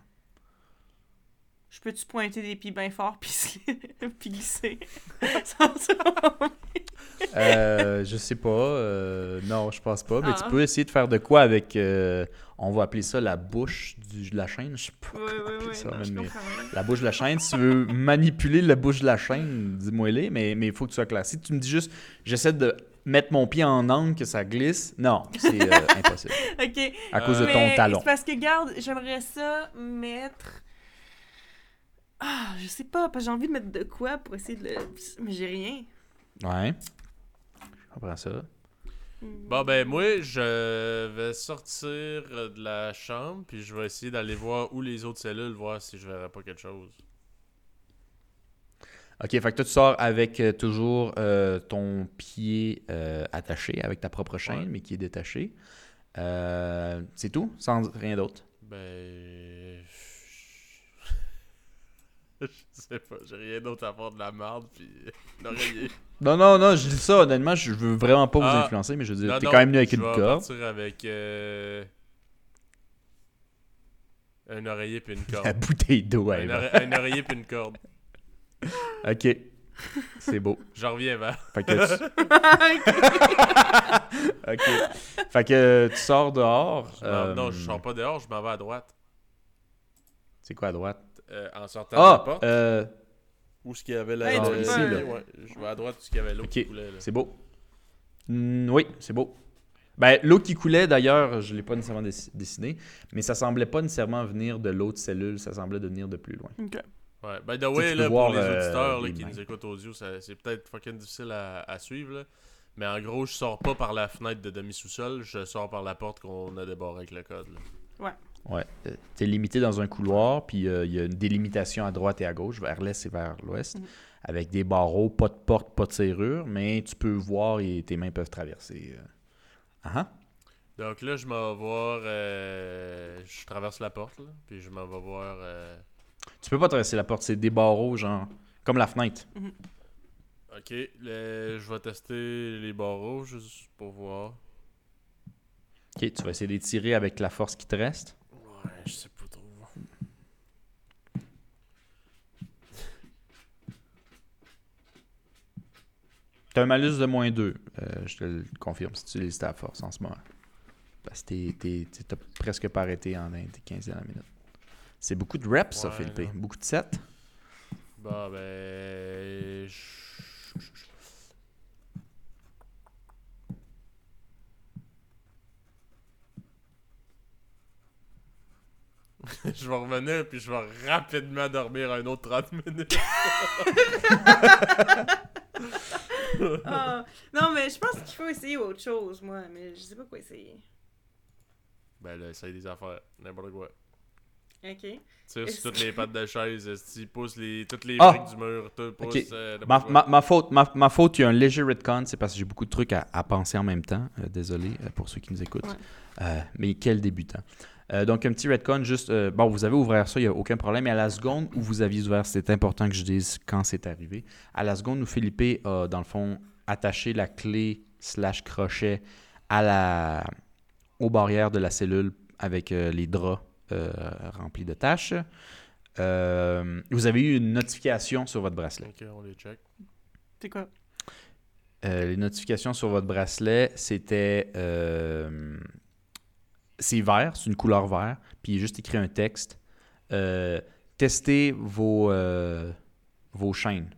Je peux-tu pointer des pieds bien forts puis, se- [laughs] puis glisser? [laughs] Euh, je sais pas. euh, non, je pense pas. Mais Ah. tu peux essayer de faire de quoi avec. euh, on va appeler ça la bouche du- de la chaîne. Je sais pas. Ouais, comment ouais. ça, non, mais la bouche de la chaîne, si tu veux manipuler la bouche de la chaîne, dis-moi-les, mais mais il faut que tu sois clair. Si tu me dis juste, j'essaie de mettre mon pied en angle, que ça glisse, non, c'est euh, [laughs] impossible. Ok. À cause de ton Mais talon. c'est parce que, garde, j'aimerais ça mettre. Ah, je sais pas, parce que j'ai envie de mettre de quoi pour essayer de le. Mais j'ai rien. Ouais. Je comprends ça. Bon ben moi je vais sortir de la chambre puis je vais essayer d'aller voir où les autres cellules voir si je verrai pas quelque chose. Ok, fait que toi, tu sors avec euh, toujours euh, ton pied euh, attaché avec ta propre chaîne, Ouais. mais qui est détaché. Euh, c'est tout, sans rien d'autre? Ben [laughs] je sais pas, j'ai rien d'autre à faire de la merde puis [laughs] l'oreiller. Non, non, non, je dis ça, honnêtement, je veux vraiment pas vous Ah. influencer, mais je veux dire, t'es quand même venu avec je une corde. partir avec un oreiller puis une [laughs] corde. La bouteille d'eau, un, ore- un oreiller puis une corde. [laughs] Ok, c'est beau. J'en reviens vers. Fait que tu... [laughs] ok. Fait que tu sors dehors. Non, euh, je sors pas dehors, je m'en vais à droite. C'est quoi à droite? Euh, en sortant de la Ah! porte. euh, Où est-ce qu'il y avait la. Hey, tu euh, ici, là. ouais, je vais à droite où est-ce qu'il y avait l'eau Ok. qui coulait. C'est beau. Oui, c'est beau. Ben, l'eau qui coulait, d'ailleurs, je ne l'ai pas nécessairement dess- dessiné, mais ça semblait pas nécessairement venir de l'autre cellule, ça semblait de venir de plus loin. Ok. Ouais, by the way, là, pour les euh, auditeurs là, les qui mains. nous écoutent audio, ça- c'est peut-être fucking difficile à, à suivre. Là. Mais en gros, je sors pas par la fenêtre de demi-sous-sol, je sors par la porte qu'on a débarrée avec le code. là. Ouais. Euh, T'es limité dans un couloir, puis euh, il y a une délimitation à droite et à gauche, vers l'est et vers l'ouest, Mhm. avec des barreaux, pas de porte, pas de serrure, mais tu peux voir et tes mains peuvent traverser. euh. Ah ah. Donc là, je m'en vais voir. euh, je traverse la porte, là, puis je m'en vais voir. Euh, Tu peux pas traverser la porte, c'est des barreaux, genre, comme la fenêtre. Ok, le- je vais tester les barreaux juste pour voir. Ok, tu vas essayer de les tirer avec la force qui te reste. Ouais, je sais pas trop. T'as un malus de moins 2, je te le confirme si tu utilises ta force en ce moment. Parce que t'es- t'es- t'es- t'as presque pas arrêté en 15 dernières minutes. C'est beaucoup de reps, ça, Ouais, Philippe. non. Beaucoup de 7. Bah, ben. je- [laughs] je vais revenir, puis je vais rapidement dormir un autre 30 minutes. [laughs] Ah. Non, mais je pense qu'il faut essayer autre chose, moi. Mais je sais pas quoi essayer. ben là, essaye des affaires, n'importe quoi. Ok. Tire sur toutes les pattes de chaise, esti, pousse les, toutes les Ah! briques du mur, tout, pousse... Euh, Ma, ma, ma faute, ma, ma faute, il y a un léger retcon, c'est parce que j'ai beaucoup de trucs à, à penser en même temps. Euh, désolé euh, pour ceux qui nous écoutent. Ouais. Euh, mais quel débutant. Euh, donc, un petit retcon, juste. euh, bon, vous avez ouvert ça, il n'y a aucun problème. Mais à la seconde où vous aviez ouvert, c'est important que je dise quand c'est arrivé. À la seconde où Philippe a, dans le fond, attaché la clé slash crochet à la, aux barrières de la cellule avec euh, les draps euh, remplis de taches, euh, vous avez eu une notification sur votre bracelet. Ok, on les check. C'est quoi? Euh, les notifications sur votre bracelet, c'était. euh, c'est vert, c'est une couleur vert, puis il est juste écrit un texte. Euh, testez vos, euh, vos chaînes.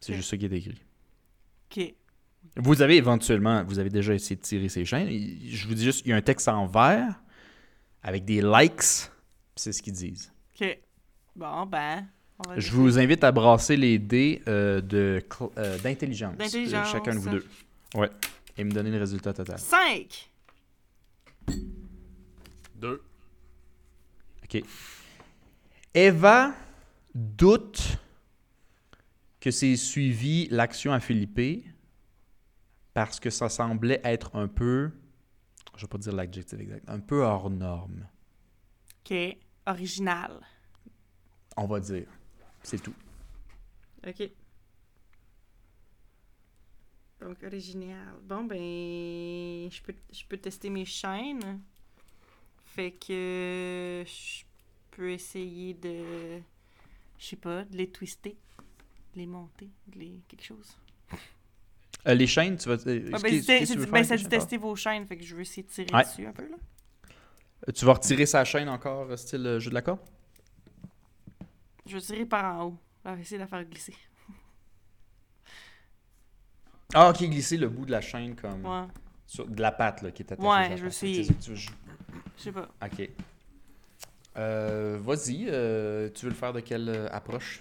C'est juste ça qui est écrit. Ok. Vous avez éventuellement, vous avez déjà essayé de tirer ces chaînes. Je vous dis juste, il y a un texte en vert avec des likes, c'est ce qu'ils disent. Ok. Bon, ben. on va Je vous invite à brasser les dés euh, de euh, d'intelligence. D'intelligence. euh, Chacun de vous deux. Ouais. Et me donner le résultat total. 5! Deux. OK. Eva doute que c'est suivi l'action à Philippe parce que ça semblait être un peu, je vais pas dire l'adjectif exact, un peu hors norme, Ok. Original. on va dire. C'est tout. Ok. Donc, original. Bon, ben. Je peux, je peux tester mes chaînes. Fait que. Je peux essayer de. Je sais pas, de les twister. De les monter. De les. quelque chose. Euh, les chaînes, tu vas. euh, Ah, ben, c'est- tu veux ben, ça dit tester vos chaînes. Fait que je veux essayer de tirer Ouais. dessus un peu, là. Euh, Tu vas retirer sa chaîne encore, style jeu de la corde? Je vais tirer par en haut. Va essayer de la faire glisser. Ah, ok, glisser le bout de la chaîne comme. Ouais. sur- de la patte là, qui est attachée. Ouais, je veux- Je sais pas. Ok. Euh, Vas-y, euh, tu veux le faire de quelle approche?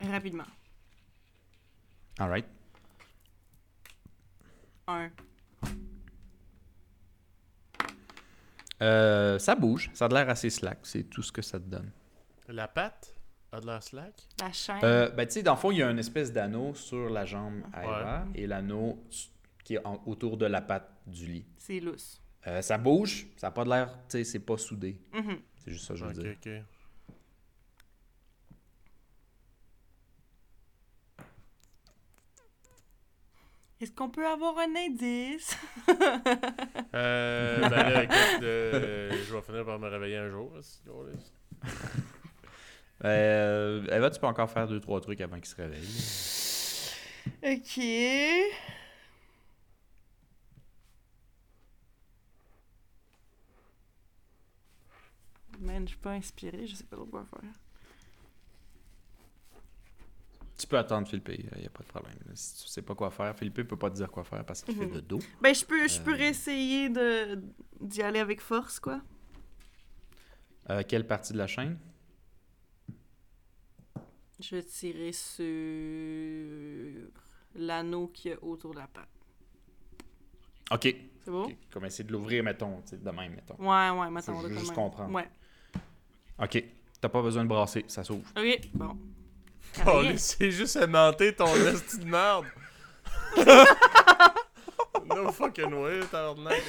Rapidement. Alright. Un. Euh, ça bouge, ça a l'air assez slack, c'est tout ce que ça te donne. La patte a de la slack? La chaîne. Euh, ben, tu sais, dans le fond, il y a une espèce d'anneau sur la jambe à Ouais. Eva et l'anneau qui est en- autour de la patte du lit. C'est lousse. Euh, ça bouge, ça n'a pas de l'air, tu sais, c'est pas soudé. Mhm. C'est juste ça que je veux Ok, dire. ok. Est-ce qu'on peut avoir un indice? [laughs] Euh, ben là, écoute, euh, je vais finir par me réveiller un jour. là. [laughs] Euh, Eva, tu peux encore faire deux, trois trucs avant qu'il se réveille. Ok. Man, je suis pas inspirée, je sais pas trop quoi faire. Tu peux attendre Philippe, il n'y a pas de problème. Si tu sais pas quoi faire, Philippe peut pas te dire quoi faire parce qu'il fait Mhm. le dos. Ben, je peux, je peux Euh. réessayer de d'y aller avec force, quoi. Euh, quelle partie de la chaîne? Je vais tirer sur l'anneau qu'il y a autour de la patte. OK. C'est beau? Comme essayer de l'ouvrir, mettons, de même, mettons. Ouais, ouais, mettons. Faut là, juste comprendre. Ouais. OK. T'as pas besoin de brasser, ça s'ouvre. Ok, bon. Oh, Rien. c'est juste aimanté ton [laughs] esti de merde. no fucking way, tabarnak.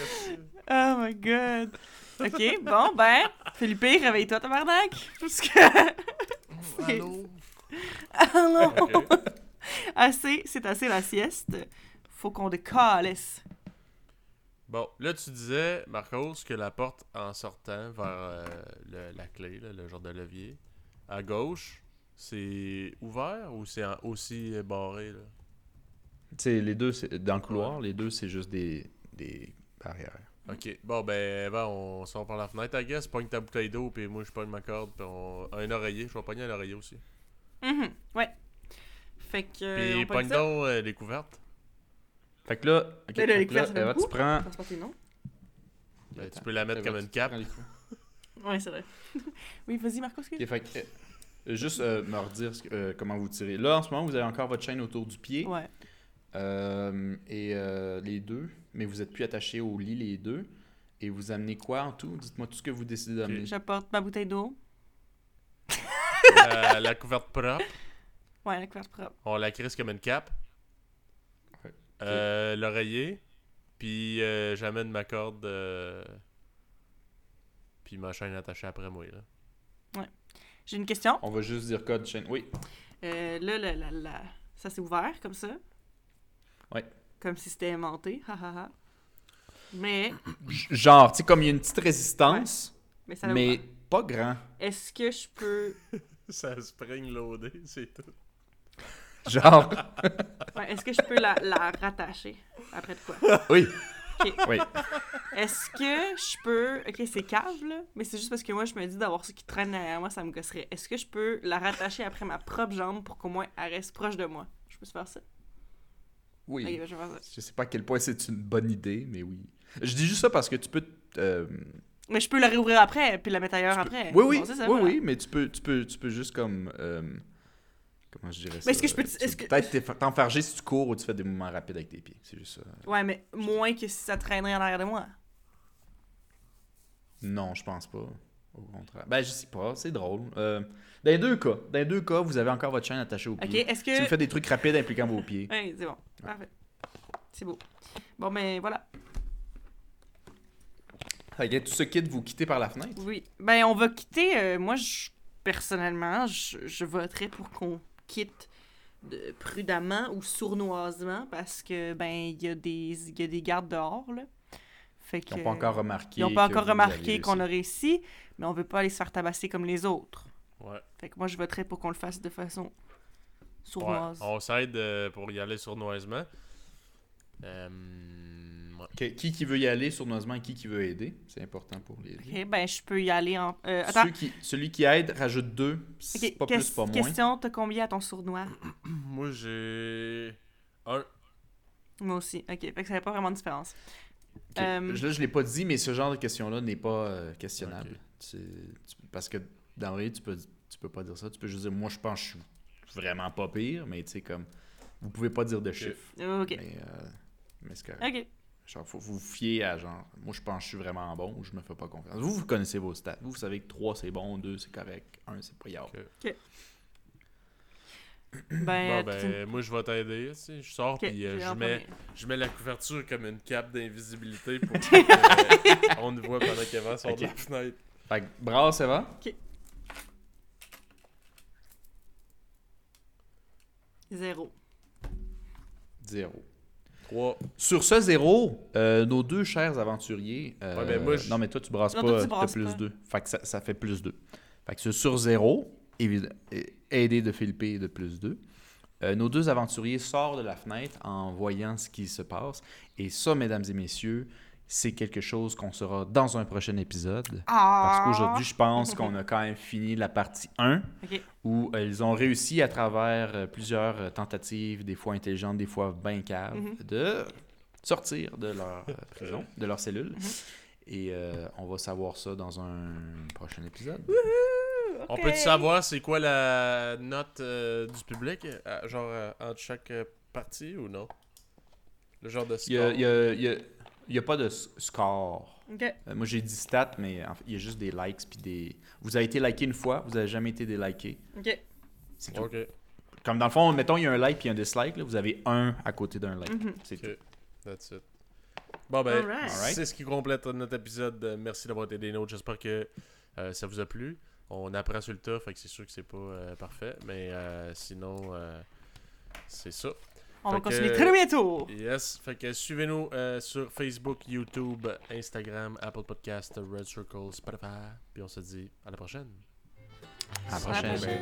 Oh my god. Ok, bon, ben, Philippe, réveille-toi, tabarnak. Parce que. [laughs] Allô? Allô? Assez, c'est assez la sieste. Faut qu'on décalisse. Bon, là, tu disais, Marcos, que la porte en sortant vers euh, le- la clé, là, le genre de levier, à gauche, c'est ouvert ou c'est en- aussi euh, barré, là? Tu sais, les deux, c'est- dans le couloir, les deux, c'est juste des, des barrières. Ok, bon, ben, Eva, on sort par la fenêtre, I guess, pogne ta bouteille d'eau, puis moi, je pogne ma corde, puis on... un oreiller, je vais pogner un oreiller aussi. Mhm, ouais. Fait que. Puis pogne donc euh, les couvertes. Fait que là, ok, Ben là, les là, tu prends... Ben, tu peux la mettre comme une cape. Ouais, c'est vrai. [laughs] oui, vas-y, Marco, excuse. Ok, fait que, euh, juste euh, me redire euh, comment vous tirez. Là, en ce moment, vous avez encore votre chaîne autour du pied. Ouais. Euh, et euh, les deux, mais vous êtes plus attachés au lit les deux. Et vous amenez quoi en tout? Dites-moi tout ce que vous décidez d'amener. J'apporte ma bouteille d'eau. la, la couverte propre, Ouais, la couverte propre. on la crisse comme une cape. Ouais. Euh, L'oreiller, puis euh, j'amène ma corde, euh, puis ma chaîne attachée après moi. Là. J'ai une question. On va juste dire code chaîne. Oui. Euh, là, la, la, la- ça s'est ouvert comme ça. Ouais. Comme si c'était aimanté. ha, ha, ha. Mais, Genre, tu sais, comme il y a une petite résistance, mais ça mais pas grand. Est-ce que je peux. [laughs] Ça spring loadé, c'est tout. Genre, Ouais, est-ce que je peux la, la rattacher après de quoi? oui. Oui. Est-ce que je peux. Ok, c'est cave, là. Mais c'est juste parce que moi, je me dis d'avoir ça qui traîne derrière moi, ça me gosserait. Est-ce que je peux la rattacher après ma propre jambe pour qu'au moins elle reste proche de moi? Je peux se faire ça? Oui. Ben, je vais faire ça. Je sais pas à quel point c'est une bonne idée, mais oui. Je dis juste ça parce que tu peux. euh, Mais je peux la réouvrir après, puis la mettre ailleurs tu peux- après. Oui, oui, Bon, c'est ça, oui, voilà. oui, mais tu peux, tu peux, tu peux juste comme. euh, comment je dirais ça Mais est-ce que je peux- est-ce que- Peut-être t'enfarger si tu cours ou tu fais des mouvements rapides avec tes pieds. C'est juste ça. Ouais, mais moins que si ça traînerait en arrière de moi. Non, je pense pas. Au contraire. Ben, je sais pas, c'est drôle. Euh, dans les deux cas, dans les deux cas, vous avez encore votre chaîne attachée au pied. est-ce Si vous que. faites des trucs rapides impliquant vos pieds. [laughs] Ouais, c'est bon. Parfait. C'est beau. Bon, ben voilà. Fait que tout ce kit, vous quittez par la fenêtre? Oui. Ben, on va quitter. euh, moi, je, personnellement, je, je voterais pour qu'on quitte de- prudemment ou sournoisement parce que, ben, il y, a des- il y a des gardes dehors, là. Fait que. Ils n'ont pas encore remarqué. Ils n'ont pas encore remarqué qu'on a réussi. mais on veut pas aller se faire tabasser comme les autres. Ouais. Fait que moi, je voterais pour qu'on le fasse de façon Ouais, sournoise. On s'aide euh, pour y aller sournoisement. Euh, Qui qui veut y aller sournoisement et qui qui veut aider C'est important pour les deux. Ok, ben, je peux y aller en. euh, attends. Ceux qui- celui qui aide rajoute deux. C'est Ok, pas plus, pas moins. Question, t'as combien à ton sournois? [clears throat] Moi, j'ai. Un. Moi aussi. Ok, fait que ça fait pas vraiment de différence. Euh, Je- Là, je l'ai pas dit, mais ce genre de question-là n'est pas euh, questionnable. Tu- parce que dans le vrai, tu peux, tu peux pas dire ça. Tu peux juste dire, moi, je pense que je suis vraiment pas pire, mais tu sais, comme, vous pouvez pas dire de chiffres. Ok. Mais, euh, mais c'est correct. Ok. Genre, faut vous fier à genre, moi, je pense que je suis vraiment bon ou je me fais pas confiance. Vous, vous connaissez vos stats. Vous, vous savez que 3, c'est bon, 2, c'est correct, 1, c'est pas grave. Ok. [clears throat] Ben, Bon, ben, moi, je vais t'aider. tu sais. Je sors, ok, puis euh, je, mets, je mets la couverture comme une cape d'invisibilité pour [laughs] qu'on nous voit pendant qu'Eva sort Ok. de la fenêtre. Fait que, brasse, ça va? Zéro. Zéro. 3. Sur ce zéro, euh, nos deux chers aventuriers. euh, Ouais, ben moi, je- Non, mais toi, tu brasses Non, pas, toi, tu t'as brasses plus pas. 2. Fait que ça, ça fait plus 2. Fait que sur- sur zéro, euh, aidé de Philippe de plus 2. nos deux aventuriers sortent de la fenêtre en voyant ce qui se passe. Et ça, mesdames et messieurs, c'est quelque chose qu'on saura dans un prochain épisode. Parce Ah! qu'aujourd'hui, je pense qu'on a quand même fini la partie 1 Ok. où euh, ils ont réussi à travers euh, plusieurs euh, tentatives, des fois intelligentes, des fois bien caves, Mhm. de sortir de leur prison, de leur cellule. Mhm. Et euh, on va savoir ça dans un prochain épisode. On Ok. peut-tu savoir c'est quoi la note euh, du public, genre euh, entre chaque partie ou non? Le genre de Il n'y a, score? il y a- il y a- il y a pas de s- score. Euh, moi, j'ai dit stats, mais en fait, il y a juste des likes. Puis des... Vous avez été liké une fois, vous n'avez jamais été déliké. Ok. C'est tout. Ok, Comme dans le fond, mettons, il y a un like puis un dislike. là, vous avez un à côté d'un like. Mhm. C'est tout. That's it. Bon ben, c'est ce qui complète notre épisode. Merci d'avoir été des nôtres. J'espère que euh, ça vous a plu. On apprend sur le tas, fait que c'est sûr que c'est pas euh, parfait. Mais euh, sinon, euh, c'est ça. On fait va continuer que, très bientôt. Yes. Fait que suivez-nous euh, sur Facebook, YouTube, Instagram, Apple Podcast, Red Circle, Spotify. Puis on se dit. À la prochaine. À la prochaine.